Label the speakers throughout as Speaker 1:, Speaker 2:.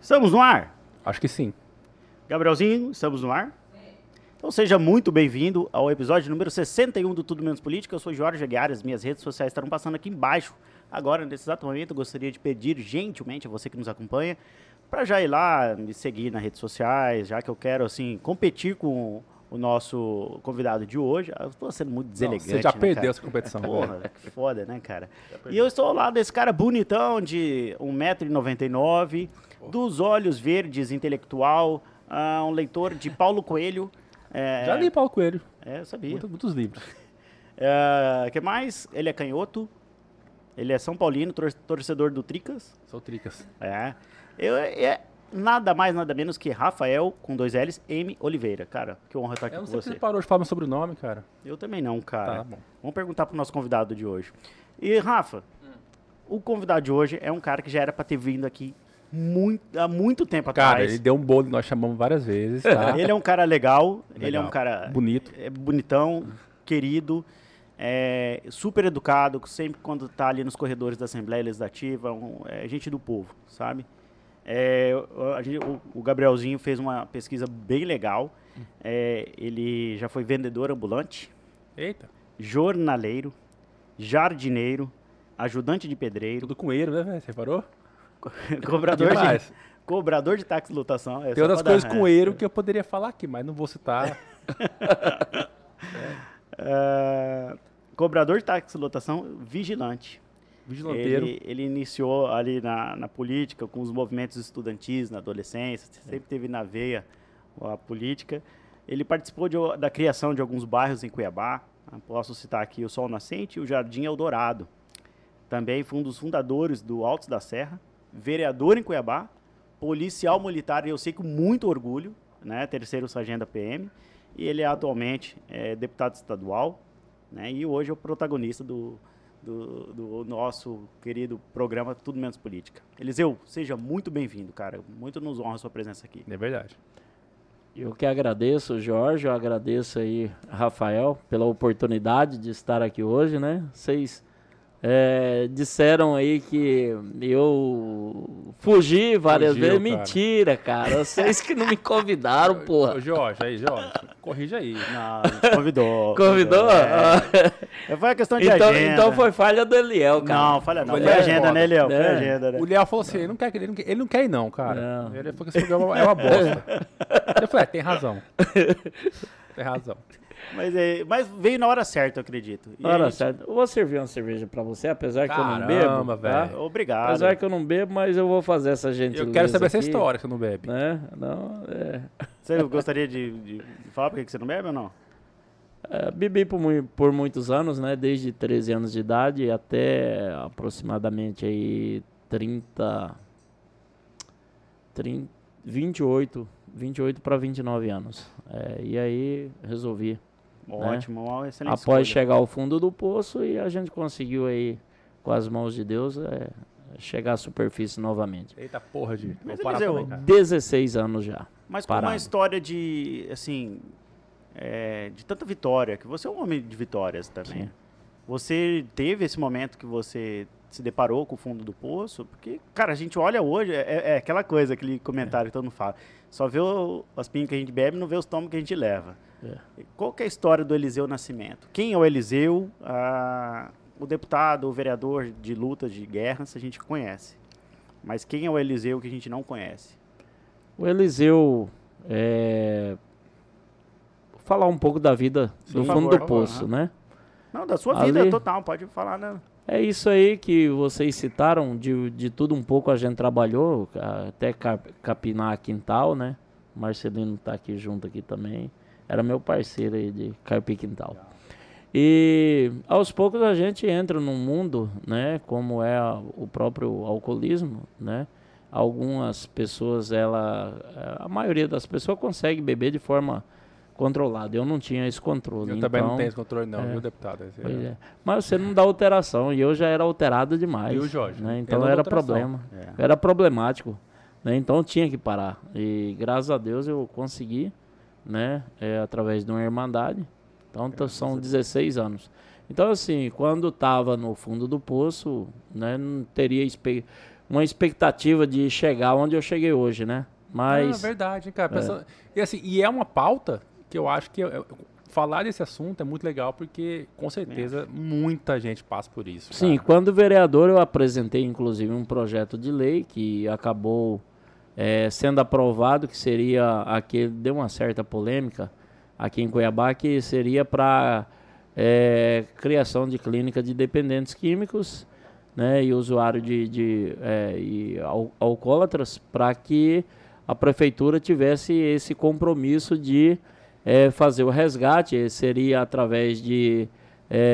Speaker 1: Estamos no ar?
Speaker 2: Acho que sim.
Speaker 1: Gabrielzinho, estamos no ar? Então seja muito bem-vindo ao episódio número 61 do Tudo Menos Política. Eu sou Jorge Aguiar, as minhas redes sociais estarão passando aqui embaixo. Agora, nesse exato momento, eu gostaria de pedir gentilmente a você que nos acompanha para já ir lá me seguir nas redes sociais, já que eu quero, assim, competir com o nosso convidado de hoje. Eu estou sendo muito deselegante.
Speaker 2: Não, você já
Speaker 1: né,
Speaker 2: perdeu
Speaker 1: cara?
Speaker 2: essa competição.
Speaker 1: Porra, que foda, né, cara? E eu estou ao lado desse cara bonitão de 1,99m, dos olhos verdes, intelectual, ah, um leitor de Paulo Coelho. É,
Speaker 2: Já li Paulo Coelho.
Speaker 1: É, eu sabia.
Speaker 2: Muito- muitos livros.
Speaker 1: O que mais? Ele é canhoto. Ele é São Paulino, tor- torcedor do Tricas.
Speaker 2: Sou Tricas.
Speaker 1: É. Eu, é nada mais, nada menos que Rafael, com dois L's, M. Oliveira. Cara, que honra estar aqui
Speaker 2: Eu não
Speaker 1: com
Speaker 2: sei se
Speaker 1: você.
Speaker 2: você parou de falar meu sobrenome, cara.
Speaker 1: Eu também não, cara.
Speaker 2: Tá bom.
Speaker 1: Vamos perguntar pro nosso convidado de hoje. E, Rafa, o convidado de hoje é um cara que já era pra ter vindo aqui muito, há muito tempo
Speaker 2: Cara,
Speaker 1: atrás.
Speaker 2: ele deu um bolo nós chamamos várias vezes, tá?
Speaker 1: Ele é um cara legal, ele é
Speaker 2: Legal.
Speaker 1: um cara
Speaker 2: Bonito.
Speaker 1: é bonitão, querido, é, super educado, sempre quando tá ali nos corredores da Assembleia Legislativa, um, é gente do povo, sabe? É, gente- o, o Gabrielzinho fez uma pesquisa bem legal. É, ele já foi vendedor ambulante,
Speaker 2: Eita,
Speaker 1: jornaleiro, jardineiro, ajudante de pedreiro,
Speaker 2: tudo com erro, né, velho? Você parou?
Speaker 1: cobrador, de, cobrador de táxi de lotação. é
Speaker 2: Tem outras
Speaker 1: pra dar-
Speaker 2: coisas com erro que eu poderia falar aqui, mas não vou citar.
Speaker 1: É, cobrador de táxi de lotação, vigilante.
Speaker 2: Vigilanteiro.
Speaker 1: Ele, ele iniciou ali na, na política com os movimentos estudantis na adolescência, sempre teve na veia a política. Ele participou de da criação de alguns bairros em Cuiabá. Ah, Posso citar aqui o Sol Nascente e o Jardim Eldorado. Também foi um dos fundadores do Altos da Serra, vereador em Cuiabá, policial militar, e eu sei com muito orgulho, né, terceiro sargento da PM, e ele é atualmente é, deputado estadual, né, e hoje é o protagonista do, do, do nosso querido programa Tudo Menos Política. Eliseu, seja muito bem-vindo, cara. Muito nos honra a sua presença aqui.
Speaker 2: É verdade.
Speaker 3: Eu que agradeço, Jorge, eu agradeço aí, Rafael, pela oportunidade de estar aqui hoje, né? Vocês é, disseram aí que eu fugi várias
Speaker 2: Fugiu,
Speaker 3: vezes.
Speaker 2: cara.
Speaker 3: Mentira, cara. Vocês que não me convidaram,
Speaker 2: Ô,
Speaker 3: porra.
Speaker 2: Jorge, aí, Jorge, corrija aí.
Speaker 1: Não, a convidou.
Speaker 3: Convidou?
Speaker 1: É, foi uma questão de
Speaker 3: então,
Speaker 1: agenda.
Speaker 3: então foi falha do Eliel, cara.
Speaker 1: Não, falha não. Foi
Speaker 2: é
Speaker 1: agenda, né, Léo? Foi
Speaker 3: É.
Speaker 1: agenda, né?
Speaker 2: O Léo falou assim, ele não quer, ele não quer, ele não quer ir não, cara.
Speaker 3: Não.
Speaker 2: Ele falou que esse programa é uma bosta. Eu falei, é, tem razão. Tem razão.
Speaker 1: Mas, é, mas veio na hora certa, eu acredito. E
Speaker 3: Hora
Speaker 1: é
Speaker 3: certa. Eu vou servir uma cerveja pra você, apesar que eu não
Speaker 2: Caramba,
Speaker 3: bebo. tá?
Speaker 2: velho.
Speaker 1: Obrigado.
Speaker 3: Apesar que eu não bebo, mas eu vou fazer essa gentileza
Speaker 2: Eu quero saber essa
Speaker 3: aqui,
Speaker 2: história que você não bebe.
Speaker 3: Né? Não, é...
Speaker 1: Você gostaria de, de falar por que você não bebe ou não?
Speaker 3: É, bebi por, por muitos anos, né? Desde 13 anos de idade até aproximadamente aí 30, 30 28, 28 para 29 anos. É, e aí resolvi,
Speaker 1: Ótimo, uma excelente
Speaker 3: após
Speaker 1: escolha.
Speaker 3: chegar ao fundo do poço e a gente conseguiu aí com as mãos de Deus é, chegar à superfície novamente.
Speaker 2: Eita porra de...
Speaker 1: Mas,
Speaker 2: Vou parar
Speaker 1: Eliseu,
Speaker 2: também, cara.
Speaker 3: 16 anos já.
Speaker 1: Mas com uma história de, assim, é, de tanta vitória, que você é um homem de vitórias também.
Speaker 3: Sim.
Speaker 1: Você teve esse momento que você se deparou com o fundo do poço? Porque, cara, a gente olha hoje, é, é aquela coisa, aquele comentário que todo mundo fala. Só vê o, as pingas que a gente bebe, não vê os tomos que a gente leva.
Speaker 3: É.
Speaker 1: Qual que é a história do Eliseu Nascimento? Quem é o Eliseu? Ah, o deputado, o vereador de lutas, de guerras, a gente conhece. Mas quem é o Eliseu que a gente não conhece?
Speaker 3: O Eliseu, é, vou falar um pouco da vida
Speaker 1: Sim,
Speaker 3: do fundo
Speaker 1: favor,
Speaker 3: do
Speaker 1: favor,
Speaker 3: poço, né?
Speaker 1: Não, da sua
Speaker 3: Ali-
Speaker 1: vida total, pode falar, né?
Speaker 3: É isso aí que vocês citaram, de, de tudo um pouco a gente trabalhou, até cap- capinar quintal, né? Marcelino tá aqui junto aqui também. Era meu parceiro aí de carpir quintal. E aos poucos a gente entra num mundo, né, como é o próprio alcoolismo, né? Algumas pessoas, ela, a maioria das pessoas consegue beber de forma controlada. Eu não tinha esse controle.
Speaker 2: Eu também não
Speaker 3: então-
Speaker 2: tenho esse controle não,
Speaker 3: é.
Speaker 2: viu, deputado?
Speaker 3: Pois é. Mas você não dá alteração, e eu já era alterado demais.
Speaker 2: E o Jorge?
Speaker 3: Né? Então era problema.
Speaker 1: É.
Speaker 3: Era problemático. Né? Então tinha que parar. E graças a Deus eu consegui, né? É, através de uma irmandade. Então t- são 16 anos. Então, assim, quando estava no fundo do poço, né, não teria espe- uma expectativa de chegar onde eu cheguei hoje, né? Mas
Speaker 2: Ah, verdade, hein, cara. Pensando- E, assim, e é uma pauta que eu acho que eu- falar desse assunto é muito legal, porque com certeza muita gente passa por isso.
Speaker 3: Sim,
Speaker 2: cara.
Speaker 3: quando vereador eu apresentei inclusive um projeto de lei que acabou eh, sendo aprovado, que seria aquele, deu uma certa polêmica aqui em Cuiabá, que seria para criação de clínica de dependentes químicos né, e usuário de, de eh, e al- alcoólatras, para que a prefeitura tivesse esse compromisso de eh, fazer o resgate, seria através de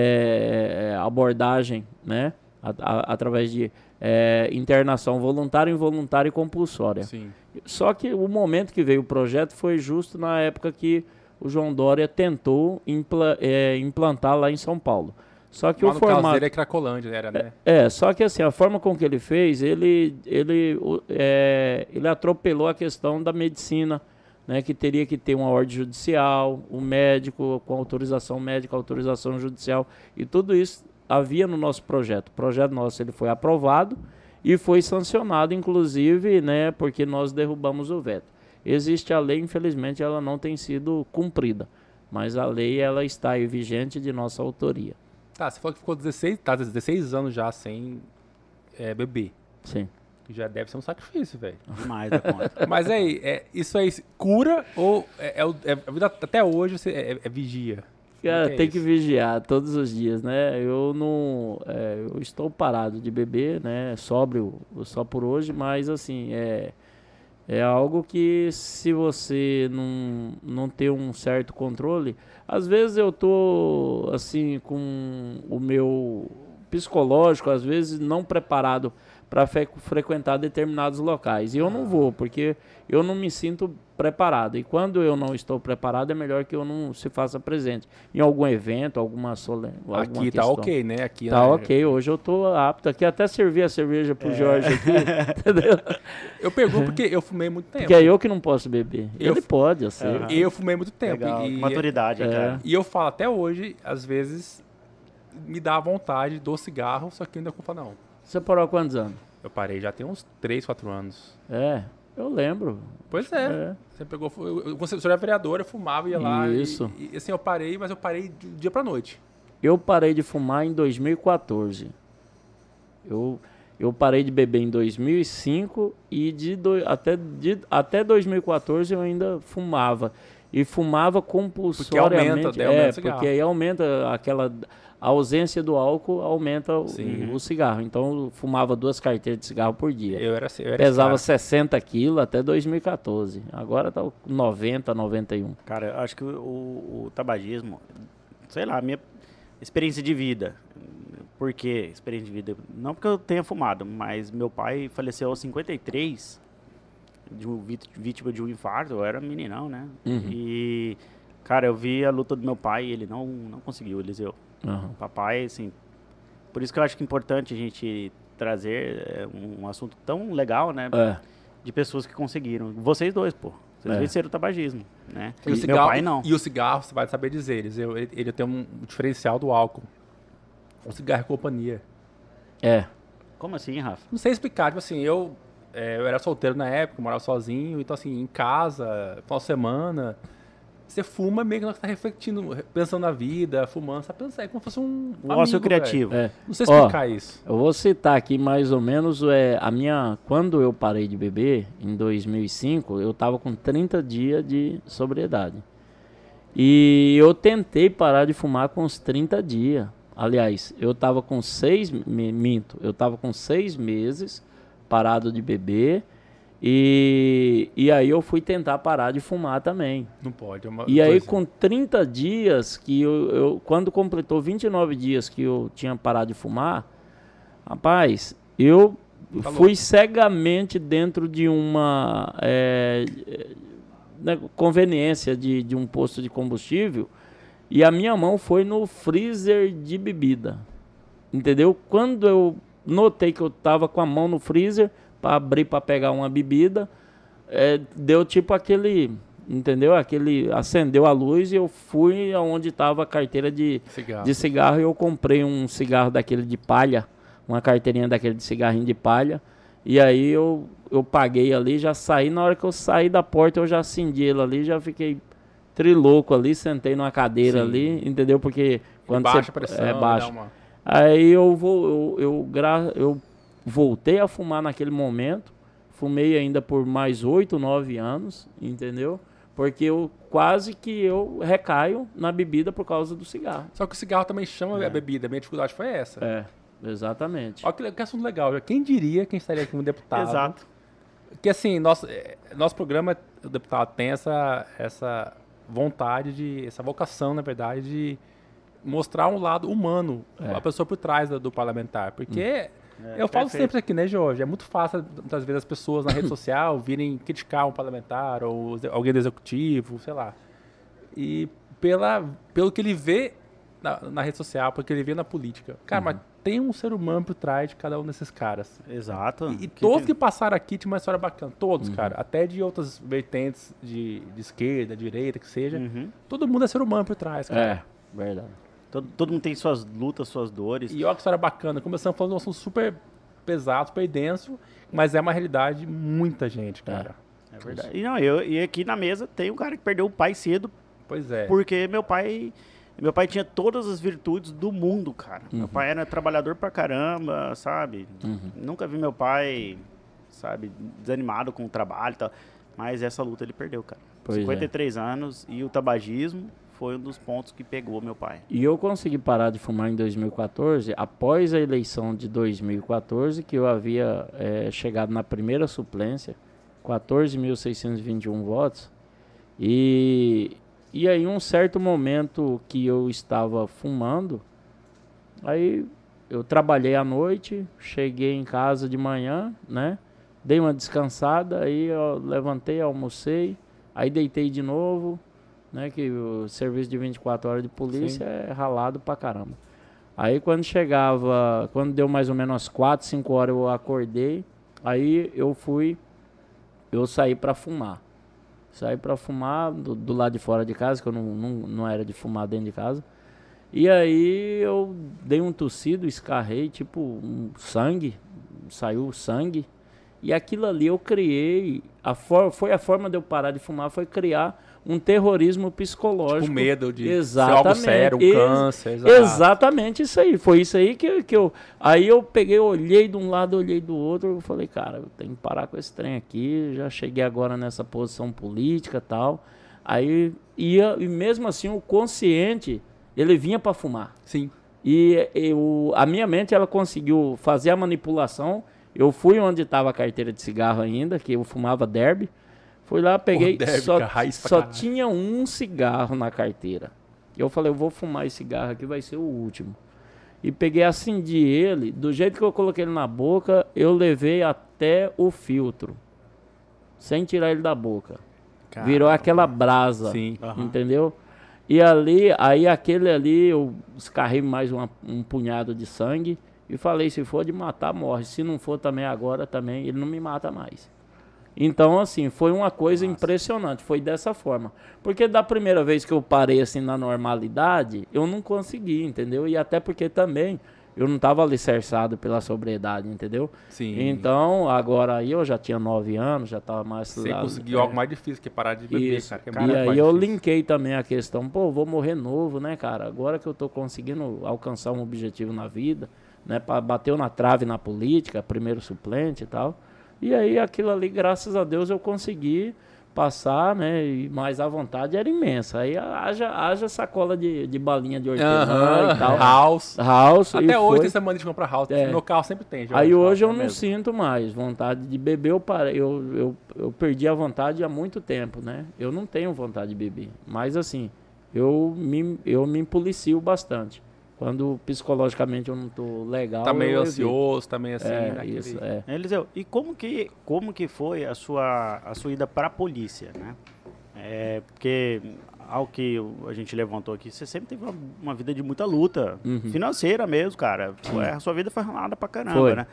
Speaker 3: eh, abordagem, né, a- a- através de eh, internação voluntária, involuntária e compulsória.
Speaker 2: Sim.
Speaker 3: Só que o momento que veio o projeto foi justo na época que o João Dória tentou impla- eh, implantar lá em São Paulo. Só que
Speaker 2: Lá
Speaker 3: o formato
Speaker 2: dele é Cracolândia, era, né?
Speaker 3: é, só que assim, a forma com que ele fez, ele, ele, o- é, ele atropelou a questão da medicina, né, que teria que ter uma ordem judicial, um médico com autorização médica, autorização judicial, e tudo isso havia no nosso projeto. O projeto nosso ele foi aprovado e foi sancionado, inclusive, né, porque nós derrubamos o veto. Existe a lei, infelizmente, ela não tem sido cumprida, mas a lei ela está aí vigente de nossa autoria.
Speaker 2: Tá, você falou que ficou 16, tá, 16 anos já sem é, beber.
Speaker 3: Sim.
Speaker 2: Que já deve ser um sacrifício, velho.
Speaker 1: Demais da conta.
Speaker 2: Mas aí, é, isso aí cura ou é, é, é- até hoje você é, é vigia?
Speaker 3: Cara,
Speaker 2: que é
Speaker 3: tem que
Speaker 2: isso?
Speaker 3: vigiar todos os dias, né? Eu não. é, eu estou parado de beber, né? Sóbrio só por hoje, mas assim, é. É algo que se você não, não ter um certo controle, às vezes eu tô assim com o meu psicológico, às vezes não preparado para frequentar determinados locais. E eu não vou, porque eu não me sinto preparado. E quando eu não estou preparado, é melhor que eu não se faça presente em algum evento, alguma solene.
Speaker 2: Aqui tá
Speaker 3: questão.
Speaker 2: ok, né? Aqui
Speaker 3: Tá
Speaker 2: né,
Speaker 3: ok, hoje eu tô apto aqui até servir a cerveja pro Jorge aqui, entendeu?
Speaker 2: Eu pergunto porque eu fumei muito tempo.
Speaker 3: Porque é eu que não posso beber.
Speaker 2: Eu
Speaker 3: Ele
Speaker 2: f-
Speaker 3: pode, eu sei.
Speaker 1: Aham.
Speaker 2: Eu fumei muito tempo.
Speaker 1: Legal.
Speaker 2: E,
Speaker 1: Maturidade,
Speaker 3: É.
Speaker 1: cara.
Speaker 2: e eu falo até hoje, às vezes, me dá vontade do cigarro, só que ainda falo, não.
Speaker 3: Você parou há quantos anos?
Speaker 2: Eu parei já tem uns 3, 4 anos.
Speaker 3: É, eu lembro.
Speaker 2: Pois é.
Speaker 3: É.
Speaker 2: Você pegou. Eu, eu, eu era vereador, eu fumava, ia lá. e-
Speaker 3: Isso.
Speaker 2: E, assim, eu parei, mas eu parei de dia pra noite.
Speaker 3: Eu parei de fumar em 2014. Eu, eu parei de beber em 2005 e de, do- até, de, até 2014 eu ainda fumava. E fumava compulsoriamente.
Speaker 2: aumenta, daí aumenta
Speaker 3: é,
Speaker 2: o cigarro.
Speaker 3: porque aí aumenta aquela. A ausência do álcool aumenta o, o cigarro. Então eu fumava duas carteiras de cigarro por dia.
Speaker 2: Eu era, eu era
Speaker 3: Pesava
Speaker 2: esse
Speaker 3: 60 quilos até 2014. Agora tá 90, 91.
Speaker 1: Cara, eu acho que o, o- tabagismo, sei lá, a minha experiência de vida. Por que experiência de vida? Não porque eu tenha fumado, mas meu pai faleceu aos 53, de um, vít- vítima de um infarto, eu era meninão, né?
Speaker 3: Uhum.
Speaker 1: E, cara, eu vi a luta do meu pai e ele não, não conseguiu, Eliseu.
Speaker 3: Aham.
Speaker 1: Papai, assim, por isso que eu acho que é importante a gente trazer é, um assunto tão legal, né?
Speaker 3: É.
Speaker 1: De pessoas que conseguiram. Vocês dois, pô. Vocês
Speaker 3: É.
Speaker 1: venceram o tabagismo, né?
Speaker 2: E o
Speaker 1: meu
Speaker 2: cigarro,
Speaker 1: pai não.
Speaker 2: E o cigarro, você vai saber dizer, eles, eu, ele, ele tem um diferencial do álcool. O cigarro é companhia.
Speaker 3: É.
Speaker 1: Como assim, Rafa?
Speaker 2: Não sei explicar, tipo assim, eu, é, eu era solteiro na época, morava sozinho, então assim, em casa, final de semana, você fuma meio que você tá refletindo, pensando na vida, fumando, você tá pensando, é como se fosse um
Speaker 1: O ócio
Speaker 2: amigo,
Speaker 1: criativo.
Speaker 3: É.
Speaker 2: Não sei
Speaker 3: Ó,
Speaker 2: explicar isso.
Speaker 3: Eu vou citar aqui mais ou menos é, a minha. Quando eu parei de beber, em 2005, eu tava com 30 dias de sobriedade. E eu tentei parar de fumar com uns 30 dias. Aliás, eu tava com seis. Minto, eu tava com seis meses parado de beber. E, e aí eu fui tentar parar de fumar também.
Speaker 2: Não pode. É uma
Speaker 3: E aí, com 30 dias, que eu, eu- quando completou 29 dias que eu tinha parado de fumar, rapaz, eu
Speaker 2: Tá
Speaker 3: fui cegamente dentro de uma é, né, conveniência de, de um posto de combustível e a minha mão foi no freezer de bebida. Entendeu? Quando eu notei que eu tava com a mão no freezer para abrir para pegar uma bebida, é, deu tipo aquele, entendeu? Aquele acendeu a luz e eu fui aonde estava a carteira de,
Speaker 2: Cigarro.
Speaker 3: de cigarro e eu comprei um cigarro daquele de palha, uma carteirinha daquele de cigarrinho de palha E aí eu, eu paguei ali, já saí. Na hora que eu saí da porta, eu já acendi ele ali, já fiquei trilouco ali, sentei numa cadeira
Speaker 2: Sim.
Speaker 3: ali, entendeu? Porque quando
Speaker 2: baixa
Speaker 3: você
Speaker 2: a pressão,
Speaker 3: é baixa.
Speaker 2: uma-
Speaker 3: Aí eu vou, eu, eu, gra, eu voltei a fumar naquele momento. Fumei ainda por mais oito, nove anos, entendeu? Porque eu quase que eu recaio na bebida por causa do cigarro.
Speaker 2: Só que o cigarro também chama a bebida. A minha dificuldade foi essa.
Speaker 3: É, exatamente.
Speaker 2: Olha que, que assunto legal. Quem diria quem estaria aqui como deputado?
Speaker 1: Exato.
Speaker 2: Que assim, nosso, eh, nosso programa, o deputado tem essa, essa vontade de, essa vocação, na verdade, de mostrar um lado humano,
Speaker 3: É.
Speaker 2: a pessoa por trás do, do parlamentar. Porque eu falo
Speaker 1: perfeito.
Speaker 2: sempre aqui, né, Jorge? É muito fácil, muitas vezes, as pessoas na rede social virem criticar um parlamentar ou alguém do executivo, sei lá. E pela, pelo que ele vê na, na rede social, pelo que ele vê na política. Cara, mas tem um ser humano por trás de cada um desses caras.
Speaker 1: Exato.
Speaker 2: E, e
Speaker 1: Que
Speaker 2: todos
Speaker 1: tem-
Speaker 2: que passaram aqui tinham uma história bacana. Todos, cara. Até de outras vertentes de, de esquerda, direita, que seja.
Speaker 1: Uhum.
Speaker 2: Todo mundo é ser humano por trás, cara.
Speaker 3: É, verdade.
Speaker 1: Todo, todo mundo tem suas lutas, suas dores.
Speaker 2: E olha que história bacana. Começamos falando de um assunto super pesado, super denso, mas é uma realidade de muita gente, cara.
Speaker 1: É verdade. E, não, eu, e aqui na mesa tem um cara que perdeu o pai cedo,
Speaker 2: Pois é.
Speaker 1: porque meu pai. Meu pai tinha todas as virtudes do mundo, cara. Meu pai era trabalhador pra caramba, sabe? Nunca vi meu pai, sabe, desanimado com o trabalho e tal. Mas essa luta ele perdeu, cara.
Speaker 3: Pois é.
Speaker 1: 53 anos e o tabagismo foi um dos pontos que pegou meu pai.
Speaker 3: E eu consegui parar de fumar em 2014, após a eleição de 2014, que eu havia eh, chegado na primeira suplência, 14.621 votos. E, e aí, um certo momento que eu estava fumando, aí eu trabalhei à noite, cheguei em casa de manhã, né? Dei uma descansada, aí eu levantei, almocei, aí deitei de novo, né? Que o serviço de 24 horas de polícia é ralado pra caramba. Aí quando chegava, quando deu mais ou menos umas 4, 5 horas eu acordei, aí eu fui, eu saí pra fumar. Saí pra fumar do, do lado de fora de casa, que eu não, não, não era de fumar dentro de casa. E aí eu dei um tossido, escarrei, tipo, um sangue, saiu sangue. E aquilo ali eu criei, a for, foi a forma de eu parar de fumar, foi criar um terrorismo psicológico.
Speaker 2: Tipo, medo de
Speaker 3: Exatamente.
Speaker 2: algo sério, um
Speaker 3: Ex-
Speaker 2: câncer. exato.
Speaker 3: Exatamente isso aí. Foi isso aí que, que eu. Aí eu peguei, olhei de um lado, olhei do outro. Eu falei, cara, eu tenho que parar com esse trem aqui. Já cheguei agora nessa posição política e tal. Aí ia, e mesmo assim, o consciente, ele vinha para fumar.
Speaker 2: Sim.
Speaker 3: E eu, a minha mente, ela conseguiu fazer a manipulação. Eu fui onde estava a carteira de cigarro ainda, que eu fumava derby. Fui lá, peguei,
Speaker 2: derby,
Speaker 3: só, só tinha um cigarro na carteira. E eu falei, eu vou fumar esse cigarro aqui, vai ser o último. E peguei, acendi ele, do jeito que eu coloquei ele na boca, eu levei até o filtro. Sem tirar ele da boca. Virou aquela brasa.
Speaker 2: Sim.
Speaker 1: Aham.
Speaker 3: Entendeu? E ali, aí aquele ali, eu escarrei mais uma- um punhado de sangue e falei, se for de matar, morre. Se não for também agora, também, ele não me mata mais. Então, assim, foi uma coisa impressionante, foi dessa forma. Porque da primeira vez que eu parei, assim, na normalidade, eu não consegui, entendeu? E até porque também eu não estava alicerçado pela sobriedade, entendeu?
Speaker 2: Sim.
Speaker 3: Então, agora aí eu já tinha nove anos, já estava mais...
Speaker 2: Você
Speaker 3: lá-
Speaker 2: conseguiu
Speaker 3: é.
Speaker 2: algo mais difícil que parar de beber,
Speaker 3: Isso.
Speaker 2: cara. é
Speaker 3: e aí eu
Speaker 2: difícil.
Speaker 3: linkei também a questão, pô, vou morrer novo, né, cara? Agora que eu tô conseguindo alcançar um objetivo na vida, né? Bateu na trave na política, primeiro suplente e tal. E aí aquilo ali, graças a Deus, eu consegui passar, né? E mais a vontade era imensa. Aí haja, haja sacola de, de balinha de hortelã e tal.
Speaker 2: House.
Speaker 3: House.
Speaker 2: Até hoje
Speaker 3: foi.
Speaker 2: tem essa mania de comprar house.
Speaker 3: É.
Speaker 2: No meu carro sempre tem.
Speaker 3: Aí hoje eu
Speaker 2: house,
Speaker 3: não
Speaker 2: mesmo.
Speaker 3: sinto mais vontade de beber, eu, parei, eu, eu, eu perdi a vontade há muito tempo, né? Eu não tenho vontade de beber, mas assim, eu me, eu me policio bastante. Quando psicologicamente eu não tô legal,
Speaker 2: Tá meio ansioso, tá meio assim.
Speaker 3: É,
Speaker 2: né, aquele-
Speaker 3: isso, é.
Speaker 1: Eliseu, e como que, como que foi a sua, a sua ida para a polícia, né? É, porque, ao que a gente levantou aqui, você sempre teve uma, uma vida de muita luta,
Speaker 3: Uhum.
Speaker 1: financeira mesmo, cara. Foi- a sua vida foi ralada pra caramba,
Speaker 3: Foi.
Speaker 1: né?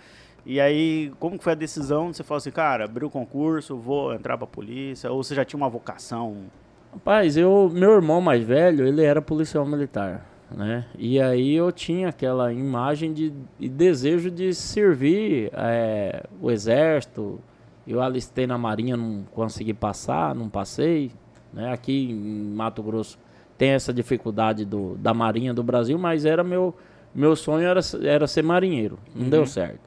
Speaker 1: E aí, como que foi a decisão? Você falou assim, cara, abriu o concurso, vou entrar pra polícia, ou você já tinha uma vocação?
Speaker 3: Rapaz, eu, meu irmão mais velho, ele era policial militar, né? E aí eu tinha aquela imagem de, de desejo de servir é, o exército. Eu alistei na marinha, não consegui passar, não passei. Né? Aqui em Mato Grosso tem essa dificuldade do, da marinha do Brasil, mas era meu meu sonho era, era ser marinheiro. Não uhum. deu certo.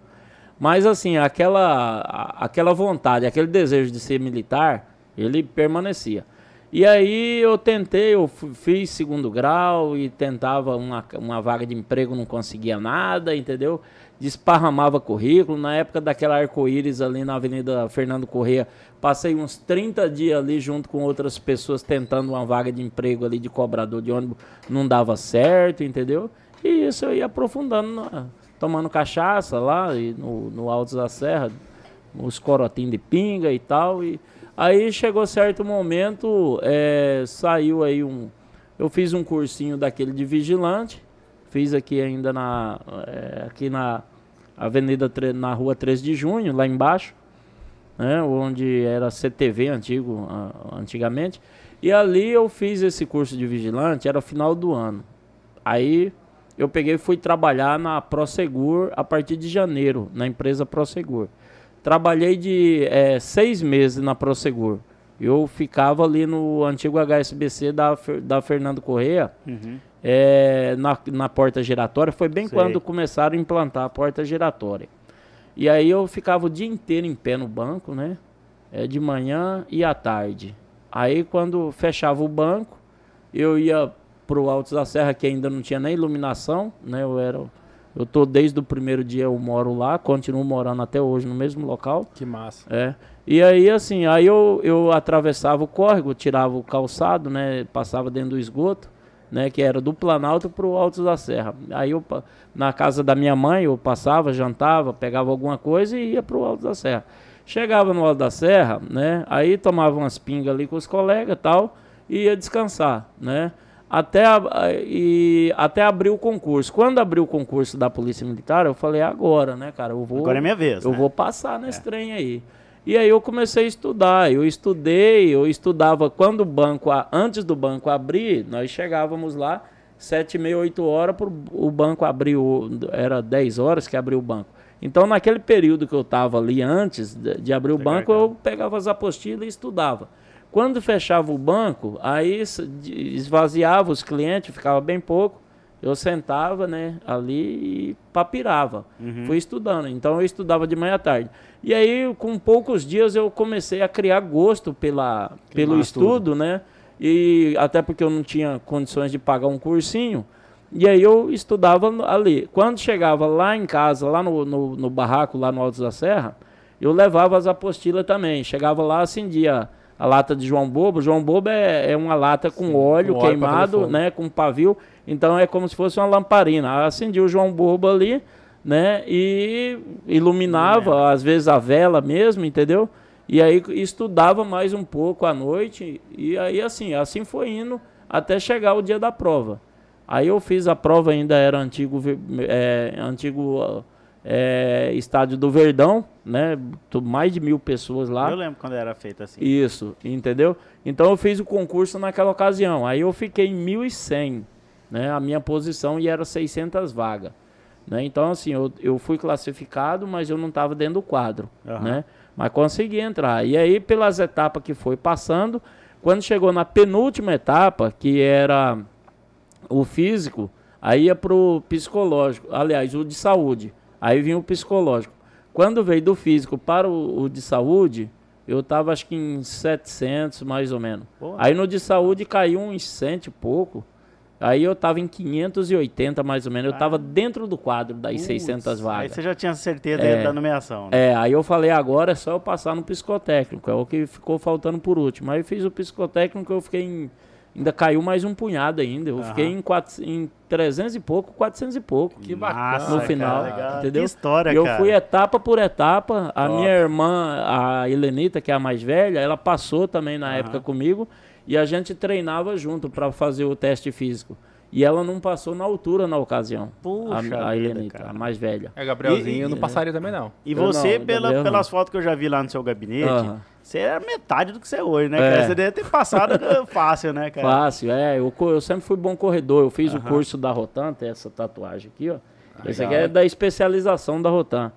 Speaker 3: Mas assim, aquela aquela vontade, aquele desejo de ser militar, ele permanecia. E aí eu tentei, eu fiz segundo grau e tentava uma, uma vaga de emprego, não conseguia nada, entendeu? Desparramava currículo. Na época daquela arco-íris ali na Avenida Fernando Corrêa, passei uns 30 dias ali junto com outras pessoas tentando uma vaga de emprego ali de cobrador de ônibus, não dava certo, entendeu? E isso eu ia aprofundando, tomando cachaça lá no, no Altos da Serra, os corotinhos de pinga e tal, e Aí chegou certo momento, é, saiu aí um. Eu fiz um cursinho daquele de vigilante, fiz aqui ainda na. É, aqui na Avenida, na rua 13 de junho, lá embaixo, né, onde era CTV antigo, antigamente. E ali eu fiz esse curso de vigilante, era final do ano. Aí eu peguei e fui trabalhar na Prosegur a partir de janeiro, na empresa Prosegur. Trabalhei de é, seis meses na Prosegur. Eu ficava ali no antigo HSBC da, da Fernando Correia, uhum. é, na, na porta giratória. Foi bem Sei. quando começaram a implantar a porta giratória. E aí eu ficava o dia inteiro em pé no banco, né? É, de manhã e à tarde. Aí quando fechava o banco, eu ia pro Altos da Serra, que ainda não tinha nem iluminação, né? Eu era eu tô desde o primeiro dia eu moro lá, continuo morando até hoje no mesmo local.
Speaker 2: Que massa.
Speaker 3: É. E aí assim, aí eu, eu atravessava o córrego, tirava o calçado, né, passava dentro do esgoto, né, que era do Planalto para o Alto da Serra. Aí eu na casa da minha mãe eu passava, jantava, pegava alguma coisa e ia para o Alto da Serra. Chegava no Alto da Serra, né, aí tomava umas pingas ali com os colegas, tal, e ia descansar, né? Até, e, até abrir o concurso. Quando abriu o concurso da Polícia Militar, eu falei, agora, né, cara? Eu vou,
Speaker 1: agora é minha vez.
Speaker 3: Eu
Speaker 1: né?
Speaker 3: vou passar nesse é. trem aí. E aí eu comecei a estudar. Eu estudei, eu estudava quando o banco, antes do banco abrir, nós chegávamos lá, sete e meia, oito horas, pro, o banco abriu, era 10 horas que abriu o banco. Então, naquele período que eu estava ali antes de, de abrir o banco, eu pegava as apostilas e estudava. Quando fechava o banco, aí esvaziava os clientes, ficava bem pouco. Eu sentava, né, ali e papirava. Uhum. Fui estudando. Então eu estudava de manhã à tarde. E aí, com poucos dias, eu comecei a criar gosto pela, pelo estudo, tudo. né? E até porque eu não tinha condições de pagar um cursinho. E aí eu estudava ali. Quando chegava lá em casa, lá no, no, no barraco, lá no Alto da Serra, eu levava as apostilas também. Chegava lá, acendia a lata de João Bobo. João Bobo é, é uma lata com Sim, óleo com queimado, óleo né, com pavio. Então é como se fosse uma lamparina. Acendi o João Bobo ali, né, e iluminava, é. às vezes a vela mesmo, entendeu? E aí estudava mais um pouco à noite e aí assim, assim foi indo até chegar o dia da prova. Aí eu fiz a prova ainda era antigo é, antigo é, estádio do Verdão, né? Mais de mil pessoas lá.
Speaker 1: Eu lembro quando era feito assim.
Speaker 3: Isso, entendeu? Então eu fiz o concurso naquela ocasião. Aí eu fiquei em 1.100, né? A minha posição e era 600 vagas. Né? Então, assim, eu, eu fui classificado, mas eu não estava dentro do quadro, uhum. né? Mas consegui entrar. E aí, pelas etapas que foi passando, quando chegou na penúltima etapa, que era o físico, aí ia para o psicológico, aliás, o de saúde. Aí vinha o psicológico. Quando veio do físico para o, o de saúde, eu estava acho que em 700 mais ou menos. Aí no de saúde caiu uns 100 e pouco. Aí eu estava em 580 mais ou menos. Eu estava dentro do quadro das Uts, 600 vagas. Aí
Speaker 1: você já tinha certeza é, da nomeação.
Speaker 3: Né? É, aí eu falei, agora é só eu passar no psicotécnico. É o que ficou faltando por último. Aí eu fiz o psicotécnico, eu fiquei em Ainda caiu mais um punhado ainda. Eu uhum. fiquei em, quatro, em 300 e pouco, 400 e pouco.
Speaker 1: Que bacana.
Speaker 3: No final, cara, entendeu?
Speaker 1: Que história,
Speaker 3: eu
Speaker 1: cara.
Speaker 3: fui etapa por etapa. A Top. minha irmã, a Helenita, que é a mais velha, ela passou também na uhum. época comigo. E a gente treinava junto para fazer o teste físico. E ela não passou na altura na ocasião.
Speaker 1: Puxa
Speaker 3: a, a Helenita,
Speaker 1: cara.
Speaker 3: a mais velha.
Speaker 2: É, Gabrielzinho,
Speaker 1: E-
Speaker 2: eu não passaria também, não.
Speaker 1: E
Speaker 3: Eu
Speaker 1: você,
Speaker 3: não,
Speaker 1: pela-
Speaker 3: Gabriel não.
Speaker 1: pelas fotos que eu já vi lá no seu gabinete, você era metade do que você é hoje, né,
Speaker 3: É.
Speaker 1: cara? Você deve ter passado fácil, né, cara?
Speaker 3: Fácil, é. Eu, eu sempre fui bom corredor. Eu fiz o curso da Rotan, tem essa tatuagem aqui, ó. Esse
Speaker 2: legal.
Speaker 3: aqui é da especialização da Rotan.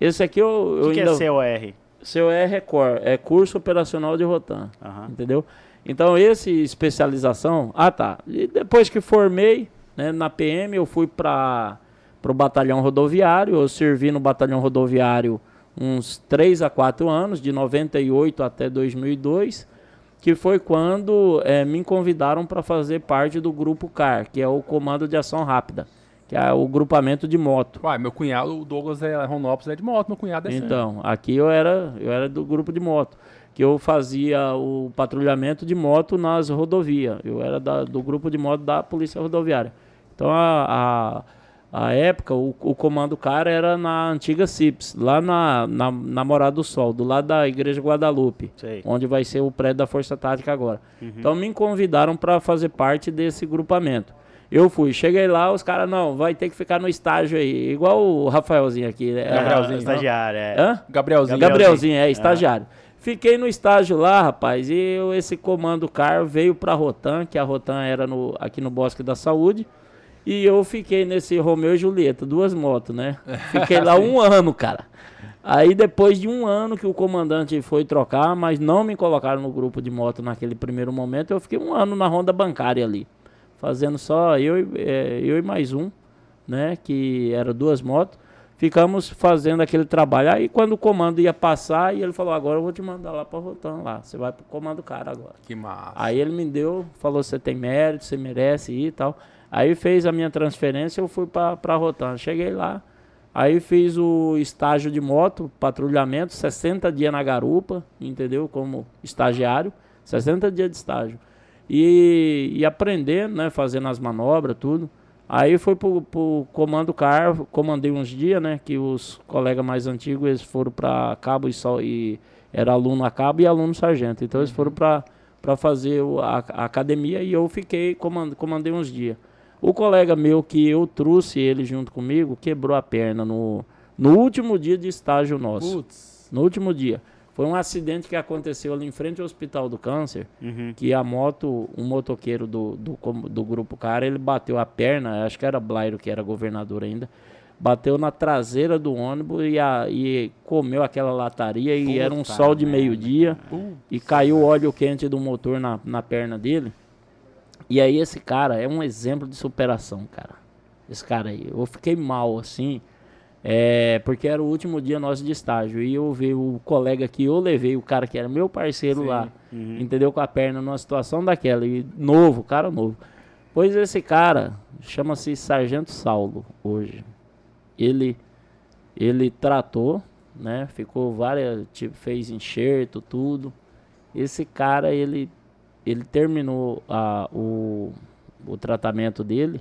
Speaker 3: Esse aqui eu,
Speaker 1: O
Speaker 3: eu
Speaker 1: que, que
Speaker 3: ainda.
Speaker 1: é COR?
Speaker 3: Seu é Record, é curso operacional de Rotan.
Speaker 1: Aham.
Speaker 3: Entendeu? Então, esse especialização. Ah, tá. E depois que formei, né, na PM, eu fui para o batalhão rodoviário. Eu servi no batalhão rodoviário uns 3 a 4 anos, de 98 até 2002, que foi quando eh, me convidaram para fazer parte do grupo CAR, que é o Comando de Ação Rápida, que é o grupamento de moto.
Speaker 2: Uai, meu cunhado, o Douglas é Ronópolis, é de moto, meu cunhado é assim.
Speaker 3: Então, aqui eu era, eu era do grupo de moto, que eu fazia o patrulhamento de moto nas rodovias. Eu era da- do grupo de moto da Polícia Rodoviária. Então, a, a, a época, o, o comando cara era na antiga CIPS, lá na, na, na Morada do Sol, do lado da Igreja Guadalupe,
Speaker 1: Sei.
Speaker 3: onde vai ser o prédio da Força Tática agora. Então, me convidaram para fazer parte desse grupamento. Eu fui, cheguei lá, os caras, não, vai ter que ficar no estágio aí, igual o Rafaelzinho aqui. né?
Speaker 2: Gabrielzinho,
Speaker 1: Ah, estagiário, é.
Speaker 3: Hã?
Speaker 2: Gabrielzinho.
Speaker 3: Gabrielzinho, é, estagiário. Fiquei no estágio lá, rapaz, e eu, esse comando CAR veio pra Rotan, que a Rotan era no, aqui no Bosque da Saúde, e eu fiquei nesse Romeu e Julieta, duas motos, né? Fiquei lá um ano, cara. Aí depois de um ano que o comandante foi trocar, mas não me colocaram no grupo de moto naquele primeiro momento, eu fiquei um ano na ronda bancária ali, fazendo só eu, e- eh, eu e mais um, né? Que era duas motos. Ficamos fazendo aquele trabalho. Aí quando o comando ia passar, e ele falou, agora eu vou te mandar lá pra Rotan lá. Você vai pro comando cara agora.
Speaker 2: Que massa.
Speaker 3: Aí ele me deu, falou, você tem mérito, você merece ir e tal. Aí fez a minha transferência, eu fui pra Rotan. Cheguei lá, aí fiz o estágio de moto, patrulhamento, 60 dias na garupa, entendeu? Como estagiário, 60 dias de estágio. E, e aprendendo, né? Fazendo as manobras, tudo. Aí foi pro, pro comando CAR, comandei uns dias, né? Que os colegas mais antigos, eles foram pra cabo e só e era aluno a cabo e aluno sargento. Então eles foram pra para fazer o- a, a academia e eu fiquei comand, comandei uns dias. O colega meu que eu trouxe ele junto comigo quebrou a perna no, no último dia de estágio nosso.
Speaker 2: Putz.
Speaker 3: No último dia. Foi um acidente que aconteceu ali em frente ao Hospital do Câncer,
Speaker 1: Uhum.
Speaker 3: que a moto, um motoqueiro do, do, do grupo cara, ele bateu a perna, acho que era Blairo que era governador ainda, bateu na traseira do ônibus e, a, e comeu aquela lataria e era um
Speaker 1: Puta
Speaker 3: sol de meio-dia e caiu o óleo quente do motor na, na perna dele. E aí esse cara é um exemplo de superação, cara. Esse cara aí. Eu fiquei mal, assim, é, porque era o último dia nosso de estágio. E eu vi o colega que eu levei, o cara que era meu parceiro
Speaker 2: Sim.
Speaker 3: lá,
Speaker 1: Uhum.
Speaker 3: entendeu? Com a perna numa situação daquela. E novo, cara novo. Pois esse cara chama-se Sargento Saulo hoje. Ele ele tratou, né? Ficou várias, tipo, fez enxerto, tudo. Esse cara, ele ele terminou a, o, o tratamento dele.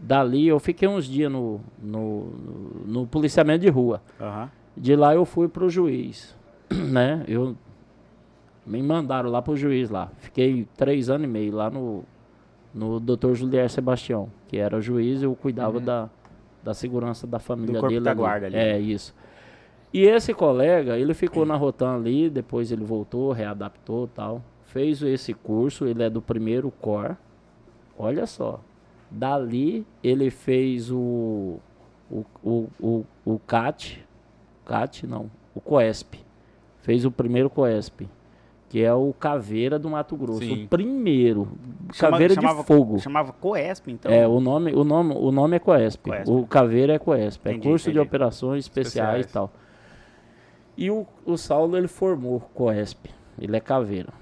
Speaker 3: Dali eu fiquei uns dias no, no, no, policiamento de rua.
Speaker 1: Aham.
Speaker 3: De lá eu fui pro juiz, né? Eu me mandaram lá pro juiz lá. Fiquei três anos e meio lá no no Dr. Julier Sebastião, que era juiz, eu cuidava da, da segurança da família
Speaker 1: corpo
Speaker 3: dele.
Speaker 1: da
Speaker 3: ali.
Speaker 1: guarda ali,
Speaker 3: É isso. E esse colega, ele ficou na Rotan ali, depois ele voltou, readaptou, tal. Fez esse curso, ele é do primeiro cor. Olha só. Dali ele fez o o, o, o, o CAT, CAT não, o COESP. Fez o primeiro COESP, que é o Caveira do Mato Grosso.
Speaker 2: Sim.
Speaker 3: O primeiro,
Speaker 1: Chama-
Speaker 3: Caveira
Speaker 1: chamava-
Speaker 3: de Fogo.
Speaker 1: Chamava Coesp, então.
Speaker 3: É, o nome, o nome, o nome é Coesp.
Speaker 1: Coesp.
Speaker 3: O Caveira é Coesp. É
Speaker 1: Entendi,
Speaker 3: curso de
Speaker 1: entendi.
Speaker 3: operações especiais,
Speaker 2: Especiais.
Speaker 3: e tal. E o, o Saulo, ele formou Coesp. Ele é Caveira.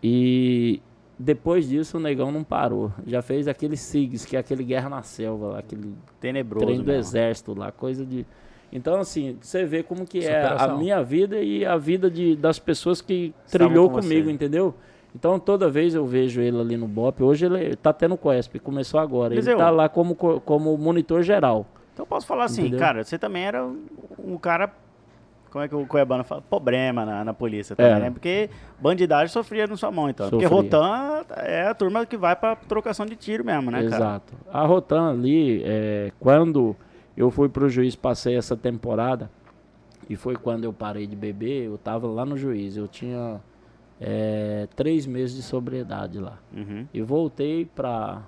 Speaker 3: E depois disso, o negão não parou. Já fez aquele SIGS, que é aquele Guerra na Selva, lá, aquele
Speaker 1: Tenebroso.
Speaker 3: treino do
Speaker 1: mesmo.
Speaker 3: exército lá, coisa de... Então, assim, você vê como que é a minha vida e a vida de, das pessoas que
Speaker 1: Estavam
Speaker 3: trilhou
Speaker 1: com
Speaker 3: comigo,
Speaker 1: você.
Speaker 3: entendeu? Então, toda vez eu vejo ele ali no BOP. Hoje ele tá tendo Coesp, começou agora.
Speaker 1: Eliseu.
Speaker 3: Ele tá lá como, co- como monitor geral.
Speaker 1: Então eu posso falar assim,
Speaker 3: Entendeu?
Speaker 1: cara, você também era um cara como é que o Cuiabano fala? Problema na, na polícia também,
Speaker 3: É.
Speaker 1: né? Porque bandidagem sofria na sua mão, então.
Speaker 3: Sofria.
Speaker 1: Porque Rotan é a turma que vai pra trocação de tiro mesmo, né, cara?
Speaker 3: Exato. A Rotan ali, é, quando eu fui pro juiz, passei essa temporada, e foi quando eu parei de beber, eu tava lá no juiz. Eu tinha é, três meses de sobriedade lá.
Speaker 1: Uhum.
Speaker 3: E voltei pra,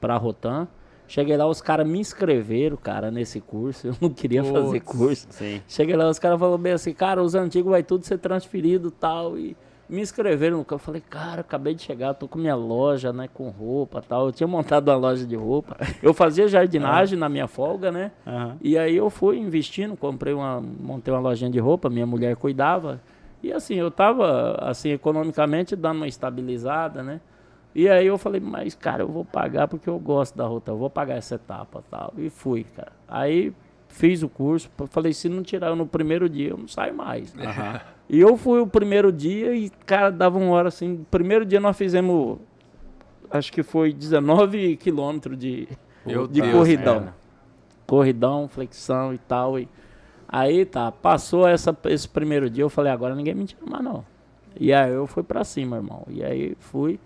Speaker 3: pra Rotan. Cheguei lá, os caras me inscreveram, cara, nesse curso. Eu não queria fazer curso.
Speaker 1: Sim.
Speaker 3: Cheguei lá, os caras falaram bem assim, cara, os antigos vai tudo ser transferido e tal. E me inscreveram no campo. Eu falei, cara, acabei de chegar, tô com minha loja, né, com roupa e tal. Eu tinha montado uma loja de roupa. Eu fazia jardinagem na minha folga, né?
Speaker 1: Aham.
Speaker 3: E aí eu fui investindo, comprei uma, montei uma lojinha de roupa, minha mulher cuidava. E assim, eu tava, assim, economicamente dando uma estabilizada, né? E aí eu falei, mas cara, eu vou pagar porque eu gosto da rota, eu vou pagar essa etapa tal. E fui, cara. Aí fiz o curso, falei, se não tirar no primeiro dia, eu não saio mais.
Speaker 1: Aham.
Speaker 3: E eu fui o primeiro dia e, cara, dava uma hora assim. Primeiro dia nós fizemos, acho que foi 19 quilômetros de,
Speaker 2: Meu
Speaker 3: de
Speaker 2: Deus,
Speaker 3: corridão.
Speaker 1: cara.
Speaker 3: Corridão, flexão e tal. E aí tá, passou essa, esse primeiro dia, eu falei, agora ninguém me tira mais não. E aí eu fui pra cima, irmão. E aí fui.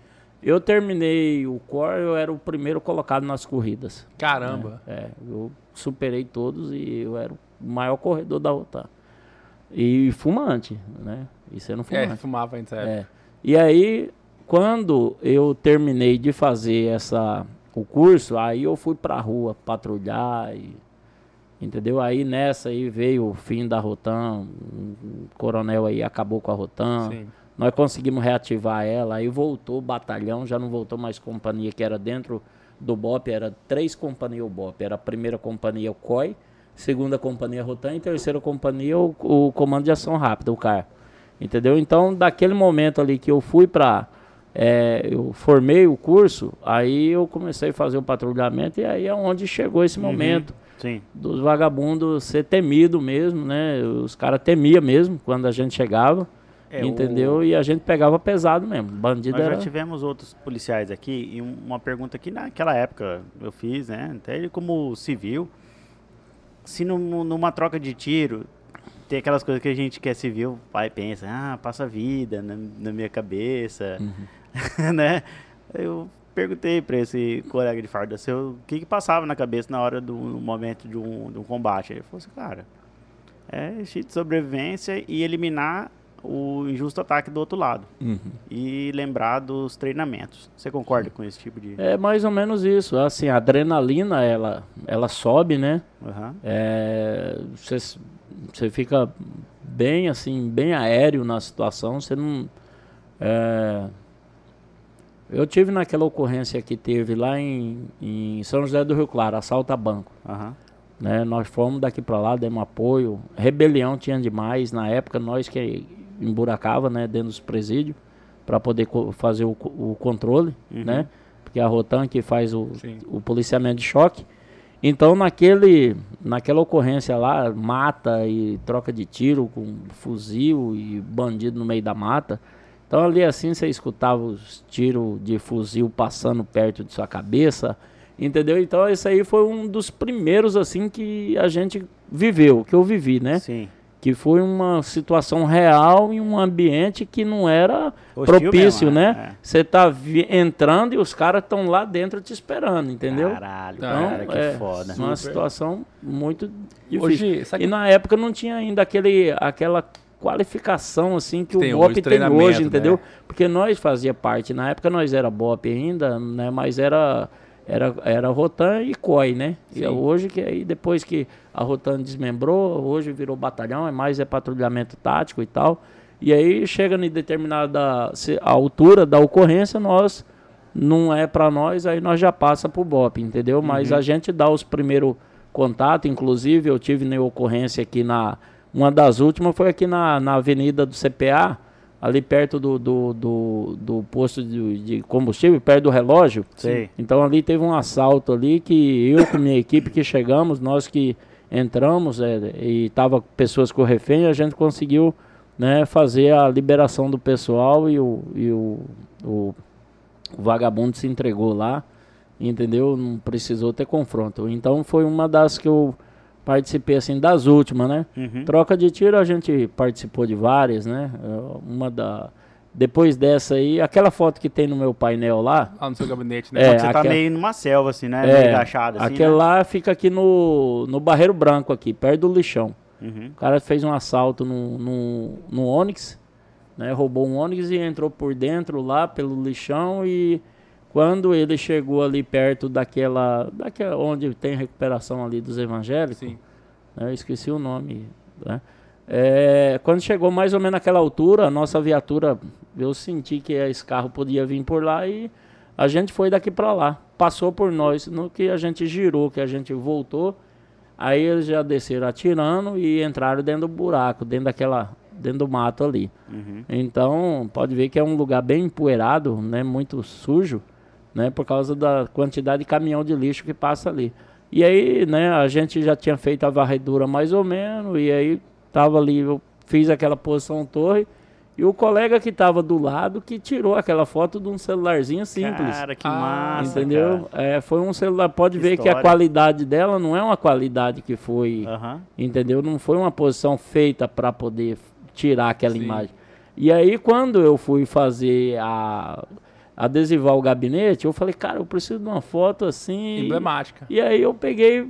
Speaker 3: Eu terminei o core, eu era o primeiro colocado nas corridas.
Speaker 2: Caramba.
Speaker 3: É, eu superei todos e eu era o maior corredor da Rotan. E fumante, né? E sendo
Speaker 2: É,
Speaker 3: fumante.
Speaker 2: fumava antes, é.
Speaker 3: É. E aí, quando eu terminei de fazer essa, o curso, aí eu fui pra rua patrulhar e. Entendeu? Aí nessa aí veio o fim da Rotan, o coronel aí acabou com a Rotan.
Speaker 2: Sim.
Speaker 3: Nós conseguimos reativar ela, aí voltou o batalhão, já não voltou mais companhia que era dentro do BOP, era três companhias o BOP. Era a primeira companhia o COI, segunda companhia Rotan e terceira companhia o, o Comando de Ação Rápida, o CAR. Entendeu? Então, daquele momento ali que eu fui pra. é, eu formei o curso, aí eu comecei a fazer o patrulhamento e aí é onde chegou esse momento
Speaker 1: Sim.
Speaker 3: dos vagabundos ser temido mesmo, né? Os caras temiam mesmo quando a gente chegava.
Speaker 1: É,
Speaker 3: entendeu?
Speaker 1: o-
Speaker 3: E a gente pegava pesado mesmo. Bandido
Speaker 1: Nós
Speaker 3: era.
Speaker 1: já tivemos outros policiais aqui e um- uma pergunta que naquela época eu fiz, né? Até ele como civil, se num- numa troca de tiro tem aquelas coisas que a gente que é civil, o pai pensa, ah, passa vida na, na minha cabeça,
Speaker 3: Uhum.
Speaker 1: né? Eu perguntei pra esse colega de farda seu o que que passava na cabeça na hora do momento de um, de um combate. Ele falou assim, cara, é instinto de sobrevivência e eliminar o injusto ataque do outro lado
Speaker 3: Uhum.
Speaker 1: e lembrar dos treinamentos. Você concorda com esse tipo de.
Speaker 3: É mais ou menos isso. Assim, a adrenalina, ela, ela sobe, né? É, Você você fica bem assim, bem aéreo na situação. Você não. é, Eu tive naquela ocorrência que teve lá em, em São José do Rio Claro, assalto a banco.
Speaker 1: Aham.
Speaker 3: né? Nós fomos daqui para lá, demos apoio. Rebelião tinha demais na época, nós que emburacava, né, dentro dos presídios para poder fazer o, o controle,
Speaker 1: Uhum.
Speaker 3: né? Porque a Rotan que faz o,
Speaker 2: Sim.
Speaker 3: o policiamento de choque. Então naquele naquela ocorrência lá, mata e troca de tiro com fuzil e bandido no meio da mata. Então ali assim você escutava os tiros de fuzil passando perto de sua cabeça, entendeu? Então esse aí foi um dos primeiros assim que a gente viveu, que eu vivi, né?
Speaker 1: Sim.
Speaker 3: Que foi uma situação real em um ambiente que não era
Speaker 1: Hostil
Speaker 3: propício,
Speaker 1: mesmo,
Speaker 3: né?
Speaker 1: é.
Speaker 3: Você tá vi- entrando e os caras estão lá dentro te esperando, entendeu?
Speaker 1: Caralho,
Speaker 2: Então,
Speaker 1: cara, que
Speaker 3: é
Speaker 1: foda.
Speaker 3: uma
Speaker 2: Super.
Speaker 3: situação muito difícil.
Speaker 2: Hoje, sabe
Speaker 3: E na época não tinha ainda aquele, aquela qualificação assim que,
Speaker 2: Que tem
Speaker 3: o BOP
Speaker 2: hoje,
Speaker 3: tem hoje, entendeu?
Speaker 2: né?
Speaker 3: Porque nós fazia parte, na época nós era BOP ainda, né? Mas era era era Rotan e COI, né? E
Speaker 2: Sim.
Speaker 3: hoje que aí depois que a Rotan desmembrou, hoje virou batalhão, é mais é patrulhamento tático e tal. E aí chega em determinada altura da ocorrência, nós não é para nós, aí nós já passa pro BOP, entendeu? Mas a gente dá os primeiros contatos, inclusive eu tive na ocorrência aqui na uma das últimas foi aqui na, na avenida do CPA, ali perto do, do, do, do posto de, de combustível, perto do relógio.
Speaker 1: Sei.
Speaker 3: Então ali teve um assalto ali que eu com minha equipe que chegamos, nós que entramos é, e tava pessoas com refém, a gente conseguiu né, fazer a liberação do pessoal e o, e o, o, o vagabundo se entregou lá, entendeu? Não precisou ter confronto. Então foi uma das que eu participei assim das últimas, né?
Speaker 1: Uhum.
Speaker 3: Troca de tiro a gente participou de várias, né? Eh, Uma da depois dessa aí, aquela foto que tem no meu painel lá,
Speaker 2: Lá no seu gabinete, né?
Speaker 3: É,
Speaker 1: você tá
Speaker 3: aquela-
Speaker 1: meio numa selva, assim, né?
Speaker 3: É,
Speaker 1: meio agachado, assim,
Speaker 3: aquele
Speaker 1: né?
Speaker 3: lá fica aqui no, no Barreiro Branco aqui, perto do lixão.
Speaker 1: Uhum.
Speaker 3: O cara fez um assalto no, no, no Onix, né? Roubou um Onix e entrou por dentro lá pelo lixão e quando ele chegou ali perto daquela, daquela onde tem recuperação ali dos evangélicos,
Speaker 2: Sim.
Speaker 3: né, eu esqueci o nome, né? É, quando chegou mais ou menos naquela altura, a nossa viatura, eu senti que esse carro podia vir por lá e a gente foi daqui para lá. Passou por nós, no que a gente girou, que a gente voltou, aí eles já desceram atirando e entraram dentro do buraco, dentro daquela, dentro do mato ali.
Speaker 1: Uhum.
Speaker 3: Então, pode ver que é um lugar bem empoeirado, né, muito sujo, né, por causa da quantidade de caminhão de lixo que passa ali. E aí, né, a gente já tinha feito a varredura mais ou menos, e aí tava ali, eu fiz aquela posição torre, e o colega que tava do lado que tirou aquela foto de um celularzinho simples.
Speaker 1: Cara, que
Speaker 2: Ah,
Speaker 1: massa,
Speaker 3: entendeu? É, foi um celular, pode
Speaker 1: Que
Speaker 3: ver que a
Speaker 1: história.
Speaker 3: qualidade dela não é uma qualidade que foi
Speaker 1: cara. Aham.
Speaker 3: entendeu? Não foi uma posição feita para poder tirar aquela
Speaker 2: Sim.
Speaker 3: imagem. E aí, quando eu fui fazer a adesivar o gabinete, eu falei, cara, eu preciso de uma foto assim.
Speaker 2: Emblemática.
Speaker 3: E aí eu peguei,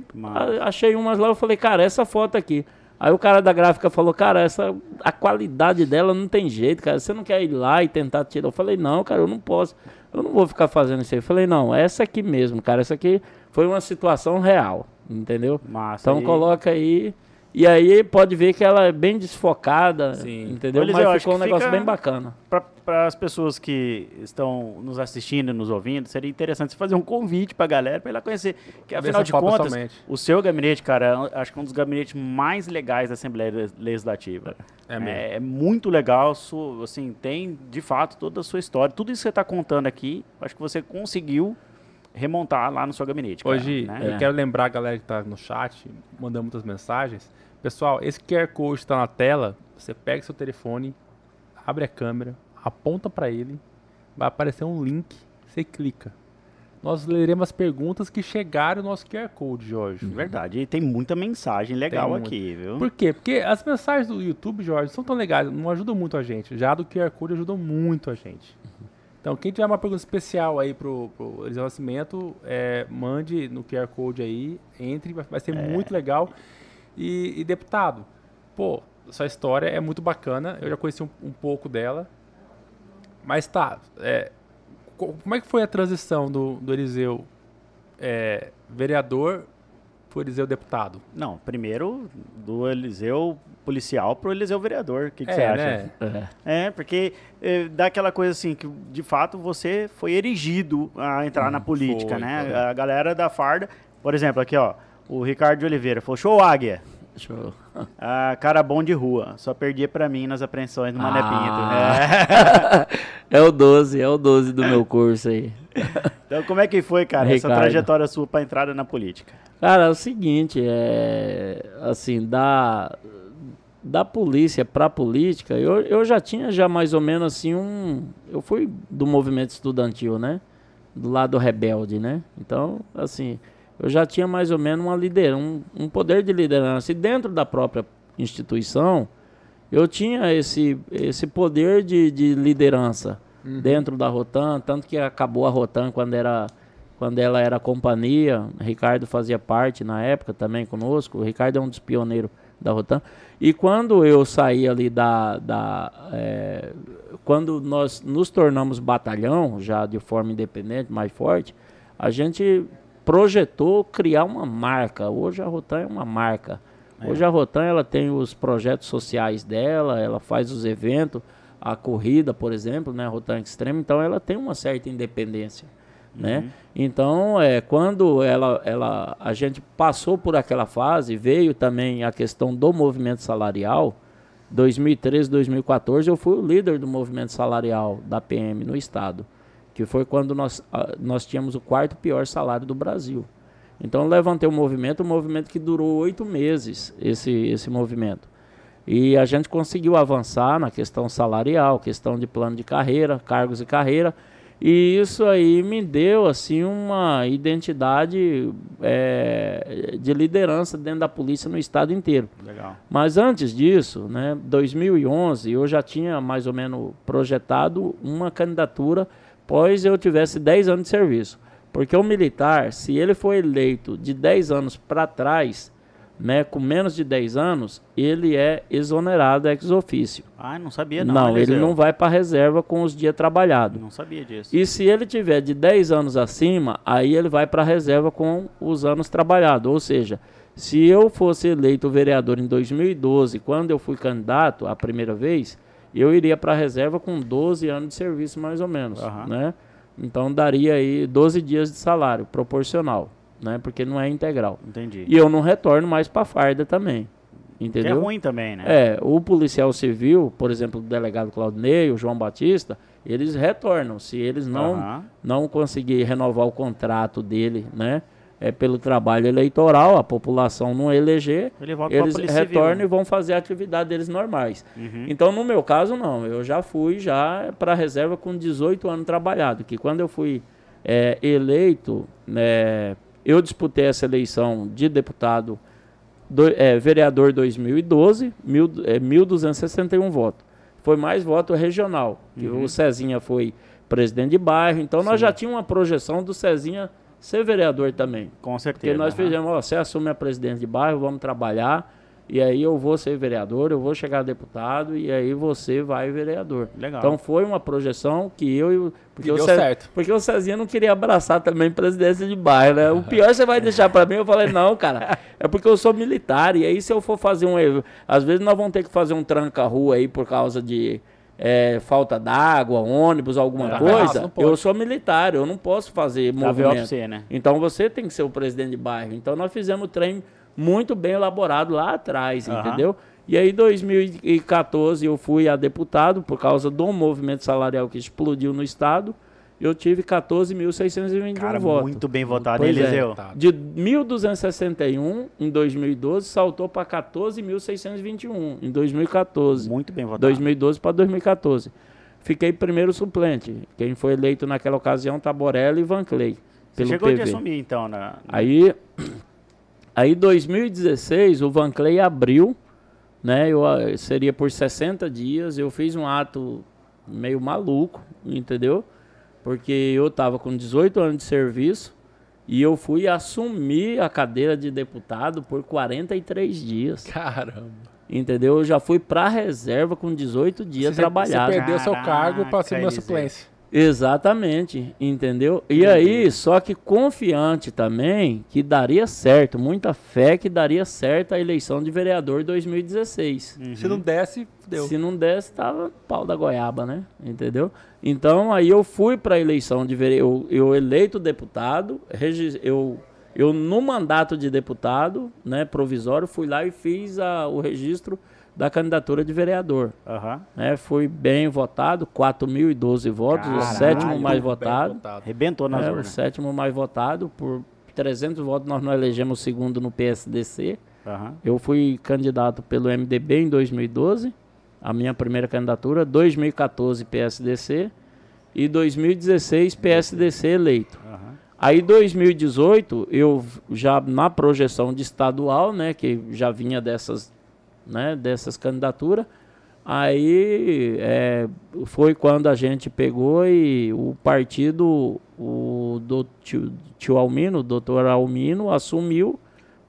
Speaker 3: achei umas lá, eu falei, cara, essa foto aqui. Aí o cara da gráfica falou, cara, essa a qualidade dela não tem jeito, cara. Você não quer ir lá e tentar tirar? Eu falei, não, cara, eu não posso. Eu não vou ficar fazendo isso aí. Eu falei, não, essa aqui mesmo, cara. Essa aqui foi uma situação real, entendeu?
Speaker 1: Massa.
Speaker 3: Então
Speaker 1: E-
Speaker 3: coloca aí. E aí pode ver que ela é bem desfocada,
Speaker 2: Sim.
Speaker 3: entendeu?
Speaker 1: Eu
Speaker 3: Mas ficou um negócio bem bacana.
Speaker 1: Para as pessoas que estão nos assistindo e nos ouvindo, seria interessante você fazer um convite para a galera para ela conhecer. Que, afinal de contas, o seu gabinete, cara, acho que é um dos gabinetes mais legais da Assembleia Legislativa.
Speaker 2: É mesmo.
Speaker 1: É, é muito legal, su- assim, tem de fato toda a sua história. Tudo isso que você está contando aqui, acho que você conseguiu remontar lá no seu gabinete. cara,
Speaker 2: Hoje,
Speaker 1: né?
Speaker 2: eu
Speaker 3: É.
Speaker 2: quero lembrar a galera que tá no chat, mandando muitas mensagens. Pessoal, esse QR Code está na tela. Você pega seu telefone, abre a câmera, aponta para ele, vai aparecer um link, você clica. Nós leremos as perguntas que chegaram no nosso QR Code, Jorge.
Speaker 1: Verdade, e tem muita mensagem legal
Speaker 2: muito.
Speaker 1: aqui, viu?
Speaker 2: Por quê? Porque as mensagens do YouTube, Jorge, são tão legais, não ajudam muito a gente. Já a do QR Code ajudam muito a gente. Então, quem tiver uma pergunta especial aí pro, pro Eliseu Nascimento, é, mande no QR Code aí, entre, vai, vai ser
Speaker 1: É.
Speaker 2: muito legal. E, e, deputado, pô, sua história é muito bacana, eu já conheci um, um pouco dela. Mas tá, é, co- como é que foi a transição do, do Eliseu é, vereador pro Eliseu deputado?
Speaker 1: Não, primeiro do Eliseu policial pro Eliseu vereador. O que, que
Speaker 2: É,
Speaker 1: você acha?
Speaker 2: né?
Speaker 3: É.
Speaker 1: É, porque eh, dá aquela coisa assim, que de fato você foi erigido a entrar na política,
Speaker 2: foi,
Speaker 1: né?
Speaker 2: foi.
Speaker 1: A galera da farda, por exemplo, aqui ó, o Ricardo de Oliveira falou, show Águia,
Speaker 3: Show.
Speaker 1: ah, cara bom de rua, só perdia pra mim nas apreensões no Mané
Speaker 3: Ah.
Speaker 1: Pinto. É.
Speaker 3: É o 12, é o 12 do meu curso aí.
Speaker 1: Então como é que foi, cara, essa
Speaker 3: Ricardo.
Speaker 1: trajetória sua pra entrada na política?
Speaker 3: Cara, é o seguinte, é assim, da da polícia para política, eu, eu já tinha já mais ou menos assim um, eu fui do movimento estudantil, né? Do lado rebelde, né? Então, assim, eu já tinha mais ou menos uma liderança, um, um poder de liderança e dentro da própria instituição, eu tinha esse esse poder de, de liderança dentro da Rotan, tanto que acabou a Rotan quando era quando ela era companhia, Ricardo fazia parte na época também conosco. O Ricardo é um dos pioneiros da Rotan. E quando eu saí ali da. da é, quando nós nos tornamos batalhão, já de forma independente, mais forte, a gente projetou criar uma marca. Hoje a Rotan é uma marca. Hoje a Rotan ela tem os projetos sociais dela, ela faz os eventos, a corrida, por exemplo, né, a Rotan Extreme, então ela tem uma certa independência, né? Então, é, quando ela, ela, a gente passou por aquela fase, veio também a questão do movimento salarial. 2013, 2014, eu fui o líder do movimento salarial da PM no estado, que foi quando nós, ah, nós tínhamos o quarto pior salário do Brasil. Então eu levantei o movimento, um movimento que durou oito meses, esse, esse movimento. E a gente conseguiu avançar na questão salarial, questão de plano de carreira, cargos e carreira. E isso aí me deu assim uma identidade é, de liderança dentro da polícia no estado inteiro.
Speaker 1: Legal.
Speaker 3: Mas antes disso, né, 2011, eu já tinha mais ou menos projetado uma candidatura, pois eu tivesse 10 anos de serviço. Porque o militar, se ele for eleito de 10 anos para trás, né, com menos de 10 anos, ele é exonerado ex ofício.
Speaker 1: Ah, não sabia não.
Speaker 3: Não, ele
Speaker 1: Eliseu.
Speaker 3: não vai para reserva com os dias trabalhados.
Speaker 1: Não sabia disso.
Speaker 3: E se ele tiver de 10 anos acima, aí ele vai para a reserva com os anos trabalhados. Ou seja, se eu fosse eleito vereador em 2012, quando eu fui candidato a primeira vez, eu iria para a reserva com 12 anos de serviço mais ou menos,
Speaker 1: Aham.
Speaker 3: né? Então daria aí 12 dias de salário proporcional, né? Porque não é integral.
Speaker 1: Entendi.
Speaker 3: E eu não retorno mais para farda também.
Speaker 1: Que é
Speaker 3: Entendeu?
Speaker 1: ruim também, né?
Speaker 3: É, o policial civil, por exemplo, o delegado Claudinei, o João Batista, eles retornam. Se eles não,
Speaker 1: Aham.
Speaker 3: não conseguir renovar o contrato dele, né? É pelo trabalho eleitoral, a população não eleger,
Speaker 1: Ele
Speaker 3: eles retornam
Speaker 1: Civil, né?
Speaker 3: e vão fazer a atividade deles normais.
Speaker 1: Uhum.
Speaker 3: Então, no meu caso, não. Eu já fui já para a reserva com 18 anos trabalhado. Que quando eu fui é, eleito, né, eu disputei essa eleição de deputado, do, é, vereador 2012, mil, é, 1.261 votos. Foi mais voto regional.
Speaker 1: Uhum.
Speaker 3: O Cezinha foi presidente de bairro. Então, nós já tínhamos uma projeção do Cezinha ser vereador também.
Speaker 1: Com certeza.
Speaker 3: Porque nós
Speaker 1: aham.
Speaker 3: fizemos, ó, você assume a presidência de bairro, vamos trabalhar, e aí eu vou ser vereador, eu vou chegar deputado, e aí você vai vereador.
Speaker 1: Legal.
Speaker 3: Então foi uma projeção que eu e o. Porque,
Speaker 2: E
Speaker 3: o
Speaker 2: deu
Speaker 3: Ce-
Speaker 2: certo.
Speaker 3: porque o Cezinha não queria abraçar também presidência de bairro, né? O pior você vai deixar pra mim, eu falei, não, cara, é porque eu sou militar, e aí se eu for fazer um. Às vezes nós vamos ter que fazer um tranca-rua aí por causa de. É, falta d'água, ônibus, alguma
Speaker 2: É,
Speaker 3: coisa, eu sou militar, eu não posso fazer
Speaker 1: Tá
Speaker 3: movimento.
Speaker 1: você, né?
Speaker 3: Então você tem que ser o presidente de bairro. Então nós fizemos o trem muito bem elaborado lá atrás,
Speaker 1: Aham.
Speaker 3: entendeu? E aí, em 2014, eu fui a deputado por causa do movimento salarial que explodiu no estado. Eu tive 14.621
Speaker 1: Cara,
Speaker 3: votos.
Speaker 1: muito bem votado,
Speaker 3: Pois é.
Speaker 1: Eliseu?
Speaker 2: Tá.
Speaker 3: De 1.261 em 2012, saltou para 14.621 em 2014.
Speaker 1: Muito bem votado.
Speaker 3: 2012 para 2014. Fiquei primeiro suplente. Quem foi eleito naquela ocasião, Taborelli e Van Clay.
Speaker 1: Você
Speaker 3: Pelo
Speaker 1: chegou
Speaker 3: PV.
Speaker 1: de assumir, então, na...
Speaker 3: Aí, aí 2016, o Van Clay abriu, né? Eu ah, seria por 60 dias. Eu fiz um ato meio maluco, entendeu? Porque eu tava com 18 anos de serviço e eu fui assumir a cadeira de deputado por 43 dias,
Speaker 2: Caramba.
Speaker 3: entendeu? Eu já fui pra reserva com 18 dias
Speaker 2: você,
Speaker 3: trabalhado.
Speaker 2: Você perdeu seu cargo pra assumir a
Speaker 1: Eliseu.
Speaker 2: suplência.
Speaker 3: Exatamente, entendeu? E aí, só que confiante também que daria certo, muita fé que daria certo a eleição de vereador 2016.
Speaker 2: Se não desse, deu.
Speaker 3: Se não desse, tava pau da goiaba, né? Entendeu? Então, aí eu fui para a eleição de vereador, eu, eu eleito deputado, eu, eu no mandato de deputado, né, provisório, fui lá e fiz a- o registro da candidatura de vereador né, foi bem votado, 4.012 votos, o
Speaker 1: Caralho,
Speaker 3: sétimo
Speaker 1: muito
Speaker 3: mais
Speaker 2: Bem
Speaker 3: votado.
Speaker 1: Arrebentou nas
Speaker 3: É, o
Speaker 1: urnas.
Speaker 3: sétimo mais votado, por 300 votos nós não elegemos o segundo no PSDC.
Speaker 1: Aham.
Speaker 3: Eu fui candidato pelo MDB em 2012, a minha primeira candidatura, 2014 PSDC e 2016 PSDC eleito.
Speaker 1: Aham.
Speaker 3: Aí 2018, eu já na projeção de estadual, né, que já vinha dessas, né, dessas candidaturas, aí é, foi quando a gente pegou e o partido, o do tio, tio Almino, o doutor Almino, assumiu,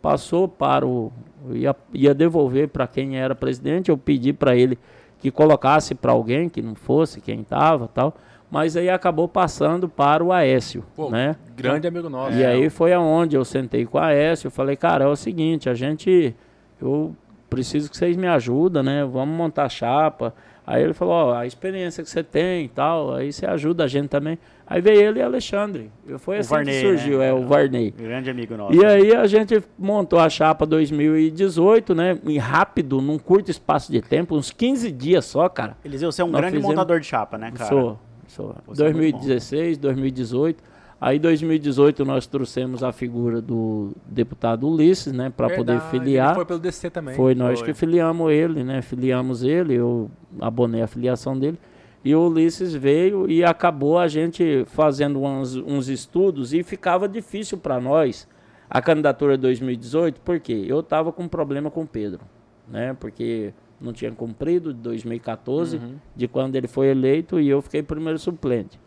Speaker 3: passou para o. ia, ia devolver para quem era presidente, eu pedi para ele que colocasse para alguém que não fosse quem estava tal. Mas aí acabou passando para o Aécio,
Speaker 2: Pô,
Speaker 3: né?
Speaker 2: Grande amigo nosso.
Speaker 3: E aí foi aonde eu sentei com a Aécio, eu falei, cara, é o seguinte, a gente, eu preciso que vocês me ajudem, né? Vamos montar a chapa. Aí ele falou, ó, a experiência que você tem e tal, aí você ajuda a gente também. Aí veio ele e Alexandre. Foi
Speaker 1: O
Speaker 3: assim
Speaker 1: Varney,
Speaker 3: que surgiu,
Speaker 1: né?
Speaker 3: é o Varney.
Speaker 1: Grande amigo nosso.
Speaker 3: E aí a gente montou a chapa 2018, né? E rápido, num curto espaço de tempo, uns 15 dias só, cara.
Speaker 1: Eliseu, você é um
Speaker 3: Nós
Speaker 1: grande
Speaker 3: fizemos-
Speaker 1: montador de chapa, né, cara?
Speaker 3: Sou, sou.
Speaker 1: Você é muito
Speaker 3: 2016, 2018. Aí 2018 nós trouxemos a figura do deputado Ulisses, né, para poder filiar.
Speaker 2: ele Foi pelo DC também.
Speaker 3: Foi nós
Speaker 1: Foi.
Speaker 3: que filiamos ele, né? Filiamos ele, eu abonei a filiação dele. E o Ulisses veio e acabou a gente fazendo uns, uns estudos e ficava difícil para nós a candidatura de 2018, porque eu estava com um problema com o Pedro, né? Porque não tinha cumprido de 2014,
Speaker 2: Uhum.
Speaker 3: de quando ele foi eleito, e eu fiquei primeiro suplente.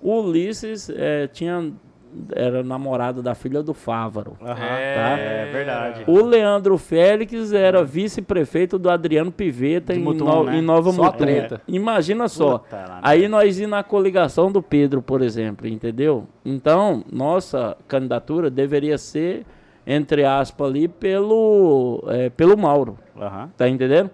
Speaker 3: O Ulisses eh, tinha, era namorado da filha do Fávaro.
Speaker 1: Aham,
Speaker 2: É,
Speaker 1: tá? é verdade.
Speaker 3: O Leandro Félix era vice-prefeito do Adriano Piveta em,
Speaker 1: Mutum,
Speaker 3: No-
Speaker 1: né?
Speaker 3: em Nova
Speaker 2: Só
Speaker 3: Mutum.
Speaker 2: treta.
Speaker 3: Imagina só.
Speaker 1: Puta lá,
Speaker 3: Aí nós íamos na coligação do Pedro, por exemplo, entendeu? Então, nossa candidatura deveria ser, entre aspas, ali, pelo, eh, pelo Mauro.
Speaker 1: Aham.
Speaker 3: Tá entendendo?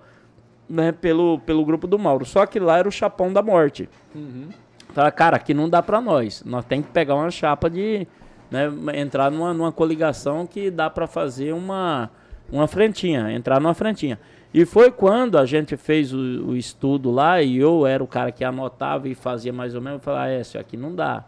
Speaker 3: Né, pelo, pelo grupo do Mauro. Só que lá era o chapão da morte.
Speaker 2: Uhum.
Speaker 3: Fala, cara, aqui não dá pra nós. Nós tem que pegar uma chapa de. Né, entrar numa, numa coligação que dá pra fazer uma, uma frentinha. Entrar numa frentinha. E foi quando a gente fez o, o estudo lá e eu era o cara que anotava e fazia mais ou menos. Eu falava, ah, é, isso aqui não dá.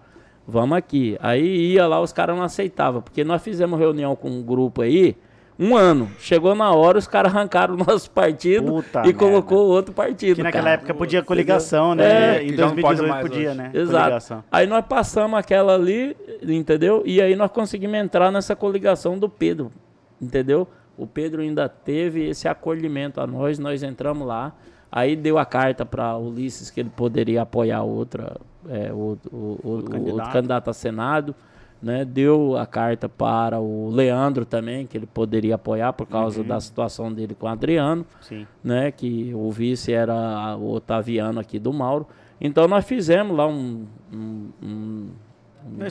Speaker 3: Vamos aqui. Aí ia lá, os caras não aceitavam. Porque nós fizemos reunião com um grupo aí. Um ano. Chegou na hora, os caras arrancaram o nosso partido
Speaker 1: Puta
Speaker 3: e
Speaker 1: merda.
Speaker 3: colocou outro partido.
Speaker 1: Que naquela
Speaker 3: cara.
Speaker 1: época podia coligação, né?
Speaker 3: É,
Speaker 1: em
Speaker 2: que já não pode
Speaker 1: 2018
Speaker 2: mais
Speaker 1: podia,
Speaker 2: hoje.
Speaker 1: né?
Speaker 3: Exato.
Speaker 1: Coligação.
Speaker 3: Aí nós passamos aquela ali, entendeu? E aí nós conseguimos entrar nessa coligação do Pedro, entendeu? O Pedro ainda teve esse acolhimento a nós, nós entramos lá. Aí deu a carta para Ulisses que ele poderia apoiar outra, é, o, o- o- o outro
Speaker 1: candidato.
Speaker 3: candidato a Senado. Né, deu a carta para o Leandro também, que ele poderia apoiar por causa
Speaker 1: Uhum.
Speaker 3: da situação dele com o Adriano
Speaker 1: Sim.
Speaker 3: né? Que o vice era o Otaviano aqui do Mauro. Então nós fizemos lá um, um- um-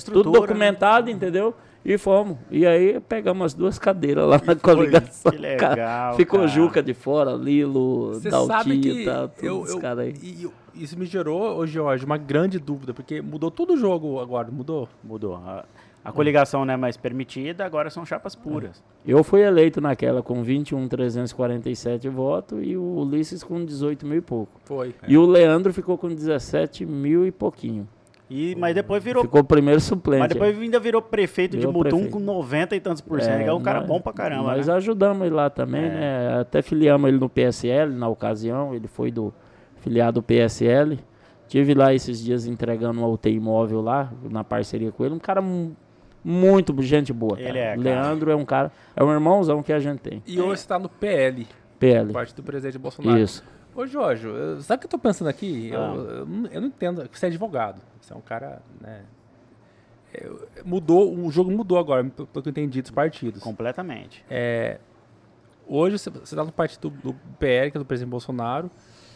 Speaker 3: tudo
Speaker 1: né?
Speaker 3: documentado, entendeu? E fomos. E aí pegamos as duas cadeiras lá na coligação.
Speaker 1: Que legal,
Speaker 3: Ficou
Speaker 1: cara.
Speaker 3: Juca de fora, Lilo,
Speaker 2: sabe que
Speaker 3: Daltita, todos
Speaker 2: eu,
Speaker 3: os caras aí.
Speaker 2: e eu- isso me gerou, ô Jorge, uma grande dúvida, porque mudou todo o jogo agora, mudou?
Speaker 1: Mudou. A, a coligação não é mais permitida, agora são chapas puras.
Speaker 3: Eu fui eleito naquela com 21.347 votos e o Ulisses com 18 mil e pouco.
Speaker 2: Foi.
Speaker 3: E o Leandro ficou com 17 mil e pouquinho.
Speaker 1: E, mas depois virou.
Speaker 3: Ficou primeiro suplente.
Speaker 1: Mas depois ainda virou prefeito
Speaker 3: Virou
Speaker 1: de Mutum
Speaker 3: prefeito.
Speaker 1: com 90 e tantos por cento. É, um cara
Speaker 3: nós-
Speaker 1: bom pra caramba,
Speaker 3: Nós
Speaker 1: né?
Speaker 3: ajudamos ele lá também,
Speaker 1: É.
Speaker 3: né? Até filiamos ele no PSL na ocasião. Ele foi do filiado do PSL. Tive lá esses dias entregando uma UTI móvel lá, na parceria com ele. Um cara mu- muito gente boa.
Speaker 1: Ele
Speaker 3: cara.
Speaker 1: é, cara.
Speaker 3: Leandro é um cara, é um irmãozão que a gente tem.
Speaker 2: E hoje você tá no PL,
Speaker 3: PL.
Speaker 2: parte do presidente Bolsonaro.
Speaker 3: Isso.
Speaker 2: Ô Jorge, eu- sabe o que eu tô pensando aqui? Eu,
Speaker 1: Ah.
Speaker 2: eu não- eu não entendo. Você é advogado. Você é um cara, né? é, mudou, o jogo mudou agora, pelo que eu entendi dos partidos.
Speaker 1: Completamente.
Speaker 2: É, hoje você está no partido do, do PL, que é do presidente Bolsonaro.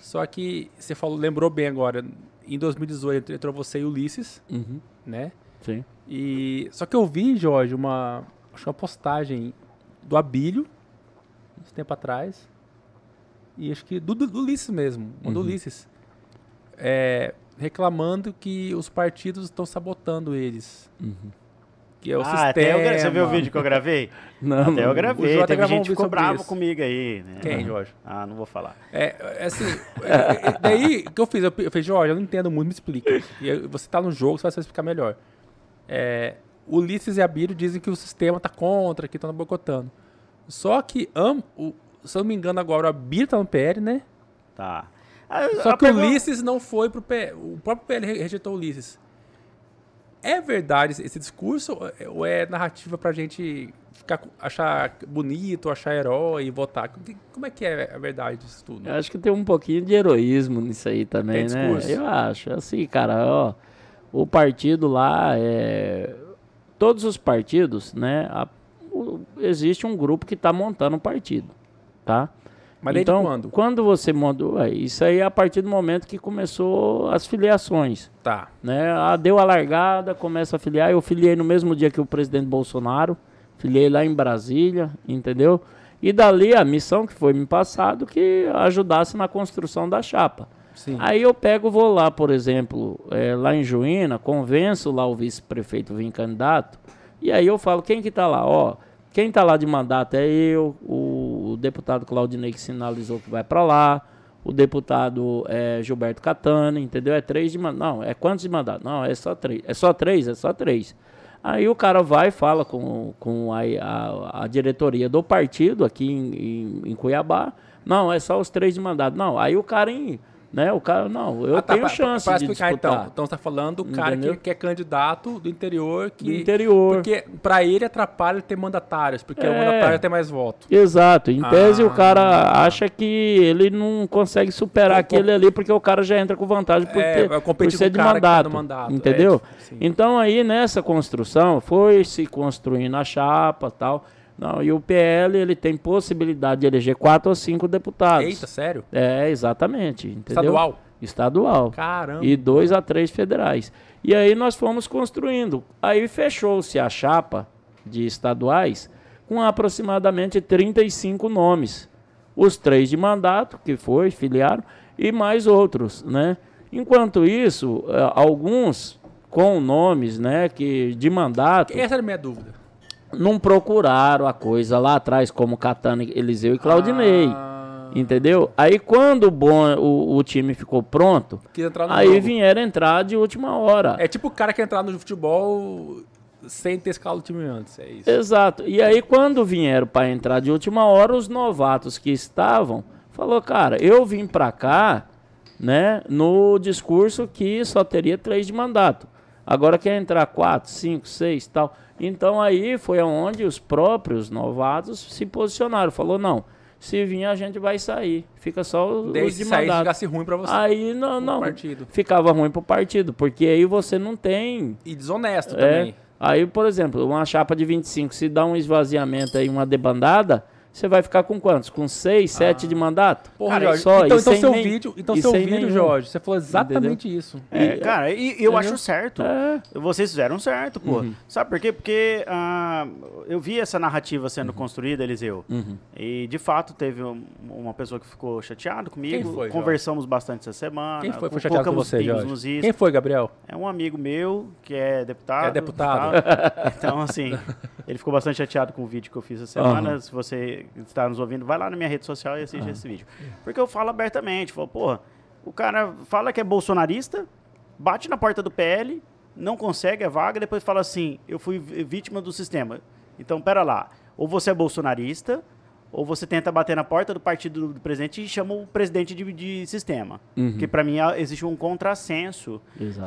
Speaker 2: Só que você falou, lembrou bem agora, em 2018 entrou você e o Ulisses,
Speaker 3: Uhum.
Speaker 2: né?
Speaker 3: Sim.
Speaker 2: E só que eu vi, Jorge, uma acho uma postagem do Abílio, uns tempo atrás, e acho que do, do, do Ulisses mesmo, um do
Speaker 3: Uhum.
Speaker 2: Ulisses, é, reclamando que os partidos estão sabotando eles,
Speaker 3: Uhum.
Speaker 2: Que é o
Speaker 1: ah,
Speaker 2: sistema.
Speaker 1: até eu, você viu o vídeo que eu gravei?
Speaker 3: Não,
Speaker 1: até eu
Speaker 2: O
Speaker 1: gravei. Teve
Speaker 2: um
Speaker 1: gente ficou bravo
Speaker 2: isso.
Speaker 1: comigo aí. Né?
Speaker 2: Quem, Jorge?
Speaker 1: Ah, não vou falar.
Speaker 2: É, é assim, é, é, daí o que eu fiz? Eu, eu falei, Jorge, eu não entendo muito, me explica. E aí, você tá no jogo, você vai saber explicar melhor. É, Ulisses e Abílio dizem que o sistema tá contra, que estão boicotando. Só que, am, o, se eu não me engano agora, o Abílio tá no PL, né?
Speaker 1: Tá. Ah,
Speaker 2: Só
Speaker 1: a
Speaker 2: que o
Speaker 1: pergunta-
Speaker 2: Ulisses não foi pro PL. O próprio PL re- rejeitou o Ulisses. É verdade esse- discurso ou é- ou é narrativa pra gente ficar, achar bonito, achar herói e votar? Como é que é a verdade disso tudo?
Speaker 3: Eu acho que tem um pouquinho de heroísmo nisso aí também,
Speaker 2: Tem
Speaker 3: né?
Speaker 2: discurso.
Speaker 3: Eu acho. Assim, cara, ó, o partido lá é. Todos os partidos, né? a- o- existe um grupo que está montando um partido, tá?
Speaker 2: Mas
Speaker 3: então,
Speaker 2: quando?
Speaker 3: Quando você ué, Isso aí é a partir do momento que começou as filiações.
Speaker 2: Tá.
Speaker 3: Né? Ah, deu a largada, começa a filiar. Eu filiei no mesmo dia que o presidente Bolsonaro. Filiei lá em Brasília, entendeu? E dali a missão que foi me passado que ajudasse na construção da chapa.
Speaker 2: Sim.
Speaker 3: Aí eu pego, vou lá, por exemplo, eh, lá em Juína, convenço lá o vice-prefeito vir candidato, e aí eu falo, quem que tá lá? Ó, quem tá lá de mandato é eu, o, o deputado Claudinei que sinalizou que vai para lá, o deputado eh, Gilberto Catani, entendeu? É três de mandato. Não, é quantos de mandato? Não, é só três. É só três? É só três. Aí o cara vai e fala com, com a, a, a diretoria do partido aqui em, em, em Cuiabá. Não, é só os três de mandato. Não, aí o cara em Né? O cara, não, eu
Speaker 2: Ah, tá,
Speaker 3: tenho
Speaker 2: pra-
Speaker 3: chance
Speaker 2: pra
Speaker 3: de
Speaker 2: explicar
Speaker 3: disputar.
Speaker 2: então. Então você tá falando do cara que, que é candidato do interior que
Speaker 3: Do interior.
Speaker 2: porque pra ele atrapalha ter mandatários, porque o
Speaker 3: É.
Speaker 2: mandatário tem mais voto.
Speaker 3: Exato. Em tese,
Speaker 2: Ah.
Speaker 3: o cara acha que ele não consegue superar aquele ali porque o cara já entra com vantagem por,
Speaker 2: É,
Speaker 3: ter, por ser
Speaker 2: o
Speaker 3: de
Speaker 2: tá
Speaker 3: mandato,
Speaker 2: mandato.
Speaker 3: Entendeu?
Speaker 2: É,
Speaker 3: então, aí, nessa construção, foi se construindo a chapa tal. Não, e o PL, ele tem possibilidade de eleger quatro ou cinco deputados.
Speaker 2: Eita, sério?
Speaker 3: É, exatamente. Entendeu?
Speaker 2: Estadual?
Speaker 3: Estadual.
Speaker 2: Caramba.
Speaker 3: E dois a três federais. E aí nós fomos construindo. Aí fechou-se a chapa de estaduais com aproximadamente 35 nomes. Os três de mandato, que foi, filiaram, e mais outros, né? Enquanto isso, eh, alguns com nomes, né, que de mandato,
Speaker 2: Essa era a minha dúvida.
Speaker 3: Não procuraram a coisa lá atrás, como Catana, Eliseu e Claudinei.
Speaker 2: Ah,
Speaker 3: Entendeu? Aí quando o, bom, o, o time ficou pronto, aí
Speaker 2: jogo.
Speaker 3: vieram entrar de última hora.
Speaker 2: É tipo o cara que entrar no futebol sem ter escala do time antes, é isso.
Speaker 3: Exato. E aí quando vieram para entrar de última hora, os novatos que estavam, falou, cara, eu vim para cá, né, no discurso que só teria três de mandato. Agora quer entrar quatro, cinco, seis, tal. Então aí foi onde os próprios novatos se posicionaram. Falou, não, se vir a gente vai sair. Fica só os
Speaker 2: Desde
Speaker 3: de
Speaker 2: se sair
Speaker 3: mandato.
Speaker 2: ficasse ruim pra você.
Speaker 3: Aí não, não,
Speaker 2: partido.
Speaker 3: ficava ruim pro partido, porque aí você não tem
Speaker 2: E desonesto
Speaker 3: é,
Speaker 2: também.
Speaker 3: Aí, por exemplo, uma chapa de 25, se dá um esvaziamento aí, uma debandada, você vai ficar com quantos? Com 6, 7 de mandato?
Speaker 2: Porra,
Speaker 3: Cara,
Speaker 2: Jorge,
Speaker 3: só,
Speaker 2: então,
Speaker 3: e
Speaker 2: então seu
Speaker 3: nem-
Speaker 2: vídeo, então
Speaker 3: e
Speaker 2: seu vídeo,
Speaker 3: nenhum.
Speaker 2: Jorge, você falou exatamente isso.
Speaker 1: É, cara, e eu acho
Speaker 3: Entendeu?
Speaker 1: certo.
Speaker 3: É.
Speaker 1: Vocês fizeram certo, pô.
Speaker 3: Uhum.
Speaker 1: Sabe por quê? Porque ah, eu vi essa narrativa sendo construída, Eliseu.
Speaker 3: Uhum.
Speaker 1: E, de fato, teve um- uma pessoa que ficou chateada comigo.
Speaker 2: Quem foi,
Speaker 1: Conversamos bastante essa semana.
Speaker 2: Quem foi, foi chateado com você, Jorge? Quem foi, Gabriel?
Speaker 1: É um amigo meu que é deputado.
Speaker 2: É deputado.
Speaker 1: tá? Então, assim, ele ficou bastante chateado com o vídeo que eu fiz essa semana. Se você está nos ouvindo, vai lá na minha rede social e assiste esse vídeo. Porque eu falo abertamente, falo, porra, o cara fala que é bolsonarista, bate na porta do PL, não consegue a vaga, depois fala assim, eu fui vítima do sistema. Então, pera lá, ou você é bolsonarista, ou você tenta bater na porta do partido do presidente e chama o presidente de, de sistema.
Speaker 3: Uhum.
Speaker 1: Que para mim ah, existe um contrassenso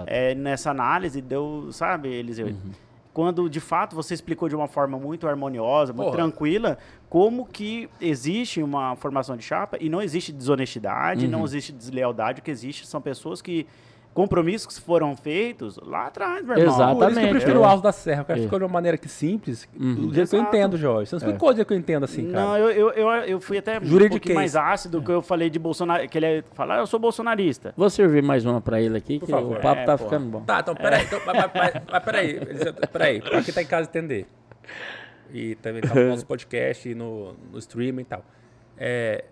Speaker 1: é, nessa análise, deu, sabe, Eliseu?
Speaker 3: Uhum.
Speaker 1: Quando de fato você explicou de uma forma muito harmoniosa, muito
Speaker 2: Porra.
Speaker 1: tranquila, como que existe uma formação de chapa e não existe desonestidade,
Speaker 3: Uhum.
Speaker 1: não existe deslealdade, o que existe são pessoas que compromissos que foram feitos lá atrás, meu irmão.
Speaker 3: Exato.
Speaker 2: Por isso que eu
Speaker 3: Exatamente,
Speaker 2: prefiro
Speaker 3: é.
Speaker 2: o Alto da Serra. Cara
Speaker 3: É.
Speaker 2: ficou de uma maneira que simples,
Speaker 3: Uhum.
Speaker 2: do jeito que eu entendo, Jorge. Você não explicou do jeito que eu entendo assim, cara.
Speaker 1: Não, eu, eu, eu, eu fui até um
Speaker 2: Juridiquês.
Speaker 1: pouquinho mais ácido que eu falei de Bolsonaro, que ele é, falar, eu sou bolsonarista.
Speaker 3: Vou servir mais uma pra ele aqui,
Speaker 2: Por
Speaker 3: que
Speaker 2: favor.
Speaker 3: o papo
Speaker 1: É,
Speaker 3: tá
Speaker 1: pô.
Speaker 3: ficando bom.
Speaker 2: Tá, então peraí. Então, mas, mas, mas, mas peraí, peraí. Pra quem tá em casa entender. E também tá no nosso podcast e no, no streaming e tal. É,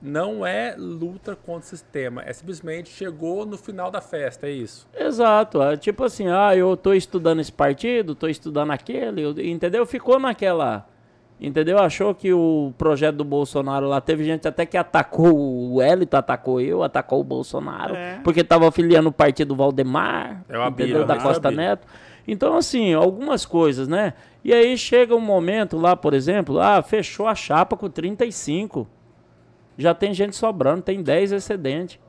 Speaker 2: não é luta contra o sistema. É simplesmente chegou no final da festa, é isso.
Speaker 3: Exato. É tipo assim, ah, eu tô estudando esse partido, tô estudando aquele, eu- entendeu? Ficou naquela. Entendeu? Achou que o projeto do Bolsonaro lá teve gente até que atacou o Hélito, atacou eu, atacou o Bolsonaro,
Speaker 1: É.
Speaker 3: porque tava afiliando o partido Valdemar,
Speaker 2: É
Speaker 3: entendeu? Da
Speaker 2: né?
Speaker 3: Costa
Speaker 2: Abílio.
Speaker 3: Neto. Então, assim, algumas coisas, né? E aí chega um momento lá, por exemplo, ah, fechou a chapa com 35. Já tem gente sobrando, tem 10 excedente.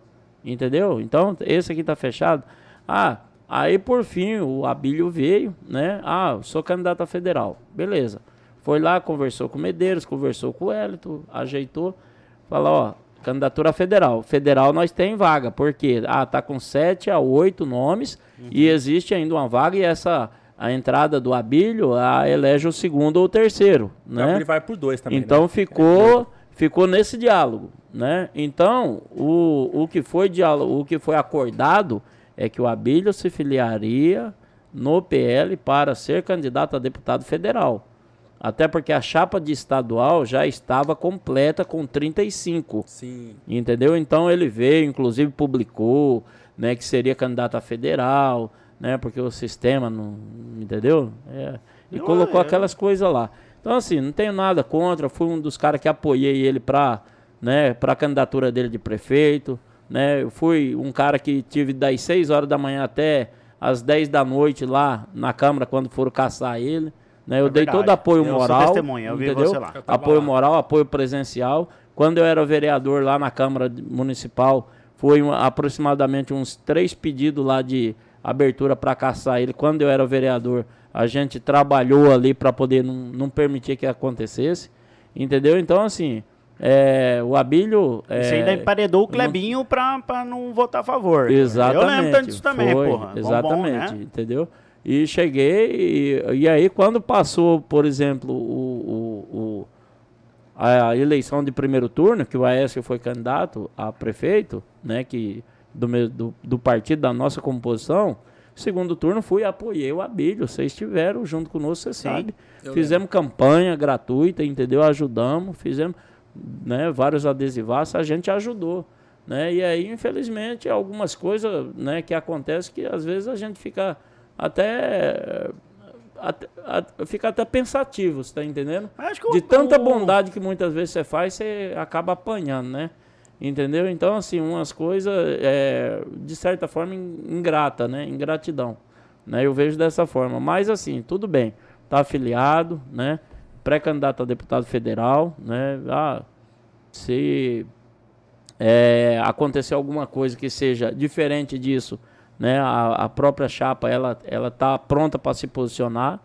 Speaker 3: Entendeu? Então, esse aqui tá fechado. Ah, aí por fim o Abílio veio, né? Ah, sou candidato a federal. Beleza. Foi lá, conversou com o Medeiros, conversou com o Hélito, ajeitou. Falou, ó, candidatura federal. Federal nós tem vaga, porque ah, tá com 7 a 8 nomes e existe ainda uma vaga e essa a entrada do Abílio a elege o segundo ou o terceiro, né?
Speaker 2: Ele vai por dois também.
Speaker 3: Então
Speaker 2: né?
Speaker 3: ficou, ficou nesse diálogo, né? Então, o, o, que foi diálogo, o que foi acordado é que o Abílio se filiaria no PL para ser candidato a deputado federal. Até porque a chapa de estadual já estava completa com 35.
Speaker 2: Sim.
Speaker 3: Entendeu? Então ele veio, inclusive publicou, né, que seria candidato a federal, né, porque o sistema não, entendeu? É, e
Speaker 1: Eu-
Speaker 3: colocou
Speaker 1: eu-
Speaker 3: aquelas coisas lá. Então assim, não tenho nada contra, fui um dos caras que apoiei ele para, né, a candidatura dele de prefeito, né? Eu fui um cara que tive das 6 horas da manhã até as 10 da noite lá na Câmara quando foram caçar ele. Né? Eu
Speaker 1: É
Speaker 3: dei todo apoio
Speaker 1: Eu sou
Speaker 3: moral.
Speaker 1: testemunha, eu vi
Speaker 3: entendeu? Apoio
Speaker 2: lá.
Speaker 3: moral, apoio presencial. Quando eu era vereador lá na Câmara Municipal, foi um- aproximadamente uns três pedidos lá de abertura para caçar ele. Quando eu era vereador, a gente trabalhou ali para poder não, não permitir que acontecesse. Entendeu? Então, assim, é, o Abílio. É,
Speaker 1: Você ainda emparedou o Clebinho pra, pra não votar a favor.
Speaker 3: Exatamente.
Speaker 1: Eu lembro tanto disso também,
Speaker 3: foi,
Speaker 1: porra. Bom, bom,
Speaker 3: Exatamente,
Speaker 1: né?
Speaker 3: entendeu? E cheguei, e, e aí quando passou, por exemplo, o, o- o- a eleição de primeiro turno, que o Aécio foi candidato a prefeito, né, que do, meu- do, do partido da nossa composição, segundo turno fui apoiei o Abílio, vocês estiveram junto conosco, você sabe. Fizemos campanha gratuita, entendeu? Ajudamos, fizemos né, vários adesivaços, a gente ajudou. Né? E aí, infelizmente, algumas coisas né, que acontecem que às vezes a gente fica até, até, a- fica até pensativo, você tá entendendo? De tanta bondade que muitas vezes você faz, você acaba apanhando, né? Entendeu? Então, assim, umas coisas, é, de certa forma, in- ingrata, né? Ingratidão. Né? Eu vejo dessa forma. Mas, assim, tudo bem. Tá afiliado, né? Pré-candidato a deputado federal, né? Ah, se é, acontecer alguma coisa que seja diferente disso, né? A, a própria chapa, ela, ela tá pronta para se posicionar,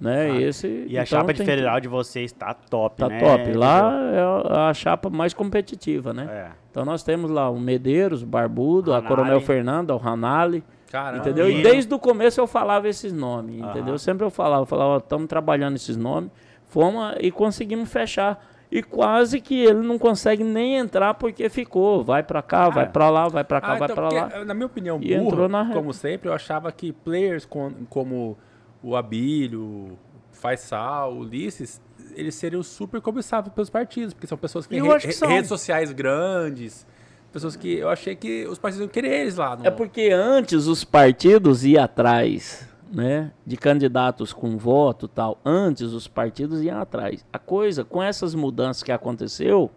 Speaker 3: né?
Speaker 1: Claro.
Speaker 3: Esse,
Speaker 1: E a
Speaker 3: então
Speaker 1: chapa de federal de vocês tá top,
Speaker 3: Tá
Speaker 1: né?
Speaker 3: top. Lá é a chapa mais competitiva, né?
Speaker 1: É.
Speaker 3: Então nós temos lá o Medeiros, o Barbudo, a
Speaker 1: Hanali.
Speaker 3: Coronel Fernanda, o Ranali,
Speaker 2: Caramba.
Speaker 3: entendeu? E desde o começo eu falava esses nomes,
Speaker 1: Aham.
Speaker 3: entendeu? Sempre eu falava, eu falava, estamos trabalhando esses nomes, fomos e conseguimos fechar. E quase que ele não consegue nem entrar porque ficou, vai pra cá, vai pra lá, vai pra cá,
Speaker 2: Ah,
Speaker 3: vai
Speaker 2: então,
Speaker 3: pra
Speaker 2: porque,
Speaker 3: lá.
Speaker 2: Na minha opinião,
Speaker 3: E entrou na
Speaker 2: como sempre, eu achava que players com- como o Abílio, o Faisal, o Ulisses, eles seriam super cobiçados pelos partidos, porque são pessoas que têm re-
Speaker 1: são.
Speaker 2: redes sociais grandes, pessoas que eu achei que os partidos iam querer eles lá. No...
Speaker 3: É porque antes os partidos iam atrás, né, de candidatos com voto e tal. Antes os partidos iam atrás. A coisa, com essas mudanças que aconteceu,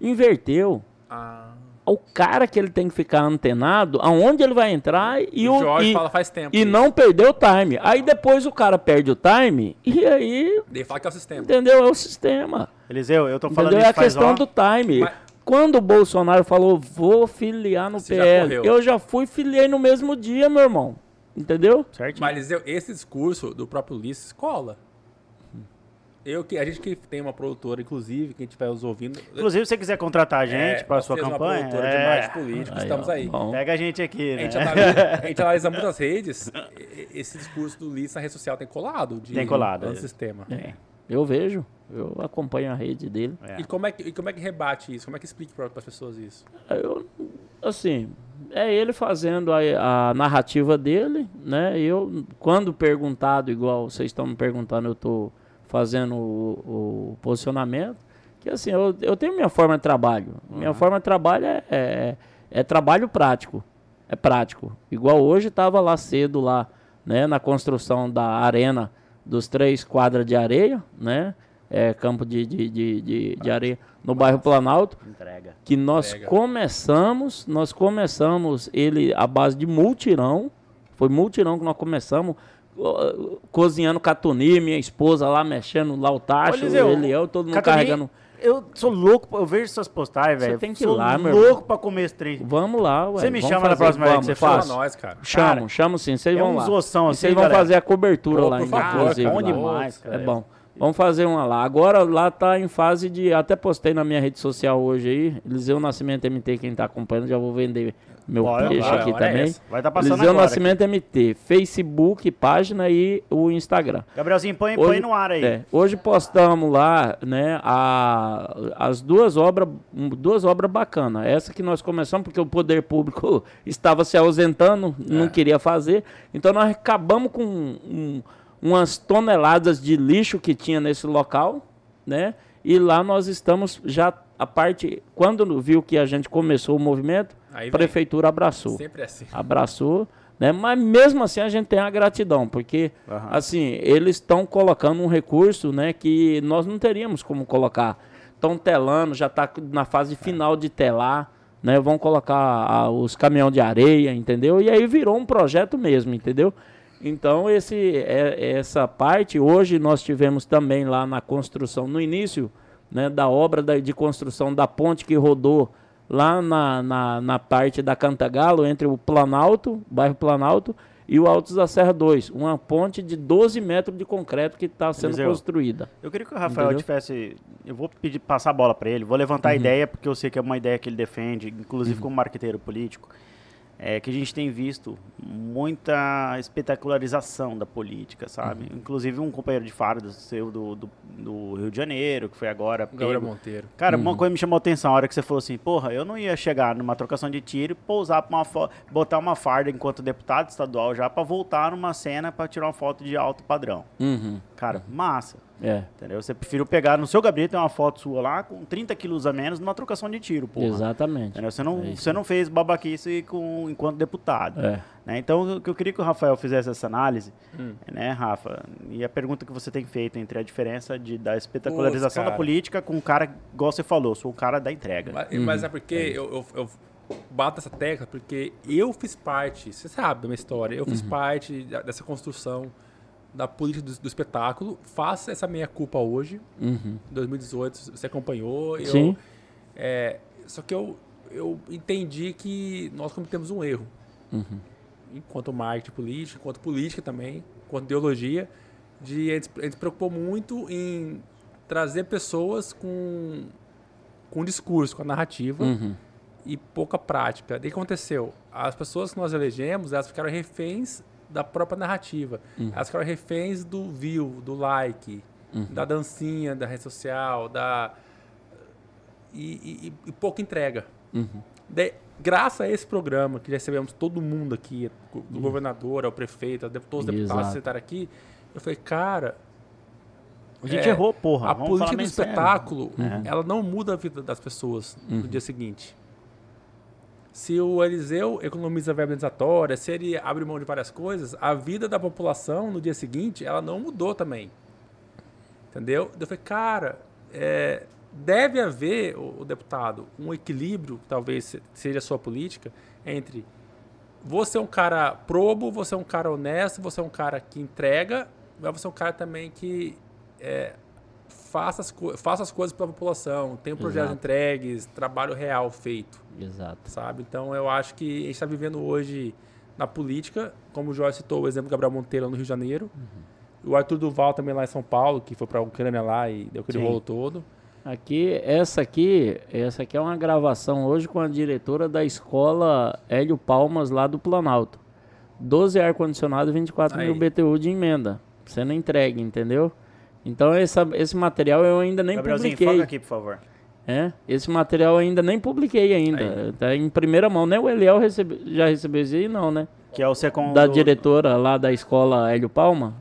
Speaker 3: inverteu.
Speaker 2: Ah,
Speaker 3: O cara que ele tem que ficar antenado, aonde ele vai entrar e
Speaker 2: o
Speaker 3: o
Speaker 2: Jorge
Speaker 3: e,
Speaker 2: fala faz tempo.
Speaker 3: e
Speaker 2: isso.
Speaker 3: não perder o time. Aí depois o cara perde o time e aí,
Speaker 2: Ele fala que é o sistema.
Speaker 3: entendeu? É o sistema.
Speaker 1: Eliseu, eu tô falando
Speaker 3: Entendeu? É a questão
Speaker 1: ó,
Speaker 3: do time.
Speaker 2: Mas-
Speaker 3: Quando o Bolsonaro falou, vou filiar no
Speaker 2: Você já
Speaker 3: PL,
Speaker 2: correu.
Speaker 3: eu já fui filiei no mesmo dia, meu irmão. Entendeu?
Speaker 1: certinho.
Speaker 2: Mas Eliseu, esse discurso do próprio Ulisses cola. Eu que a gente que tem uma produtora, inclusive, quem estiver nos ouvindo.
Speaker 1: Inclusive, se você quiser contratar a gente
Speaker 2: é,
Speaker 1: para
Speaker 2: nós
Speaker 1: sua campanha,
Speaker 2: Uma produtora
Speaker 1: é,
Speaker 2: de marketing político,
Speaker 3: Aí,
Speaker 2: estamos
Speaker 3: ó,
Speaker 2: aí.
Speaker 3: bom.
Speaker 1: pega a gente aqui,
Speaker 2: A
Speaker 1: né?
Speaker 2: gente, analisa, a gente analisa muitas redes, esse discurso do Ulisses na rede social tem colado. De,
Speaker 1: Tem colado,
Speaker 2: No
Speaker 1: é.
Speaker 2: sistema.
Speaker 3: É, eu vejo, eu acompanho a rede dele.
Speaker 1: É.
Speaker 2: E, como é que, e como é que rebate isso? Como é que explica para as pessoas isso?
Speaker 3: Eu, assim, é ele fazendo a, a narrativa dele, né? Eu, quando perguntado, igual vocês estão me perguntando, eu estou fazendo o, o posicionamento, que assim, eu, eu tenho minha forma de trabalho. Minha forma de trabalho é, é, é trabalho prático. É prático. Igual hoje estava lá cedo, lá, né, na construção da arena dos três quadras de areia, né? É, campo de, de, de, de, de areia no bairro Planalto
Speaker 1: Entrega.
Speaker 3: que nós
Speaker 2: Pega.
Speaker 3: começamos, nós começamos ele à base de multirão, foi multirão que nós começamos, cozinhando catuní, minha esposa lá mexendo lá o tacho,
Speaker 1: Eliseu,
Speaker 3: ele eu, todo mundo
Speaker 1: Catuní,
Speaker 3: carregando.
Speaker 1: Eu sou louco, eu vejo suas postagens,
Speaker 3: Você
Speaker 1: velho.
Speaker 3: tem que ir lá, meu
Speaker 1: louco pra comer esse trem.
Speaker 3: Vamos lá, ué.
Speaker 1: Você me
Speaker 3: vamos
Speaker 1: chama na próxima vez que você
Speaker 2: Fala
Speaker 3: faço.
Speaker 2: nós, cara.
Speaker 3: Chamo,
Speaker 1: Cara,
Speaker 3: chamo sim, vocês
Speaker 1: é
Speaker 3: vão lá.
Speaker 1: assim,
Speaker 3: vocês vão fazer a cobertura
Speaker 2: Pô,
Speaker 3: lá,
Speaker 2: por favor,
Speaker 3: inclusive.
Speaker 2: cara,
Speaker 1: Bom demais, cara.
Speaker 3: É bom. Vamos fazer uma lá. Agora lá tá em fase de. Até postei na minha rede social hoje aí. Eliseu Nascimento MT, quem tá acompanhando, já vou vender meu
Speaker 1: Bora,
Speaker 3: peixe
Speaker 1: bora,
Speaker 3: aqui
Speaker 2: é
Speaker 3: também.
Speaker 2: essa.
Speaker 1: Vai estar passando
Speaker 3: Eliseu
Speaker 1: agora.
Speaker 3: Nascimento MT, Facebook, página e o Instagram.
Speaker 1: aqui. Gabrielzinho, põe,
Speaker 3: Hoje-
Speaker 1: põe no ar aí.
Speaker 3: É, hoje postamos lá, né, a, as duas obras, duas obras bacanas. Essa que nós começamos porque o poder público estava se ausentando, não queria fazer. Então nós acabamos com um- umas toneladas de lixo que tinha nesse local, né? E lá nós estamos já a parte quando viu que a gente começou o movimento, a prefeitura abraçou
Speaker 2: Sempre é assim.
Speaker 3: abraçou, né? Mas mesmo assim a gente tem a gratidão, porque
Speaker 1: Aham.
Speaker 3: assim, eles estão colocando um recurso, né, que nós não teríamos como colocar. Estão telando, já está na fase final de telar, né? Vão colocar ah, os caminhão de areia, entendeu? E aí virou um projeto mesmo, entendeu? Então esse é, essa parte hoje nós tivemos também lá na construção no início, né, da obra da- de construção da ponte que rodou lá na, na, na parte da Cantagalo, entre o Planalto, bairro Planalto, e o Altos da Serra 2. Uma ponte de 12 metros de concreto que está sendo
Speaker 1: Eliseu,
Speaker 3: construída.
Speaker 1: Eu queria que o Rafael
Speaker 3: Entendeu?
Speaker 1: tivesse. Eu vou pedir passar a bola para ele, vou levantar a ideia, porque eu sei que é uma ideia que ele defende, inclusive como marqueteiro político. É que a gente tem visto muita espetacularização da política, sabe? Inclusive um companheiro de farda seu do, do, do Rio de Janeiro, que foi agora.
Speaker 2: Gabriel. Monteiro.
Speaker 1: Cara, uma coisa me chamou a atenção, a hora que você falou assim, porra, eu não ia chegar numa trocação de tiro e pousar pra uma botar uma farda enquanto deputado estadual já pra voltar numa cena pra tirar uma foto de alto padrão.
Speaker 3: Uhum.
Speaker 1: Cara, massa.
Speaker 3: É,
Speaker 1: Entendeu? Você preferiu pegar no seu gabinete tem uma foto sua lá com 30 quilos a menos numa trocação de tiro, porra.
Speaker 3: exatamente.
Speaker 1: Entendeu? Você não,
Speaker 3: É
Speaker 1: você não fez babaquice com, enquanto deputado.
Speaker 3: É.
Speaker 1: né? Então, o que eu queria que o Rafael fizesse essa análise,
Speaker 2: Hum.
Speaker 1: né, Rafa? E a pergunta que você tem feito entre a diferença de, da espetacularização da política com o cara, igual você falou, sou o cara da entrega.
Speaker 2: Mas, mas é porque eu, eu, eu bato essa tecla porque eu fiz parte, você sabe da minha história, eu fiz parte da- dessa construção da política do, do espetáculo. Faça essa meia culpa hoje,
Speaker 3: Uhum.
Speaker 2: em 2018, você acompanhou. eu-
Speaker 3: Sim.
Speaker 2: é, só que eu, eu entendi que nós cometemos um erro.
Speaker 3: Uhum.
Speaker 2: Enquanto marketing político, enquanto política também, enquanto ideologia, de a gente, a gente se preocupou muito em trazer pessoas com, com discurso, com a narrativa
Speaker 3: Uhum.
Speaker 2: e pouca prática. O que aconteceu? As pessoas que nós elegemos, elas ficaram reféns da própria narrativa. Elas ficaram reféns do view, do like, da dancinha da rede social, da e, e- e pouca entrega.
Speaker 3: Uhum.
Speaker 2: Daí, graças a esse programa, que recebemos todo mundo aqui, do governador ao prefeito, ao deputado, todos os deputados que sentaram aqui, eu falei, cara,
Speaker 1: A gente
Speaker 2: é,
Speaker 1: errou, porra.
Speaker 2: a política do
Speaker 1: sério.
Speaker 2: espetáculo,
Speaker 1: Uhum.
Speaker 2: ela não muda a vida das pessoas no dia seguinte. Se o Eliseu economiza verba indenizatória, se ele abre mão de várias coisas, a vida da população no dia seguinte, ela não mudou também. Entendeu? Eu falei, cara, é, deve haver, o, o deputado, um equilíbrio, talvez se- seja a sua política, entre você é um cara probo, você é um cara honesto, você é um cara que entrega, mas você é um cara também que é, faça, as co- faça as coisas para a população, tem projetos entregues, trabalho real feito,
Speaker 3: Exato.
Speaker 2: sabe? Então eu acho que a gente está vivendo hoje na política, como o Jorge citou o exemplo do Gabriel Monteiro no Rio de Janeiro, o Arthur Duval também lá em São Paulo, que foi para a Ucrânia lá e deu aquele
Speaker 1: Sim.
Speaker 2: rolo todo.
Speaker 3: Aqui, essa aqui, essa aqui é uma gravação hoje com a diretora da escola Hélio Palmas lá do Planalto. 12 ar-condicionado, 24 mil
Speaker 2: Aí.
Speaker 3: BTU de emenda. Sendo entregue, entendeu? Então essa, esse material eu ainda nem
Speaker 1: Gabrielzinho,
Speaker 3: publiquei.
Speaker 1: foca aqui, por favor.
Speaker 3: É, esse material eu ainda nem publiquei ainda. Tá em primeira mão. Nem o Eliel recebe, já recebeu esse aí, não, né?
Speaker 1: Que é o segundo...
Speaker 3: Da diretora lá da escola Hélio Palma?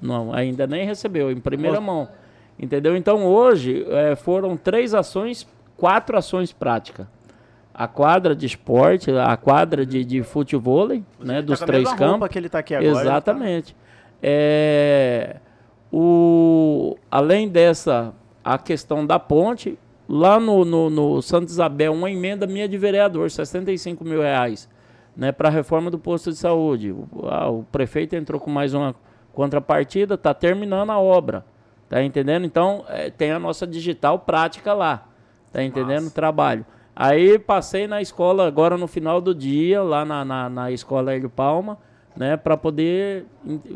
Speaker 3: Não. ainda nem recebeu, em primeira mão. Entendeu? Então hoje eh, foram três ações, quatro ações práticas. A quadra de esporte, a quadra de, de futebol, né? Dos
Speaker 1: tá
Speaker 3: três campos.
Speaker 1: que ele tá aqui agora. tá-
Speaker 3: Exatamente. É, o, além dessa, a questão da ponte, lá no, no, no Santa Isabel, uma emenda minha de vereador, 65 mil reais, né, para a reforma do posto de saúde. O, ah, o prefeito entrou com mais uma contrapartida, está terminando a obra. Tá entendendo? Então, é, tem a nossa digital prática lá. Tá entendendo? Trabalho. Aí passei na escola agora no final do dia, lá na, na, na escola Hélio Palma, né, para poder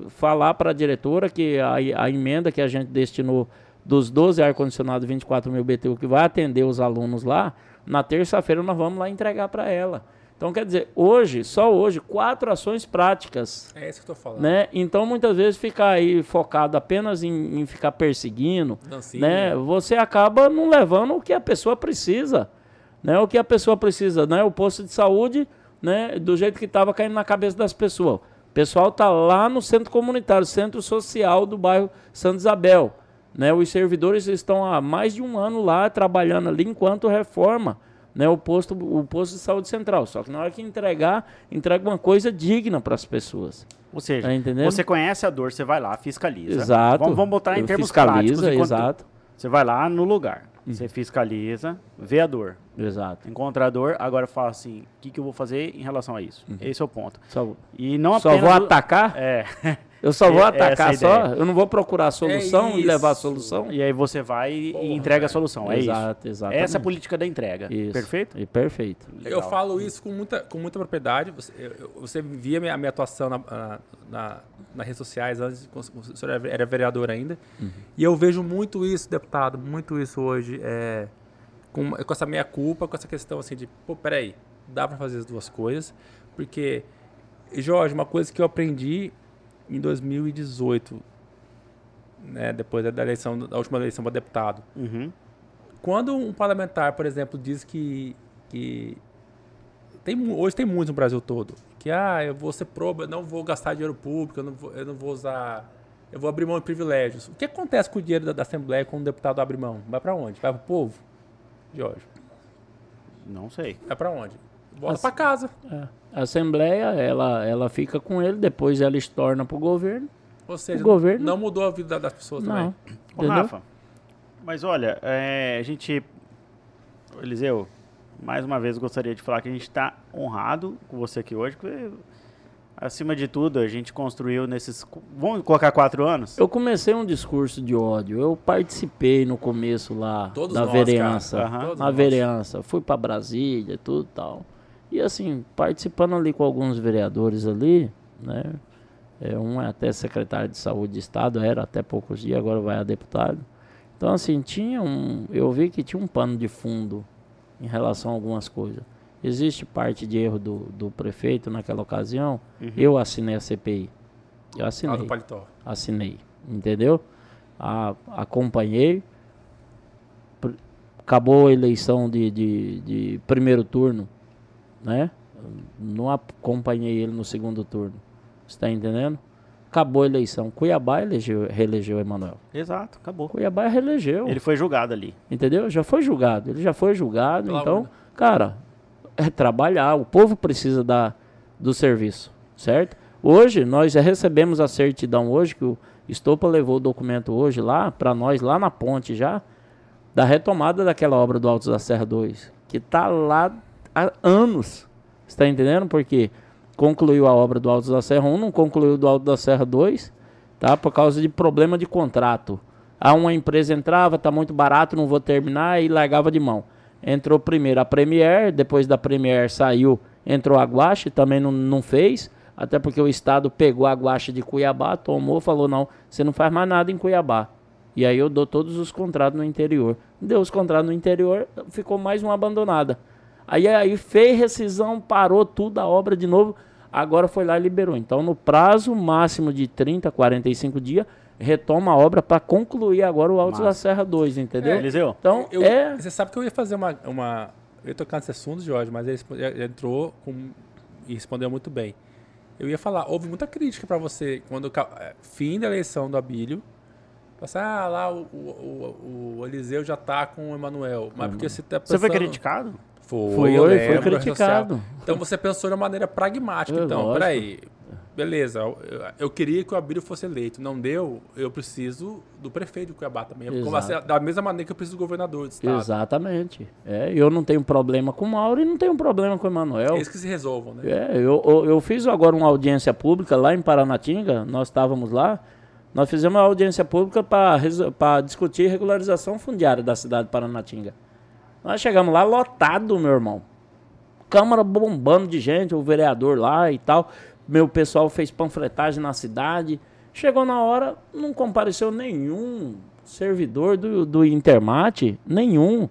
Speaker 3: falar para a diretora que a, a emenda que a gente destinou dos 12 ar-condicionado 24 mil BTU que vai atender os alunos lá, na terça-feira nós vamos lá entregar para ela. Então, quer dizer, hoje, só hoje, quatro ações práticas
Speaker 2: É isso que eu tô falando.
Speaker 3: né? Então muitas vezes ficar aí focado apenas em, em ficar perseguindo,
Speaker 2: Dancinha.
Speaker 3: né? Você acaba não levando o que a pessoa precisa, né? O que a pessoa precisa, né? O posto de saúde, né? Do jeito que estava caindo na cabeça das pessoas. O pessoal tá lá no centro comunitário, centro social do bairro Santa Isabel, né? Os servidores estão há mais de um ano lá trabalhando ali enquanto reforma. Né, o posto o posto de saúde central só que na hora que entregar entrega uma coisa digna para as pessoas
Speaker 1: Ou seja,
Speaker 3: Tá
Speaker 1: você conhece a dor, você vai lá, fiscaliza.
Speaker 3: Exato.
Speaker 1: Vamos, vamos botar em termos práticos.
Speaker 3: fiscaliza,
Speaker 1: enquanto-
Speaker 3: exato.
Speaker 1: Você vai lá no lugar, você fiscaliza, vê a dor.
Speaker 3: Exato.
Speaker 1: Encontra a dor, agora fala assim, o que, que eu vou fazer em relação a isso? Esse é o ponto.
Speaker 3: Só,
Speaker 1: E não
Speaker 3: só vou atacar?
Speaker 1: É.
Speaker 3: Eu só vou
Speaker 1: É- é a
Speaker 3: atacar só, eu não vou procurar a solução e levar a solução.
Speaker 1: E aí você vai e
Speaker 2: Porra,
Speaker 1: entrega a
Speaker 2: velho.
Speaker 1: solução. É
Speaker 3: Exato,
Speaker 1: isso.
Speaker 3: exatamente.
Speaker 1: Essa é a política da entrega.
Speaker 3: Isso.
Speaker 1: Perfeito?
Speaker 3: E perfeito.
Speaker 2: Eu
Speaker 1: Legal.
Speaker 2: falo isso com muita, com muita propriedade. Você, eu- eu- você via minha, minha atuação na, na, na- nas redes sociais antes, quando o senhor era- vereador ainda. E eu vejo muito isso, deputado, muito isso hoje. É, com, com essa meia culpa, com essa questão assim de, pô, peraí, dá pra fazer as duas coisas. Porque, Jorge, uma coisa que eu aprendi em 2018, né, depois da eleição, da última eleição para deputado.
Speaker 1: Uhum.
Speaker 2: Quando um parlamentar, por exemplo, diz que, que tem, hoje tem muito no Brasil todo, que ah, eu vou ser proba, não vou gastar dinheiro público, eu não vou, eu não vou usar, eu vou abrir mão de privilégios. O que acontece com o dinheiro da, da Assembleia quando o deputado abre mão? Vai para onde? Vai pro povo? Jorge,
Speaker 1: Não sei.
Speaker 2: vai para onde? Volta
Speaker 3: As-
Speaker 2: para casa.
Speaker 3: É. A Assembleia, ela, ela fica com ele, depois ela estorna pro governo.
Speaker 2: Ou seja,
Speaker 3: O governo-
Speaker 2: não mudou a vida das pessoas
Speaker 3: Não.
Speaker 2: também.
Speaker 1: Ô? Rafa, mas olha, é, a gente. Eliseu, mais uma vez gostaria de falar que a gente está honrado com você aqui hoje, porque, acima de tudo, a gente construiu nesses. Vamos colocar quatro anos?
Speaker 3: Eu comecei um discurso de ódio. Eu participei no começo lá
Speaker 2: Todos
Speaker 3: da
Speaker 2: nós,
Speaker 3: vereança.
Speaker 2: Todos
Speaker 3: Na
Speaker 2: nós.
Speaker 3: vereança. Fui pra Brasília, tudo tal. E assim, participando ali com alguns vereadores ali, né? É, um é até secretário de saúde de estado, era até poucos dias, agora vai a deputado. Então assim, tinha um. Eu vi que tinha um pano de fundo em relação a algumas coisas. Existe parte de erro do, do prefeito naquela ocasião. Eu assinei a CPI. Eu
Speaker 2: Ah,
Speaker 3: assinei
Speaker 2: do paletó.
Speaker 3: assinei, entendeu? A- acompanhei. Acabou a eleição de, de, de primeiro turno, né? Não acompanhei ele no segundo turno. Você tá entendendo? Acabou a eleição. Cuiabá elegeu, reelegeu Emanuel.
Speaker 1: Exato, acabou.
Speaker 3: Cuiabá reelegeu.
Speaker 1: Ele foi julgado ali.
Speaker 3: Entendeu? Já foi julgado. Ele já foi julgado.
Speaker 2: Pela
Speaker 3: então,
Speaker 2: urna.
Speaker 3: cara, é trabalhar. O povo precisa da, do serviço, certo? Hoje, nós recebemos a certidão hoje, que o Estopa levou o documento hoje lá, para nós, lá na ponte já, da retomada daquela obra do Altos da Serra 2, que tá lá há anos. Você tá entendendo? Porque concluiu a obra do Altos da Serra 1, não concluiu do Alto da Serra 2, tá? Por causa de problema de contrato. Aí uma empresa entrava, tá muito barato, não vou terminar, e largava de mão. Entrou primeiro a Premier, depois da Premier saiu, entrou a Guache, também não, não fez, até porque o Estado pegou a Guache de Cuiabá, tomou, falou, não, você não faz mais nada em Cuiabá. E aí eu dou todos os contratos no interior. Deu os contratos no interior, ficou mais uma abandonada. Aí, aí fez rescisão, parou tudo a obra de novo, agora foi lá e liberou. Então, no prazo máximo de 30, 45 dias, retoma a obra para concluir agora o Altos
Speaker 1: Massa.
Speaker 3: da Serra 2, entendeu?
Speaker 1: É, Eliseu?
Speaker 3: Então,
Speaker 2: Eu-
Speaker 3: é.
Speaker 2: Você sabe que eu ia fazer uma. uma eu ia tocar nesse assunto, Jorge, mas ele entrou com, e respondeu muito bem. Eu ia falar, houve muita crítica para você quando é, fim da eleição do Abílio. Você, ah, lá o, o, o- o Eliseu já tá com o Emanuel. Mas porque você tá
Speaker 1: Você foi
Speaker 2: pensando-
Speaker 1: criticado?
Speaker 2: Foi,
Speaker 3: Foi,
Speaker 2: eu
Speaker 3: foi
Speaker 2: lembro, rede
Speaker 3: criticado.
Speaker 2: Então você pensou de uma maneira pragmática.
Speaker 3: É,
Speaker 2: então,
Speaker 3: lógico.
Speaker 2: peraí. Beleza, eu, eu queria que o Abílio fosse eleito. Não deu, eu preciso do prefeito de Cuiabá também. Assim, da mesma maneira que eu preciso do governador do estado.
Speaker 3: Exatamente. É, eu não tenho problema com o Mauro e não tenho problema com o Emanuel.
Speaker 2: É isso que se resolvam, né?
Speaker 3: É, eu, eu, eu fiz agora uma audiência pública lá em Paranatinga, nós estávamos lá, nós fizemos uma audiência pública para discutir regularização fundiária da cidade de Paranatinga. Nós chegamos lá lotado, meu irmão. Câmara bombando de gente, o vereador lá e tal. Meu pessoal fez panfletagem na cidade. Chegou na hora, não compareceu nenhum servidor do, do Intermate, nenhum.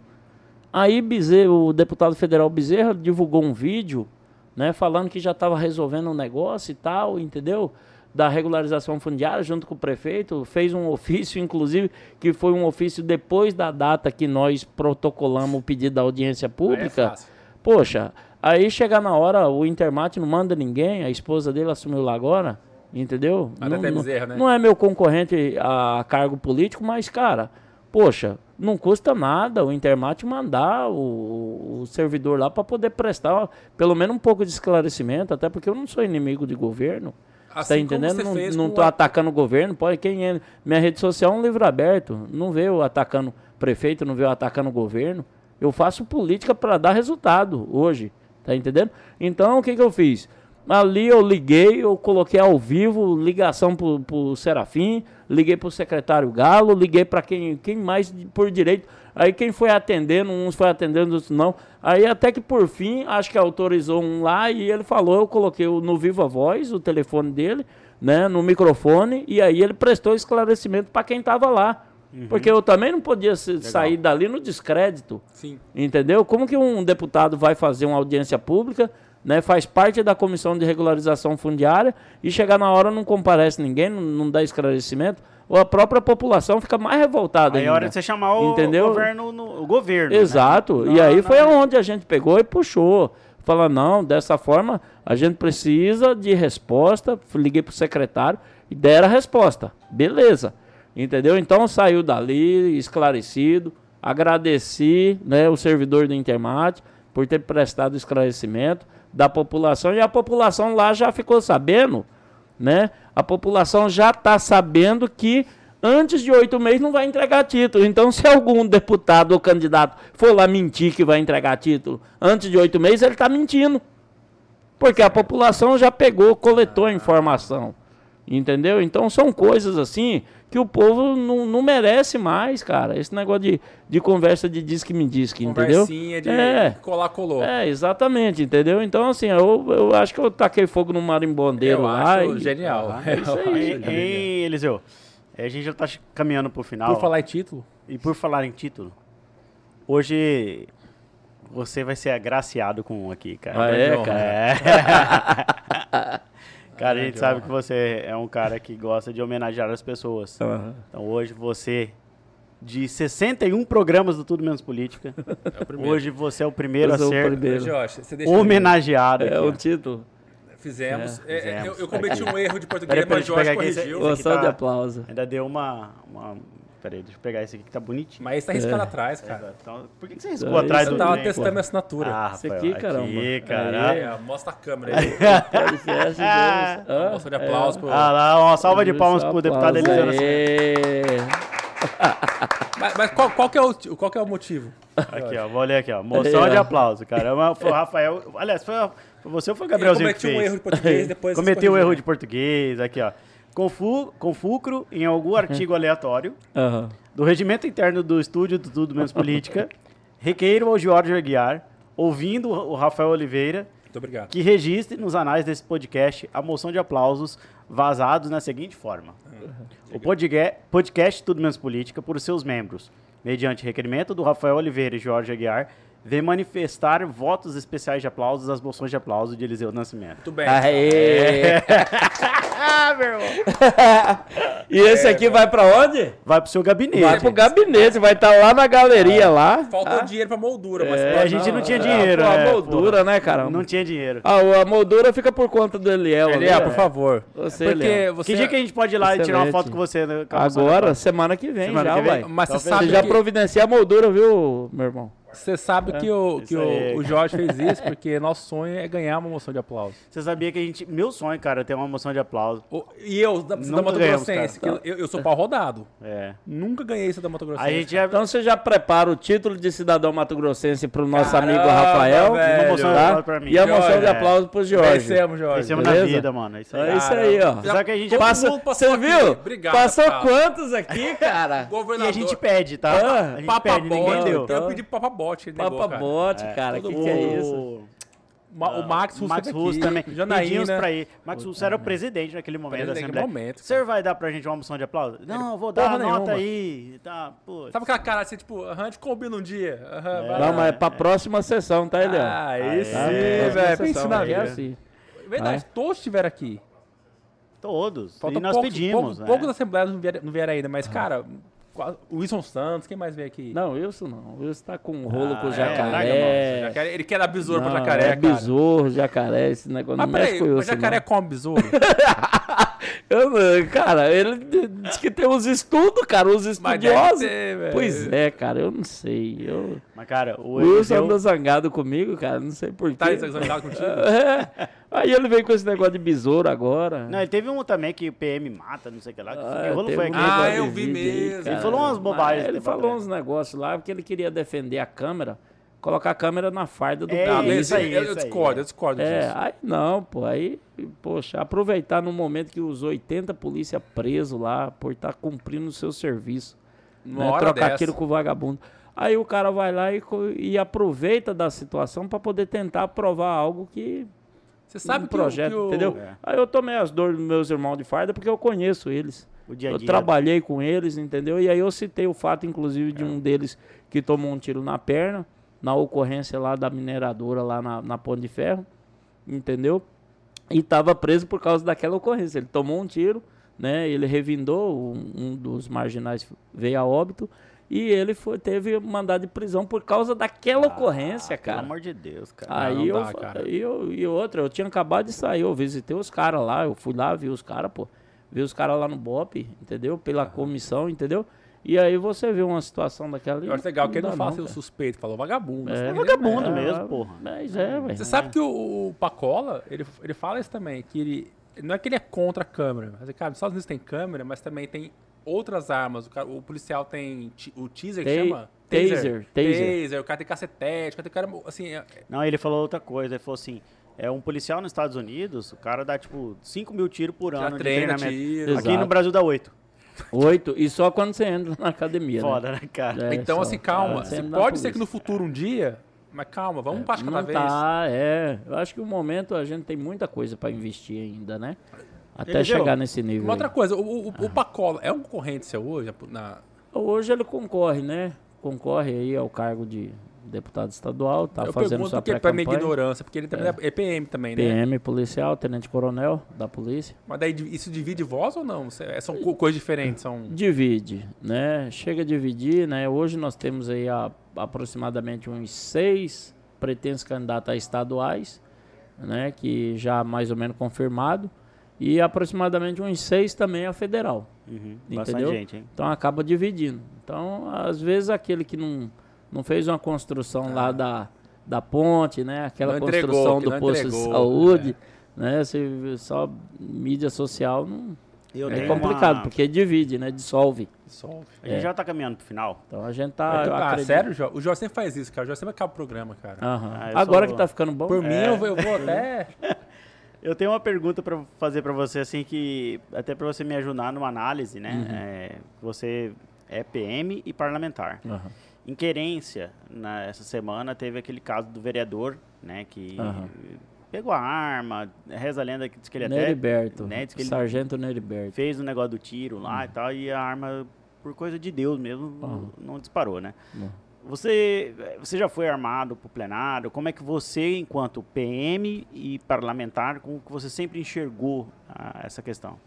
Speaker 3: Aí Bezerra, o deputado federal Bezerra divulgou um vídeo, né, falando que já estava resolvendo um negócio e tal, entendeu? Da regularização fundiária junto com o prefeito, fez um ofício, inclusive, que foi um ofício depois da data que nós protocolamos o pedido da audiência
Speaker 2: é
Speaker 3: pública.
Speaker 2: fácil.
Speaker 3: Poxa, aí chegar na hora, o Intermate não manda ninguém, a esposa dele assumiu lá agora, entendeu?
Speaker 2: Até
Speaker 3: não,
Speaker 2: tem
Speaker 3: não-
Speaker 2: Bezerra, né?
Speaker 3: não é meu concorrente a cargo político, mas, cara, poxa, não custa nada o Intermate mandar o, o servidor lá para poder prestar pelo menos um pouco de esclarecimento, até porque eu não sou inimigo de governo.
Speaker 2: Assim
Speaker 3: tá entendendo? Não, não
Speaker 2: com
Speaker 3: tô
Speaker 2: a-
Speaker 3: atacando o governo. Pode, quem é, minha rede social é um livro aberto. Não vê eu atacando prefeito, não vê eu atacando o governo. Eu faço política para dar resultado hoje. Tá entendendo? Então, o que, que eu fiz? Ali eu liguei, eu coloquei ao vivo, ligação pro, pro Serafim, liguei pro secretário Galo, liguei para quem, quem mais por direito. Aí quem foi atendendo, uns foi atendendo, outros não. Aí até que por fim, acho que autorizou um lá e ele falou, eu coloquei no Viva Voz, o telefone dele, né, no microfone, e aí ele prestou esclarecimento para quem estava lá. Porque eu também não podia sair dali no descrédito.
Speaker 2: Sim.
Speaker 3: Entendeu? Como que um deputado vai fazer uma audiência pública, né, faz parte da comissão de regularização fundiária e chegar na hora não comparece ninguém, não, não dá esclarecimento, ou a própria população fica mais revoltada
Speaker 1: Aí é
Speaker 3: ainda.
Speaker 1: hora de você chamar o
Speaker 3: Entendeu?
Speaker 1: governo. No, o governo. né?
Speaker 3: Exato.
Speaker 1: Não,
Speaker 3: e aí
Speaker 1: não,
Speaker 3: foi
Speaker 1: não.
Speaker 3: aonde a gente pegou e puxou. Fala, não, dessa forma a gente precisa de resposta. Liguei pro secretário e deram a resposta. Beleza. Entendeu? Então saiu dali esclarecido. Agradeci né, o servidor do Intermate por ter prestado esclarecimento da população. E a população lá já ficou sabendo, né? A população já está sabendo que antes de oito meses não vai entregar título. Então, se algum deputado ou candidato for lá mentir que vai entregar título antes de oito meses, ele está mentindo. Porque a população já pegou, coletou a informação. Entendeu? Então são coisas assim que o povo não, não merece mais, cara. Esse negócio de, de conversa de diz que me diz que, entendeu?
Speaker 2: Conversinha de
Speaker 3: É.
Speaker 2: colar, colou.
Speaker 3: É, exatamente, entendeu? Então, assim, eu, eu acho que eu taquei fogo no marimbondeiro
Speaker 2: Eu
Speaker 3: lá.
Speaker 2: acho
Speaker 3: e-
Speaker 2: genial.
Speaker 3: É isso aí.
Speaker 2: Eu
Speaker 1: Hein, Eliseu? A gente já tá caminhando pro final.
Speaker 2: Por falar em título,
Speaker 1: E por falar em título, hoje você vai ser agraciado com um aqui, cara.
Speaker 3: Ah, é, cara?
Speaker 1: É. cara, a gente sabe que você é um cara que gosta de homenagear as pessoas.
Speaker 3: Aham.
Speaker 1: Então hoje você, de 61 programas do Tudo Menos Política,
Speaker 2: é
Speaker 1: hoje você é o primeiro
Speaker 3: Eu
Speaker 1: a ser
Speaker 3: primeiro.
Speaker 2: Jorge,
Speaker 1: homenageado. aqui,
Speaker 3: É o título.
Speaker 2: Fizemos.
Speaker 1: É,
Speaker 2: É, é,
Speaker 1: fizemos.
Speaker 2: eu, eu cometi um erro de português, mas Jorge corrigiu.
Speaker 1: aqui
Speaker 3: Moção de
Speaker 1: tá-
Speaker 3: aplauso.
Speaker 1: Ainda deu uma, uma... Peraí, deixa eu pegar esse aqui que tá bonitinho.
Speaker 2: Mas esse tá riscado atrás, cara.
Speaker 1: Então, por que que você riscou
Speaker 3: Isso
Speaker 1: atrás
Speaker 2: Você
Speaker 1: do
Speaker 2: tava
Speaker 1: trem,
Speaker 2: testando
Speaker 1: pô?
Speaker 2: minha assinatura.
Speaker 1: Ah,
Speaker 3: Esse aqui, caramba.
Speaker 1: Aqui, cara.
Speaker 2: É, mostra a câmera aí.
Speaker 3: Podcast
Speaker 1: Ah,
Speaker 3: Deus. Hã?
Speaker 2: Moção de aplauso pro.
Speaker 1: Ah lá, uma salva de palmas pro deputado
Speaker 3: aí.
Speaker 2: Mas, mas qual, qual que é o, qual que é o motivo?
Speaker 1: Aqui, ó, vou ler aqui, ó. Moção
Speaker 3: Aí,
Speaker 1: de aplauso, cara. É Foi o Rafael. Aliás, foi, foi você ou foi o
Speaker 2: Eu
Speaker 1: Gabrielzinho que
Speaker 2: cometi
Speaker 1: fez?
Speaker 2: um erro de português, depois.
Speaker 1: Cometeu um erro de português, aqui, ó. Confu, confulcro em algum artigo aleatório
Speaker 3: Aham.
Speaker 1: do regimento interno do estúdio do Tudo Menos Política, requeiro ao Jorge Aguiar, ouvindo o Rafael Oliveira,
Speaker 2: Muito obrigado.
Speaker 1: que registre nos anais desse podcast a moção de aplausos vazados na seguinte forma. O podga- podcast Tudo Menos Política, por seus membros, mediante requerimento do Rafael Oliveira e Jorge Aguiar, vem manifestar votos especiais de aplausos às moções de aplauso de Eliseu Nascimento.
Speaker 2: Muito bem.
Speaker 3: Aê!
Speaker 1: Ah, meu irmão!
Speaker 3: E esse aqui vai pra onde?
Speaker 1: Vai pro seu gabinete.
Speaker 3: Vai pro gabinete, vai estar lá na galeria lá.
Speaker 2: Faltou
Speaker 3: tá?
Speaker 2: dinheiro pra moldura, mas.
Speaker 1: É, a gente não tinha dinheiro,
Speaker 3: Pô, a
Speaker 1: né,
Speaker 3: moldura,
Speaker 1: porra?
Speaker 3: né, cara?
Speaker 1: Não tinha dinheiro.
Speaker 3: Ah, a moldura fica por conta do Eliel. ali,
Speaker 2: Eliel, por favor.
Speaker 3: Você,
Speaker 2: Porque
Speaker 3: Eliel.
Speaker 2: você.
Speaker 1: Que dia que a gente pode ir lá e tirar uma
Speaker 3: Excelente.
Speaker 1: foto com você? Né, com a de
Speaker 3: Agora, semana que vem
Speaker 1: Semana
Speaker 3: já,
Speaker 1: que vem?
Speaker 3: vai.
Speaker 2: Mas você sabe
Speaker 3: Você já
Speaker 2: que-
Speaker 3: providencia a moldura, viu, meu irmão?
Speaker 2: Você sabe que, o, que o, o Jorge fez isso porque nosso sonho é ganhar uma moção de aplauso.
Speaker 1: Você sabia que a gente. Meu sonho, cara, é ter uma moção de aplauso.
Speaker 2: O- e eu, da, da Mato Grossense, que
Speaker 1: cara.
Speaker 2: eu, eu sou pau rodado.
Speaker 1: É.
Speaker 2: Nunca ganhei isso da Mato Grossense.
Speaker 1: Já.
Speaker 3: Então você já prepara o título de cidadão mato-grossense pro nosso
Speaker 2: Caramba,
Speaker 3: amigo Rafael.
Speaker 2: velho.
Speaker 1: Moção de
Speaker 3: tá?
Speaker 1: aplauso pra mim.
Speaker 3: E a moção
Speaker 2: Jorge,
Speaker 3: de aplauso pro Jorge.
Speaker 2: Merecemos, Jorge.
Speaker 1: Vencemos na vida, mano. É isso aí.
Speaker 3: É isso aí, ó.
Speaker 1: Só que a gente
Speaker 3: Passa,
Speaker 2: passou
Speaker 3: você viu?
Speaker 2: Obrigado,
Speaker 3: Passou
Speaker 2: cara.
Speaker 3: quantos aqui, cara?
Speaker 1: E a gente pede, tá?
Speaker 3: Ah,
Speaker 1: a gente
Speaker 2: Papa
Speaker 1: pede, ninguém deu.
Speaker 3: Então-
Speaker 2: Eu pedi papabote. ele negou,
Speaker 3: Papa
Speaker 2: cara.
Speaker 3: bote, cara. Que que é isso?
Speaker 1: O,
Speaker 2: Ma- O Max Russo
Speaker 1: Max
Speaker 2: teve
Speaker 1: Russo também.
Speaker 2: Janaína.
Speaker 1: Pedimos pra ir. Max Russo era o presidente naquele momento da Assembleia.
Speaker 2: naquele momento,
Speaker 1: O senhor vai dar pra gente uma moção de aplauso? Não, eu vou dar
Speaker 2: porra
Speaker 1: a nota
Speaker 2: nenhuma.
Speaker 1: aí. Tá, pô.
Speaker 2: Sabe aquela cara assim, tipo, aham, a gente combina um dia. aham, vai
Speaker 3: Não, mas é pra próxima sessão, tá, Eliel?
Speaker 2: Ah,
Speaker 1: Aí sim,
Speaker 3: Tá?
Speaker 2: velho.
Speaker 3: Próxima sessão,
Speaker 2: na
Speaker 3: aí é
Speaker 2: vida.
Speaker 3: assim.
Speaker 2: Verdade, todos estiveram aqui.
Speaker 1: Todos.
Speaker 2: Falta
Speaker 1: e nós
Speaker 2: poucos,
Speaker 1: pedimos,
Speaker 2: poucos,
Speaker 1: né?
Speaker 2: poucos assembleias não vieram, não vieram ainda, mas, cara, qua- o Wilson Santos, quem mais veio aqui?
Speaker 3: Não, Wilson não. O Wilson tá com um rolo
Speaker 1: Ah,
Speaker 3: com o
Speaker 1: é,
Speaker 3: jacaré.
Speaker 2: Jacaré, Ele quer dar besouro pra
Speaker 3: Não,
Speaker 2: jacaré,
Speaker 3: é
Speaker 2: cara.
Speaker 3: besouro, jacaré, esse negócio
Speaker 2: Mas peraí,
Speaker 3: com o
Speaker 2: jacaré
Speaker 3: não.
Speaker 2: come besouro?
Speaker 3: Eu não- cara, ele d- diz que tem uns estudos, cara, uns estudiosos.
Speaker 2: ter, velho.
Speaker 3: Pois é, cara, eu não sei. Eu...
Speaker 1: Mas, cara, o
Speaker 3: O Wilson
Speaker 1: Eliseu...
Speaker 3: anda zangado comigo, cara, não sei porquê.
Speaker 2: Tá examinado contigo?
Speaker 3: É. Aí ele veio com esse negócio de besouro agora.
Speaker 1: Não, ele teve um também que o PM mata, não sei o que lá.
Speaker 3: Ah,
Speaker 1: que rolo
Speaker 3: teve
Speaker 1: foi
Speaker 3: um?
Speaker 2: Ah, eu vi
Speaker 3: aí,
Speaker 2: mesmo.
Speaker 3: cara.
Speaker 1: Ele falou umas bobagens
Speaker 3: Mas Ele falou
Speaker 1: atrás.
Speaker 3: uns negócios lá, porque ele queria defender a Câmara, colocar a câmera na farda do
Speaker 1: É,
Speaker 2: Ah,
Speaker 3: polícia.
Speaker 1: isso aí,
Speaker 2: eu,
Speaker 1: isso
Speaker 2: eu
Speaker 1: aí,
Speaker 2: discordo,
Speaker 1: é.
Speaker 2: eu discordo
Speaker 3: É,
Speaker 2: disso.
Speaker 3: aí não, pô, aí, poxa, aproveitar no momento que os 80 polícia presos lá por estar cumprindo o seu serviço.
Speaker 2: Uma
Speaker 3: né,
Speaker 2: hora
Speaker 3: trocar
Speaker 2: dessa.
Speaker 3: aquilo com o vagabundo. Aí o cara vai lá e, e aproveita da situação para poder tentar provar algo que
Speaker 2: Você sabe
Speaker 3: um
Speaker 2: que o-
Speaker 3: projeto,
Speaker 2: que o,
Speaker 3: entendeu?
Speaker 1: É.
Speaker 3: Aí eu tomei as dores dos meus irmãos de farda porque eu conheço eles.
Speaker 1: O dia a
Speaker 3: Eu
Speaker 1: dia.
Speaker 3: trabalhei com eles, entendeu? E aí eu citei o fato, inclusive, de um deles que tomou um tiro na perna, na ocorrência lá da mineradora, lá na, na Ponte de Ferro, entendeu? E estava preso por causa daquela ocorrência. Ele tomou um tiro, né? Ele revindou, um, um dos marginais veio a óbito, e ele foi, teve mandado de prisão por causa daquela ocorrência,
Speaker 1: Ah, Pelo
Speaker 3: cara.
Speaker 1: amor de Deus, cara.
Speaker 2: Ah,
Speaker 3: Aí
Speaker 2: não
Speaker 3: eu,
Speaker 2: dá,
Speaker 3: fa-
Speaker 2: cara.
Speaker 3: e eu e outra, eu tinha acabado de sair, eu visitei os caras lá, eu fui lá, vi os caras, pô, vi os caras lá no BOP, entendeu? Pela comissão, entendeu? E aí você vê uma situação daquela ali.
Speaker 2: Eu acho legal que ele não
Speaker 3: dá
Speaker 2: fala assim, o suspeito, falou vagabundo.
Speaker 3: É.
Speaker 1: É vagabundo
Speaker 2: entendendo?
Speaker 1: mesmo,
Speaker 3: É,
Speaker 1: porra.
Speaker 3: Mas é, velho.
Speaker 2: Você sabe que o, o Pacola, ele, ele fala isso também, que ele. Não é que ele é contra a câmera, mas, cara, nos Estados Unidos tem câmera, mas também tem outras armas. O, cara- o policial tem o teaser que chama?
Speaker 3: taser, taser.
Speaker 2: Taser, o cara tem cacetete, o cara tem cara. Assim, é-
Speaker 1: Não, ele falou outra coisa. Ele falou assim: é um policial nos Estados Unidos, o cara dá tipo 5 mil tiros por
Speaker 2: já
Speaker 1: ano de
Speaker 2: treina,
Speaker 1: treinamento.
Speaker 2: tira.
Speaker 1: Aqui no Brasil dá 8.
Speaker 3: Oito, e só quando você entra na academia, né?
Speaker 1: Foda, né, cara?
Speaker 3: É,
Speaker 2: Então,
Speaker 3: só.
Speaker 2: assim, calma. Você
Speaker 3: sempre na
Speaker 2: pode ser que no futuro um dia, mas calma, vamos um passo cada
Speaker 3: Não
Speaker 2: vez.
Speaker 3: tá, é. Eu acho que o momento a gente tem muita coisa pra investir ainda, né? Até
Speaker 1: Eliseu,
Speaker 3: chegar nesse nível.
Speaker 2: Uma outra
Speaker 3: aí.
Speaker 2: coisa, o, o, o Pacola é um concorrente seu hoje? Na,
Speaker 3: Hoje ele concorre, né? Concorre aí ao cargo de deputado estadual, tá
Speaker 2: eu
Speaker 3: fazendo
Speaker 2: pergunto
Speaker 3: sua
Speaker 2: porque, pra minha
Speaker 3: pré-campanha.
Speaker 2: ignorância, porque ele também é, é PM também, né?
Speaker 3: PM policial, tenente coronel da polícia.
Speaker 2: Mas daí isso divide voz ou não? Cê- São co- coisas diferentes, são...
Speaker 3: Divide, né? Chega a dividir, né? Hoje nós temos aí a- aproximadamente uns seis pretensos candidatos a estaduais, né? Que já mais ou menos confirmado. E aproximadamente uns seis também a federal.
Speaker 1: Uhum,
Speaker 3: Entendeu?
Speaker 1: Bastante gente, hein?
Speaker 3: Então acaba dividindo. Então, às vezes, aquele que não, não fez uma construção lá da, da ponte, né? Aquela
Speaker 2: Ah. Não
Speaker 3: construção do posto de
Speaker 2: entregou, é.
Speaker 3: saúde, né? Se só mídia social não,
Speaker 1: Eu
Speaker 3: é complicado,
Speaker 1: uma-
Speaker 3: porque divide, né? Dissolve.
Speaker 2: Solve.
Speaker 1: A gente já tá caminhando pro final.
Speaker 3: Então a gente tá.
Speaker 2: Ah,
Speaker 3: eu acredito-
Speaker 2: sério, Jó? O Jó sempre faz isso, cara. O Jó sempre acaba o programa, cara.
Speaker 1: Ah,
Speaker 3: Agora
Speaker 1: sou-
Speaker 3: que tá ficando bom.
Speaker 2: Por mim,
Speaker 1: É.
Speaker 2: eu vou, eu vou até...
Speaker 1: Eu tenho uma pergunta para fazer para você, assim, que até para você me ajudar numa análise, né?
Speaker 3: Uhum.
Speaker 1: É, você é PM e parlamentar.
Speaker 3: Aham.
Speaker 1: Em Querência, nessa semana, teve aquele caso do vereador, né? Que
Speaker 3: Aham.
Speaker 1: pegou a arma, reza a lenda que diz que ele até
Speaker 3: Neriberto.
Speaker 1: né, diz que ele-
Speaker 3: Sargento Neriberto.
Speaker 1: fez o negócio do tiro lá e tal, e a arma, por coisa de Deus mesmo, não disparou, né? Você, você já foi armado pro plenário? Como é que você, enquanto PM e parlamentar, como que você sempre enxergou ah, essa questão?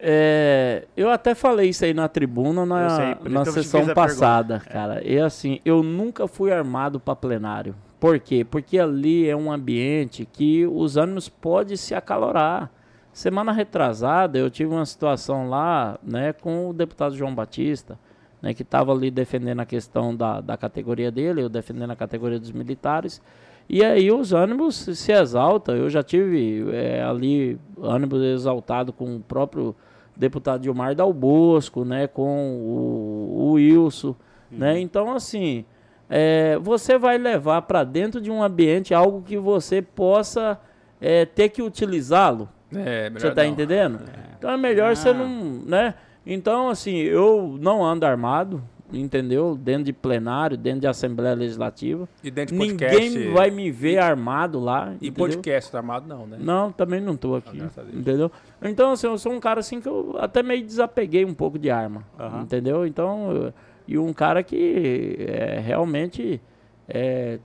Speaker 3: É, eu até falei isso aí na tribuna na,
Speaker 1: sei,
Speaker 3: na sessão
Speaker 1: fiz a
Speaker 3: passada, cara. E assim, eu nunca fui armado para plenário. Por quê? Porque ali é um ambiente que os ânimos podem se acalorar. Semana retrasada eu tive uma situação lá, né, com o deputado João Batista, né, que estava ali defendendo a questão da, da categoria dele, eu defendendo a categoria dos militares. E aí os ânimos se exaltam. Eu já tive é, ali ânimos exaltado com o próprio deputado Gilmar Dal Bosco, né, com o, o Wilson, né? Então assim, é, você vai levar para dentro de um ambiente algo que você possa é, ter que utilizá-lo.
Speaker 2: É,
Speaker 3: Você tá
Speaker 2: não.
Speaker 3: entendendo? Então é melhor você
Speaker 1: Ah.
Speaker 3: não, né? Então assim, eu não ando armado, entendeu? Dentro de plenário, dentro de Assembleia Legislativa.
Speaker 2: E dentro de podcast...
Speaker 3: Ninguém vai me ver armado lá.
Speaker 2: E
Speaker 3: entendeu?
Speaker 2: podcast armado não, né?
Speaker 3: Não, também não tô aqui.
Speaker 2: graças a Deus.
Speaker 3: entendeu? Então, assim, eu sou um cara assim que eu até meio desapeguei um pouco de arma.
Speaker 1: Aham.
Speaker 3: Entendeu? Então, eu- e um cara que é, realmente. é,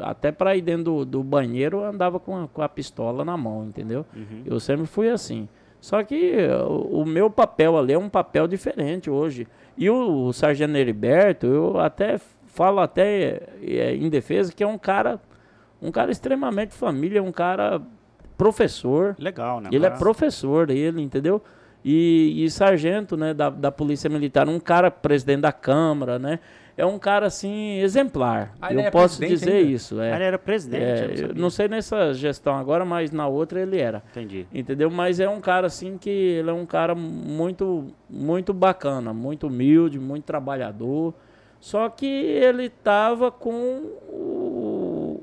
Speaker 3: até para ir dentro do, do banheiro eu andava com a, com a pistola na mão, entendeu?
Speaker 1: Uhum.
Speaker 3: Eu sempre fui assim. Só que o, o meu papel ali é um papel diferente hoje. E o, o Sargento Heriberto, eu até falo até é, em defesa que é um cara, um cara extremamente família, um cara professor.
Speaker 1: Legal, né?
Speaker 3: Ele é
Speaker 1: Cara,
Speaker 3: professor, ele, entendeu? E, e sargento, né, da, da Polícia Militar, um cara presidente da Câmara, né? É um cara, assim, exemplar.
Speaker 2: Ah,
Speaker 3: eu
Speaker 2: é
Speaker 3: posso dizer
Speaker 2: ainda?
Speaker 3: isso. É.
Speaker 1: Ele era presidente,
Speaker 3: É,
Speaker 1: eu não
Speaker 3: não sei nessa gestão agora, mas na outra ele era.
Speaker 1: Entendi.
Speaker 3: Entendeu? Mas é um cara assim que ele é um cara muito muito bacana, muito humilde, muito trabalhador. Só que ele tava com o,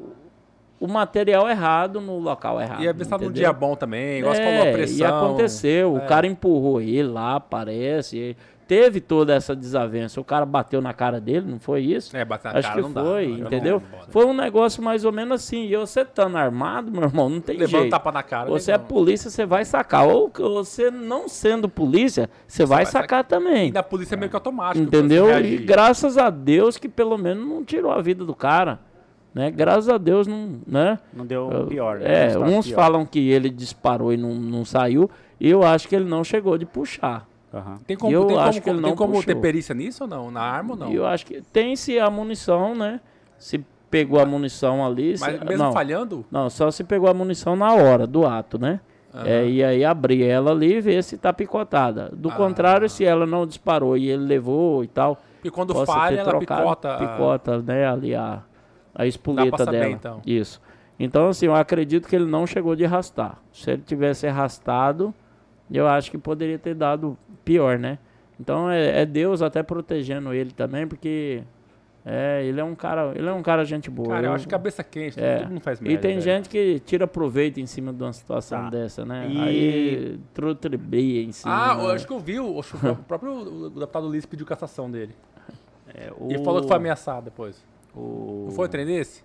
Speaker 3: o material errado no local errado.
Speaker 2: E às vezes tava num dia bom também, igual você
Speaker 3: É,
Speaker 2: falou, a pressão.
Speaker 3: E aconteceu,
Speaker 2: É.
Speaker 3: o cara empurrou ele lá, parece. e Teve toda essa desavença. O cara bateu na cara dele, não foi isso?
Speaker 2: É, bater na
Speaker 3: Acho
Speaker 2: cara
Speaker 3: que
Speaker 2: não dá,
Speaker 3: foi,
Speaker 2: eu
Speaker 3: entendeu?
Speaker 2: não.
Speaker 3: Foi um negócio mais ou menos assim. E você estando armado, meu irmão, não tem
Speaker 2: Levando
Speaker 3: jeito.
Speaker 2: tapa na cara.
Speaker 3: Você é
Speaker 2: legal.
Speaker 3: polícia, você vai sacar. Ou você não sendo polícia, você vai
Speaker 2: vai
Speaker 3: sacar também.
Speaker 2: E da polícia é meio que automático.
Speaker 3: Entendeu?
Speaker 2: você
Speaker 3: E graças a Deus que pelo menos não tirou a vida do cara. Né? Graças a Deus não. Né?
Speaker 1: Não deu pior. né?
Speaker 3: É, uns
Speaker 1: pior.
Speaker 3: falam que ele disparou e não, não saiu. E eu acho que ele não chegou de puxar.
Speaker 1: Aham.
Speaker 2: Tem como,
Speaker 3: eu
Speaker 2: tem
Speaker 3: acho
Speaker 2: como,
Speaker 3: que ele
Speaker 2: tem
Speaker 3: não
Speaker 2: como ter perícia nisso ou não? Na arma ou não?
Speaker 3: Eu acho que tem-se a munição, né? Se pegou a munição ali.
Speaker 2: Mas
Speaker 3: se-
Speaker 2: mesmo
Speaker 3: não,
Speaker 2: falhando,
Speaker 3: não, só se pegou a munição na hora do ato, né? É, e aí abrir ela ali e ver se tá picotada. Do
Speaker 2: Ah.
Speaker 3: contrário, se ela não disparou e ele levou e tal,
Speaker 2: e quando falha, ela
Speaker 3: trocado,
Speaker 2: picota. a-
Speaker 3: picota, né, ali a, a espoleta dela.
Speaker 2: então.
Speaker 3: Isso. Então, assim, eu acredito que ele não chegou de arrastar. Se ele tivesse arrastado, eu acho que poderia ter dado pior, né? Então é, é Deus até protegendo ele também, porque é, ele é um cara, ele é um cara gente boa.
Speaker 2: Cara, eu
Speaker 3: Eu-
Speaker 2: acho que cabeça quente,
Speaker 3: é.
Speaker 2: tudo não faz
Speaker 3: e
Speaker 2: merda.
Speaker 3: tem
Speaker 2: velho.
Speaker 3: gente que tira proveito em cima de uma situação
Speaker 1: Tá.
Speaker 3: dessa, né?
Speaker 1: E-
Speaker 3: Aí trutrebia em cima.
Speaker 2: Ah,
Speaker 3: né?
Speaker 2: eu acho que eu vi, o, o próprio o deputado Ulisses pediu cassação dele.
Speaker 1: É,
Speaker 2: E
Speaker 1: o-
Speaker 2: falou que foi ameaçado depois.
Speaker 1: o-
Speaker 2: Não foi o trem desse?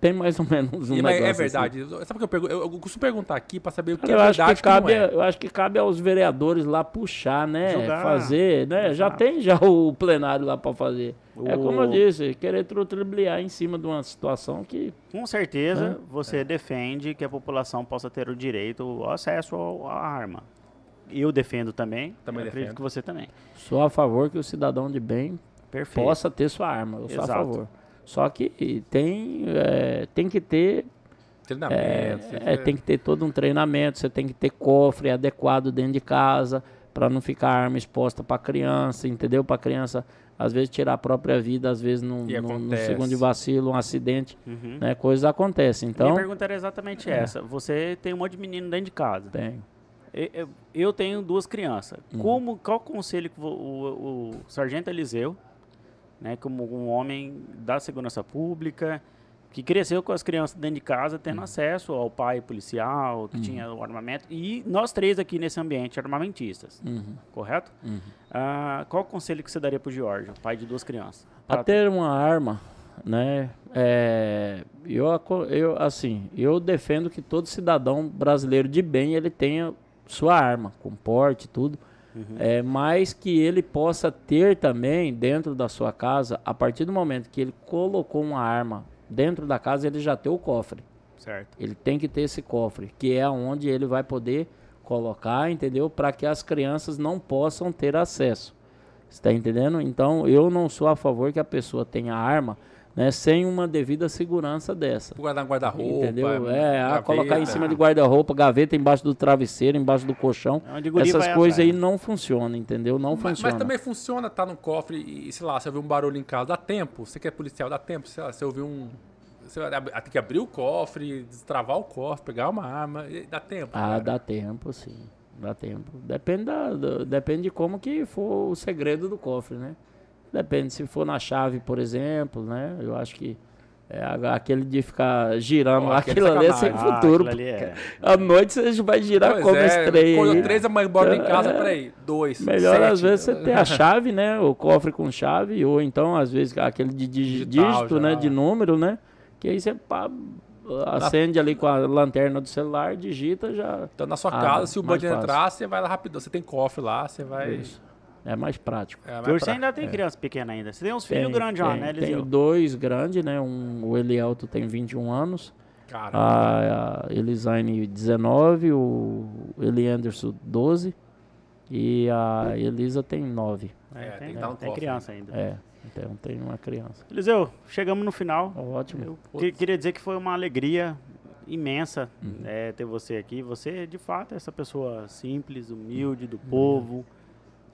Speaker 3: Tem mais ou menos um
Speaker 2: E, é
Speaker 3: negócio assim.
Speaker 2: verdade. Sabe o que eu pergunto? Eu, eu costumo perguntar aqui pra saber o que
Speaker 3: Cara,
Speaker 2: é
Speaker 3: eu, acho
Speaker 2: verdade
Speaker 3: que cabe,
Speaker 2: não é.
Speaker 3: eu acho que cabe aos vereadores lá puxar, né?
Speaker 1: Julgar.
Speaker 3: Fazer, né? Já
Speaker 1: Exato.
Speaker 3: tem já o plenário lá para fazer. É
Speaker 1: O-
Speaker 3: como eu disse, querer trutribliar em cima de uma situação que
Speaker 1: Com certeza,
Speaker 3: Né?
Speaker 1: você defende que a população possa ter o direito, o acesso à arma. Eu defendo também.
Speaker 2: Também
Speaker 1: eu acredito
Speaker 2: defendo.
Speaker 1: que você também.
Speaker 3: sou a favor que o cidadão de bem
Speaker 1: Perfeito.
Speaker 3: possa ter sua arma. Eu sou a
Speaker 1: Exato.
Speaker 3: favor. Só que tem, é, tem que ter
Speaker 2: Treinamento.
Speaker 3: É, é, tem que ter todo um treinamento, você tem que ter cofre adequado dentro de casa para não ficar a arma exposta para criança, entendeu? Para criança às vezes tirar a própria vida, às vezes num, num- num segundo de vacilo, um acidente,
Speaker 1: Uhum.
Speaker 3: né? Coisas acontecem.
Speaker 1: Minha
Speaker 3: Então,
Speaker 1: pergunta era exatamente essa. Você tem um monte de menino dentro de casa.
Speaker 3: tem.
Speaker 1: Eu, tenho duas crianças.
Speaker 3: Hum.
Speaker 1: Como, qual conselho que vo- o, o sargento Eliseu, né, como um homem da segurança pública, que cresceu com as crianças dentro de casa, tendo acesso ao pai policial, que tinha o armamento, e nós três aqui nesse ambiente armamentistas,
Speaker 3: Uhum,
Speaker 1: correto?
Speaker 3: uhum.
Speaker 1: Ah, qual conselho que você daria para o Giorgio, pai de duas crianças?
Speaker 3: Para ter uma arma, né? é, eu, eu, assim, eu defendo que todo cidadão brasileiro de bem ele tenha sua arma, com porte e tudo. É, mas que ele possa ter também dentro da sua casa, a partir do momento que ele colocou uma arma dentro da casa, ele já tem o cofre.
Speaker 1: Certo.
Speaker 3: Ele tem que ter esse cofre, que é onde ele vai poder colocar, entendeu? Para que as crianças não possam ter acesso. Está entendendo? Então, eu não sou a favor que a pessoa tenha arma, né, sem uma devida segurança dessa.
Speaker 2: Guardar um guarda-roupa.
Speaker 3: Entendeu? É, a
Speaker 2: gaveta.
Speaker 3: colocar em cima de guarda-roupa, gaveta embaixo do travesseiro, embaixo do colchão.
Speaker 1: É
Speaker 3: Essas coisas aí não funcionam, entendeu? Não
Speaker 2: Mas, mas
Speaker 3: funciona.
Speaker 2: também funciona, tá no cofre e, sei lá, você ouviu um barulho em casa, dá tempo. Você que é policial, dá tempo. Sei lá, você ouviu um. Você tem que abrir o cofre, destravar o cofre, pegar uma arma. Dá tempo.
Speaker 3: Ah,
Speaker 2: cara.
Speaker 3: dá tempo, sim. Dá tempo. Depende, da, do- depende de como que for o segredo do cofre, né? Depende se for na chave, por exemplo, né? Eu acho que é, a- aquele de ficar girando
Speaker 2: aquele
Speaker 3: aquilo ali é sem.
Speaker 1: Ah,
Speaker 3: futuro.
Speaker 1: ali é-
Speaker 3: À noite você vai girar
Speaker 2: Pois
Speaker 3: como
Speaker 2: é, Acordou
Speaker 3: aí.
Speaker 2: três da manhã, bora em casa,
Speaker 3: É.
Speaker 2: peraí, dois.
Speaker 3: Melhor
Speaker 2: sete.
Speaker 3: às vezes você ter a chave, né? O cofre com chave, ou então às vezes aquele de
Speaker 2: Digital
Speaker 3: dígito,
Speaker 2: já.
Speaker 3: né? De número, né? Que aí você pá, acende ali com a lanterna do celular, digita já.
Speaker 2: Então, na sua
Speaker 3: Ah,
Speaker 2: casa, se o bandido entrar, você vai lá rapidão. Você tem cofre lá, você vai.
Speaker 3: Isso. É mais prático.
Speaker 2: É,
Speaker 1: Porque você
Speaker 2: pra-
Speaker 1: ainda tem criança pequena ainda. Você tem uns filhos grandes já,
Speaker 3: tem,
Speaker 1: né,
Speaker 3: Tenho
Speaker 1: Eliseu?
Speaker 3: dois grandes, né? Um, o Elielto tem 21 anos,
Speaker 2: Cara,
Speaker 3: a, a Elisaine 19, o Elianderson 12 e a Elisa tem 9.
Speaker 1: É,
Speaker 2: É,
Speaker 1: tem,
Speaker 2: tem um
Speaker 1: tem criança ainda.
Speaker 3: É, então tem uma criança.
Speaker 1: Eliseu, chegamos no final.
Speaker 3: Ótimo.
Speaker 1: Eu que- queria dizer que foi uma alegria imensa
Speaker 3: Uhum.
Speaker 1: é, ter você aqui. Você, de fato, é essa pessoa simples, humilde, do povo.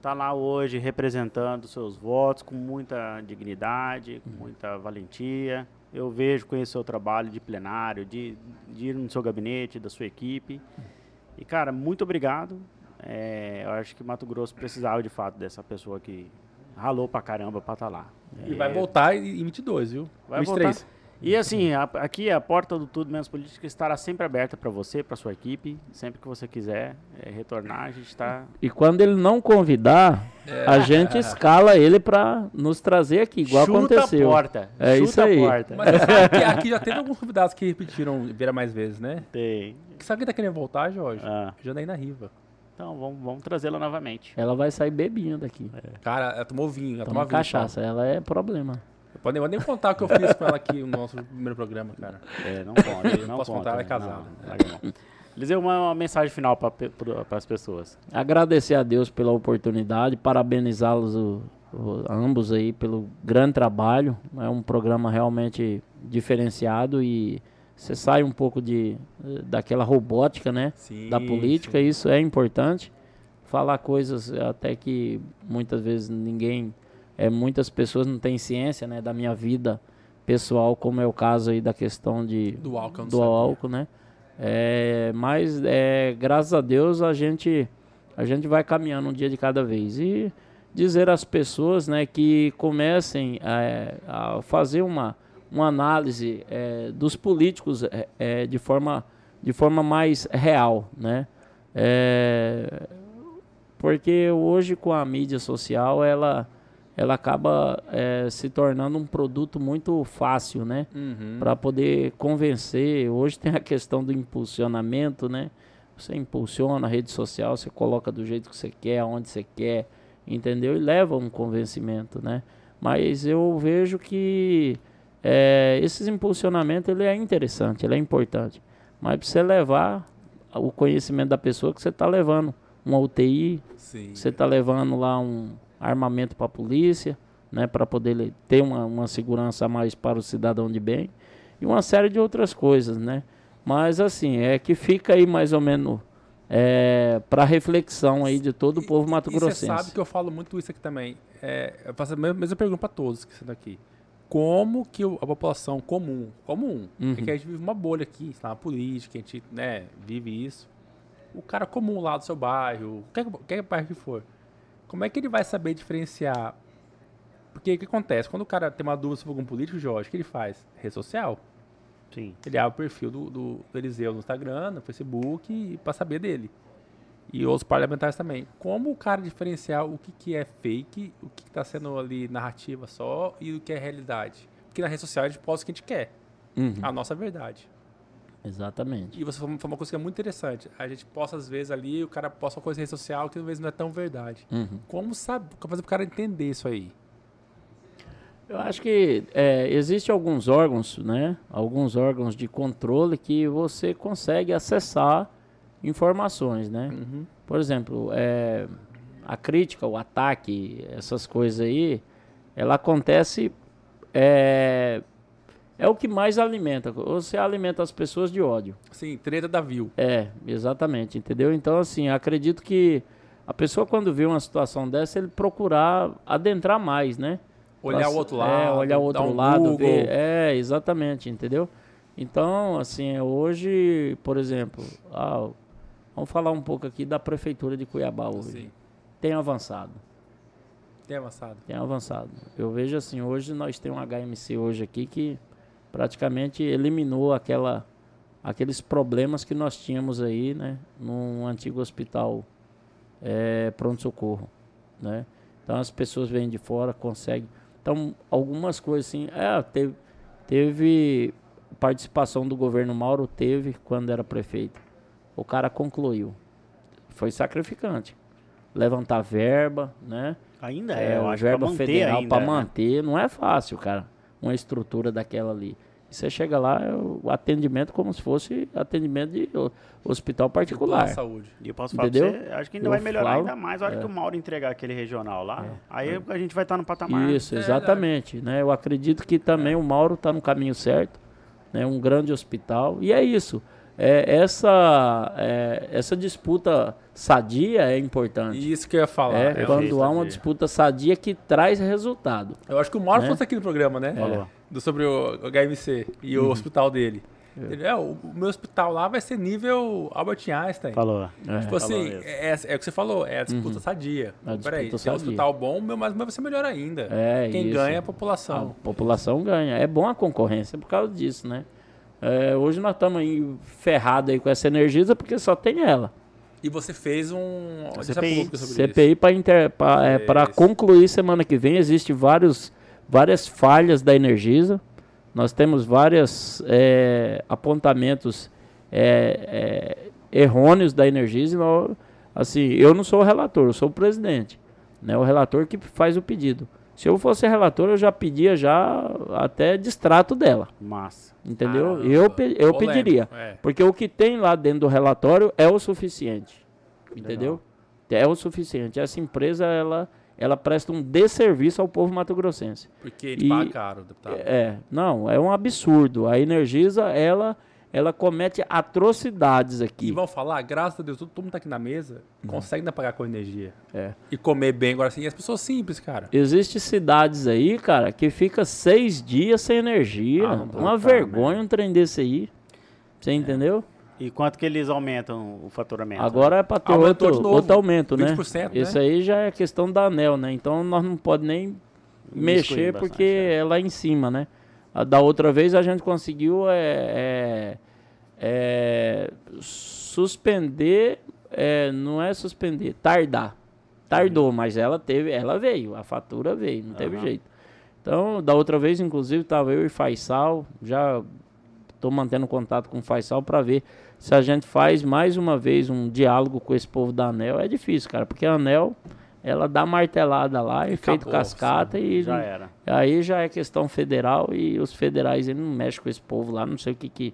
Speaker 1: Tá lá hoje representando seus votos com muita dignidade,
Speaker 3: Uhum.
Speaker 1: com muita valentia. Eu vejo, conheço o seu trabalho de plenário, de, de ir no seu gabinete, da sua equipe. E, cara, muito obrigado. É, eu acho que Mato Grosso precisava, de fato, dessa pessoa que ralou pra caramba pra estar lá.
Speaker 2: E vai voltar em 22, viu?
Speaker 1: Vai
Speaker 2: 23.
Speaker 1: voltar. E assim, a- aqui a porta do Tudo Menos Política estará sempre aberta para você, para sua equipe. Sempre que você quiser é, retornar, a gente está.
Speaker 3: E quando ele não convidar, a gente escala ele pra nos trazer aqui, igual
Speaker 1: Chuta
Speaker 3: aconteceu.
Speaker 1: a porta.
Speaker 3: É
Speaker 1: chuta
Speaker 3: isso aí.
Speaker 1: a porta.
Speaker 2: Mas que aqui já teve alguns convidados que repetiram virar mais vezes, né?
Speaker 1: Tem.
Speaker 2: Sabe quem tá querendo voltar, Jorge?
Speaker 1: Ah,
Speaker 2: Janaína Riva.
Speaker 1: então vamos, vamos trazê-la novamente.
Speaker 3: Ela vai sair bebinha daqui.
Speaker 2: Cara, ela tomou vinho, ela
Speaker 3: Toma
Speaker 2: tomou vinho.
Speaker 3: cachaça, ela é problema.
Speaker 2: Pode nem, nem contar o que eu fiz com ela aqui no nosso primeiro programa, cara.
Speaker 1: É, não pode.
Speaker 2: Eu
Speaker 1: não
Speaker 2: posso
Speaker 1: conta,
Speaker 2: contar, ela é casada.
Speaker 1: não. Eliseu, uma, uma mensagem final para as pessoas.
Speaker 3: Agradecer a Deus pela oportunidade, parabenizá-los ambos aí pelo grande trabalho. É um programa realmente diferenciado e você sai um pouco de daquela robótica, né?
Speaker 2: Sim.
Speaker 3: da política, isso é importante. Falar coisas até que muitas vezes ninguém, é, muitas pessoas não têm ciência, né, da minha vida pessoal, como é o caso aí da questão de
Speaker 2: Do álcool,
Speaker 3: do álcool, né? É, mas é, graças a Deus a gente a gente vai caminhando um dia de cada vez e dizer às pessoas, né, que comecem é, a fazer uma uma análise é, dos políticos é, é, de forma de forma mais real, né? É, porque hoje com a mídia social ela ela acaba é, se tornando um produto muito fácil, né?
Speaker 2: Uhum.
Speaker 3: para poder convencer. Hoje tem a questão do impulsionamento, né? Você impulsiona a rede social, você coloca do jeito que você quer, aonde você quer, entendeu? E leva um convencimento, né? Mas eu vejo que é, esses impulsionamentos ele é interessante, ele é importante. Mas para você levar o conhecimento da pessoa que você está levando uma UTI,
Speaker 2: Sim.
Speaker 3: você está levando lá um armamento para a polícia, né, para poder ter uma, uma segurança a mais para o cidadão de bem e uma série de outras coisas, né? Mas assim é que fica aí mais ou menos para reflexão aí de todo o povo mato
Speaker 2: E você sabe que eu falo muito isso aqui também. É, eu faço a mesma, pergunta para todos que estão aqui. Como que a população comum, comum,
Speaker 3: Uhum.
Speaker 2: é que a gente vive uma bolha aqui, está na política, a gente né, vive isso. O cara comum lá do seu bairro, qualquer, qualquer bairro que for, como é que ele vai saber diferenciar? Porque o que acontece? Quando o cara tem uma dúvida sobre algum político, Jorge, o que ele faz? Rede social.
Speaker 1: Sim.
Speaker 2: Ele abre o perfil do, do, do Eliseu no Instagram, no Facebook, para saber dele. E outros parlamentares também. Como o cara diferenciar o que, que é fake, o que está sendo ali narrativa só e o que é realidade? Porque na rede social a gente posta o que a gente quer,
Speaker 3: Uhum,
Speaker 2: a nossa verdade.
Speaker 3: Exatamente.
Speaker 2: E você falou uma coisa que é muito interessante. A gente posta às vezes ali, o cara posta uma coisa na rede social que às vezes não é tão verdade.
Speaker 3: Uhum.
Speaker 2: Como sabe, como fazer o cara entender isso aí?
Speaker 3: Eu acho que é, existe alguns órgãos, né? Alguns órgãos de controle que você consegue acessar informações, né?
Speaker 2: Uhum.
Speaker 3: Por exemplo, é, a crítica, o ataque, essas coisas aí, ela acontece. É, é o que mais alimenta. Você alimenta as pessoas de ódio.
Speaker 2: Sim, treta da Viu.
Speaker 3: É, exatamente, entendeu? Então, assim, acredito que a pessoa, quando vê uma situação dessa, ele procurar adentrar mais, né?
Speaker 2: Olhar o outro
Speaker 3: É,
Speaker 2: lado.
Speaker 3: olhar o outro
Speaker 2: um
Speaker 3: lado,
Speaker 2: Google.
Speaker 3: ver. É, exatamente, entendeu? Então, assim, hoje, por exemplo, ah, vamos falar um pouco aqui da prefeitura de Cuiabá hoje.
Speaker 2: Sim.
Speaker 3: Tem avançado,
Speaker 2: Tem avançado.
Speaker 3: tem avançado. Eu vejo assim, hoje nós temos um HMC hoje aqui que praticamente eliminou aquela aqueles problemas que nós tínhamos aí, né, num antigo hospital é, pronto-socorro, né? Então as pessoas vêm de fora, conseguem. Então algumas coisas assim, é, teve, teve participação do governo Mauro, teve quando era prefeito. O cara concluiu. Foi sacrificante. Levantar verba, né?
Speaker 1: Ainda
Speaker 3: É,
Speaker 1: é, eu acho,
Speaker 3: verba
Speaker 1: manter
Speaker 3: federal para
Speaker 1: né?
Speaker 3: manter não é fácil, cara. Uma estrutura daquela ali. E você chega lá, é o atendimento como se fosse atendimento de ho- hospital particular.
Speaker 2: de saúde.
Speaker 1: E eu posso falar
Speaker 3: Entendeu?
Speaker 1: pra você, acho que ainda
Speaker 3: Eu
Speaker 1: vai melhorar
Speaker 3: falo-
Speaker 1: ainda mais a hora que o Mauro entregar aquele regional lá. Aí a gente vai estar no patamar.
Speaker 3: Isso,
Speaker 2: É
Speaker 3: exatamente. Né? Eu acredito que também o Mauro está no caminho certo. Né? Um grande hospital. E é isso. É, essa, é, essa disputa sadia é importante.
Speaker 2: E isso que eu ia falar.
Speaker 3: É,
Speaker 2: Eu-
Speaker 3: quando há uma
Speaker 1: sadia.
Speaker 3: disputa sadia que traz resultado.
Speaker 2: Eu acho que o Mauro
Speaker 3: Né?
Speaker 2: fosse aqui no programa, né?
Speaker 1: Falou.
Speaker 2: Do, sobre o HMC e
Speaker 3: Uhum.
Speaker 2: o hospital dele. Entendeu? É, O o meu hospital lá vai ser nível Albert Einstein.
Speaker 1: Falou.
Speaker 3: É.
Speaker 2: Tipo
Speaker 1: Falou
Speaker 2: assim,
Speaker 1: mesmo.
Speaker 2: é, é o que você falou, é a disputa sadia.
Speaker 3: A
Speaker 2: Peraí,
Speaker 3: disputa
Speaker 2: se é um hospital bom, meu, mas vai ser melhor ainda.
Speaker 3: É,
Speaker 2: Quem
Speaker 3: isso.
Speaker 2: ganha é a
Speaker 3: A
Speaker 2: população.
Speaker 3: população ganha. É bom a concorrência por causa disso, né? É, hoje nós estamos aí ferrados aí com essa Energisa porque só tem ela.
Speaker 2: E você fez um
Speaker 1: CPI.
Speaker 3: CPI para
Speaker 2: Isso.
Speaker 3: concluir semana que vem. Existe vários, várias falhas da Energisa. Nós temos vários apontamentos é, é, errôneos da Energisa. nós- assim, eu não sou o relator, eu sou o presidente. Né, o relator que faz o pedido. Se eu fosse relator, eu já pedia já até distrato dela.
Speaker 1: Massa.
Speaker 3: Entendeu?
Speaker 2: Caramba,
Speaker 3: eu pe- eu
Speaker 2: polêmico,
Speaker 3: pediria.
Speaker 2: é.
Speaker 3: Porque o que tem lá dentro do relatório é o suficiente. Entendeu? É o suficiente. Essa empresa, ela, ela presta um desserviço ao povo mato-grossense.
Speaker 2: Porque ele
Speaker 3: E-
Speaker 2: paga caro, deputado.
Speaker 3: É, não, é um absurdo. A Energisa, ela, ela comete atrocidades
Speaker 2: E
Speaker 3: aqui.
Speaker 2: vão falar, graças a Deus, todo, mundo tá aqui na mesa, consegue ainda pagar com energia.
Speaker 3: É.
Speaker 2: E comer bem agora assim. E as pessoas simples, cara.
Speaker 3: Existem cidades aí, cara, que fica seis dias sem energia.
Speaker 2: Ah,
Speaker 3: Uma
Speaker 1: cara,
Speaker 3: vergonha um trem desse aí. Você entendeu?
Speaker 1: E quanto que eles aumentam o faturamento?
Speaker 3: Agora é para ter
Speaker 2: Aumentou
Speaker 3: outro,
Speaker 2: de novo,
Speaker 3: outro aumento, né?
Speaker 2: 20%, né?
Speaker 3: Isso aí já é questão da ANEL, né? Então nós não pode nem mexer
Speaker 1: bastante,
Speaker 3: porque
Speaker 1: é.
Speaker 3: é lá em cima, né? Da outra vez a gente conseguiu é, é, é, suspender, é, não é suspender, tardar. Tardou, mas ela teve, ela veio, a fatura veio, não teve
Speaker 1: Aham.
Speaker 3: jeito. Então, da outra vez, inclusive, estava eu e Faisal, já estou mantendo contato com o Faisal para ver se a gente faz mais uma vez um diálogo com esse povo da ANEL. É difícil, cara, porque a ANEL, ela dá martelada lá, efeito cascata e
Speaker 1: Já era.
Speaker 3: aí já é questão federal e os federais não mexem com esse povo lá, não sei o que que...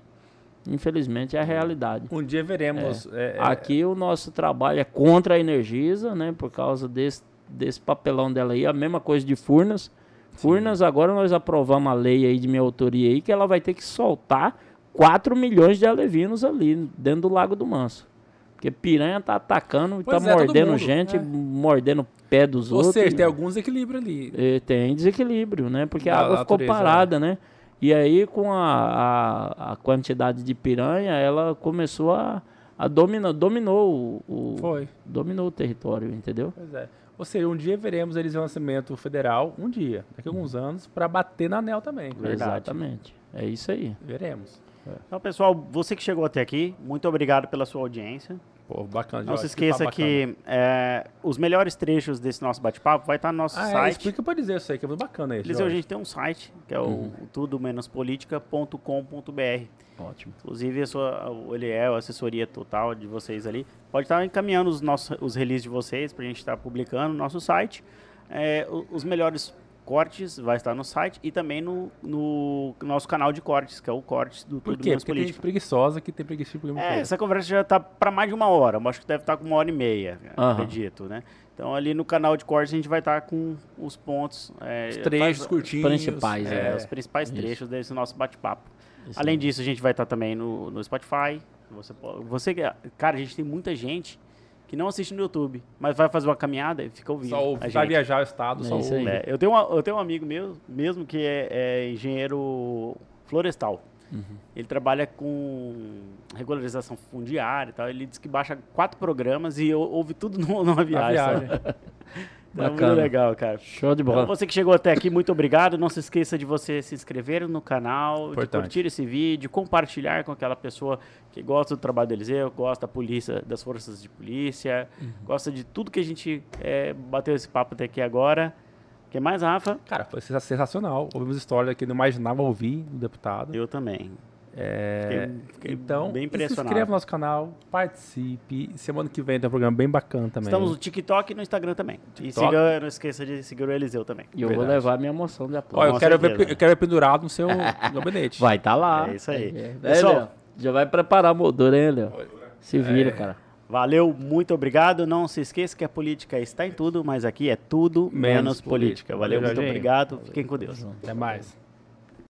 Speaker 3: Infelizmente é a realidade.
Speaker 2: Um dia veremos. é, é,
Speaker 3: Aqui o nosso trabalho é contra a Energisa, né? Por causa desse, desse papelão dela aí. A mesma coisa de Furnas. Furnas, agora nós aprovamos a lei aí de minha autoria aí, que ela vai ter que soltar 4 milhões de alevinos ali, dentro do Lago do Manso. Porque piranha tá atacando,
Speaker 2: Pois
Speaker 3: tá
Speaker 2: é,
Speaker 3: mordendo
Speaker 2: mundo,
Speaker 3: gente,
Speaker 2: é.
Speaker 3: mordendo pé dos
Speaker 2: Ou
Speaker 3: outros.
Speaker 2: seja, tem algum desequilíbrio ali.
Speaker 3: É, tem desequilíbrio, né? Porque
Speaker 2: Da
Speaker 3: a água ficou
Speaker 2: natureza,
Speaker 3: parada, né? E aí, com a, a, a quantidade de piranha, ela começou a, a dominar, dominou o, o-
Speaker 2: Foi.
Speaker 3: dominou o território, entendeu?
Speaker 2: Pois é. Ou seja, um dia veremos eles em lançamento federal, um dia, daqui a alguns anos, para bater na ANEL também.
Speaker 1: Verdade.
Speaker 3: Exatamente. É isso aí.
Speaker 2: Veremos.
Speaker 1: Então, pessoal, você que chegou até aqui, muito obrigado pela sua audiência.
Speaker 2: Pô, bacana.
Speaker 1: Não se esqueça
Speaker 2: papo bacana.
Speaker 1: que é, os melhores trechos desse nosso bate-papo vai estar no nosso
Speaker 2: Ah, é,
Speaker 1: site.
Speaker 2: explica pra dizer isso aí, que é muito bacana isso.
Speaker 1: Eliseu, a gente tem um site, que é o
Speaker 3: Uhum.
Speaker 1: tudo-politica.com.br.
Speaker 3: Ótimo.
Speaker 1: Inclusive, a sua, o Eliel, a assessoria total de vocês ali, pode estar encaminhando os, nossos, os releases de vocês para a gente estar publicando no nosso site. É, os melhores cortes vai estar no site e também no, no nosso canal de cortes, que é o Cortes do
Speaker 2: Por
Speaker 1: Tudo
Speaker 2: quê?
Speaker 1: Menos
Speaker 2: Porque tem gente
Speaker 1: Política.
Speaker 2: preguiçosa que tem preguiça de
Speaker 1: É, essa conversa já está para mais de uma hora, eu acho que deve estar com uma hora e meia,
Speaker 3: Aham.
Speaker 1: acredito, né? Então, ali no canal de cortes a gente vai estar com os pontos... É,
Speaker 2: Os trechos curtinhos.
Speaker 3: principais,
Speaker 1: é,
Speaker 2: é.
Speaker 1: os principais
Speaker 3: Isso.
Speaker 1: trechos desse nosso bate-papo. Além
Speaker 3: aí.
Speaker 1: disso, a gente vai estar também no, no Spotify. Você, você, cara, a gente tem muita gente que não assiste no YouTube, mas vai fazer uma caminhada e fica ouvindo.
Speaker 2: Só ouve,
Speaker 1: a
Speaker 2: vai viajar o estado,
Speaker 3: É
Speaker 2: só ouve.
Speaker 1: É, eu, tenho uma- eu tenho um amigo meu, mesmo que é, é engenheiro florestal.
Speaker 3: Uhum.
Speaker 1: Ele trabalha com regularização fundiária e tal. Ele diz que baixa quatro programas e ou- ouve tudo no- numa viagem.
Speaker 2: viagem.
Speaker 1: Então, é muito
Speaker 3: Bacana.
Speaker 1: legal, cara.
Speaker 3: Show de
Speaker 1: Então,
Speaker 3: bola.
Speaker 1: você que chegou até aqui, muito obrigado. Não se esqueça de você se inscrever no canal, de
Speaker 2: Importante.
Speaker 1: curtir esse vídeo, compartilhar com aquela pessoa que gosta do trabalho do Eliseu, gosta da polícia, das forças de polícia,
Speaker 2: Uhum.
Speaker 1: gosta de tudo que a gente é, bateu esse papo até aqui agora. O que mais, Rafa?
Speaker 2: Cara, foi sensa- sensacional. Ouvimos histórias que não imaginava ouvir do deputado.
Speaker 1: Eu também.
Speaker 2: É,
Speaker 1: Fiquei, fiquei
Speaker 2: então,
Speaker 1: bem
Speaker 2: se
Speaker 1: impressionado.
Speaker 2: inscreva no nosso canal, participe. Semana que vem tem um programa bem bacana também.
Speaker 1: Estamos no TikTok e no Instagram também. E
Speaker 2: TikTok.
Speaker 1: siga, não esqueça de seguir o Eliseu também.
Speaker 3: E eu vou
Speaker 2: Verdade.
Speaker 3: levar minha moção de apoio.
Speaker 2: Ó, eu quero, ver, eu quero ver pendurado no seu gabinete.
Speaker 3: Vai tá lá.
Speaker 1: É isso aí.
Speaker 3: É,
Speaker 1: Pessoal,
Speaker 3: Léo, já vai preparar a moldura, hein, Léo? Se vira,
Speaker 2: É.
Speaker 3: cara.
Speaker 1: Valeu, muito obrigado. Não se esqueça que a política está em tudo, mas aqui é tudo menos,
Speaker 2: Menos
Speaker 1: política.
Speaker 2: política.
Speaker 1: Valeu,
Speaker 2: Valeu,
Speaker 1: muito obrigado. Fiquem com Deus.
Speaker 2: Até mais.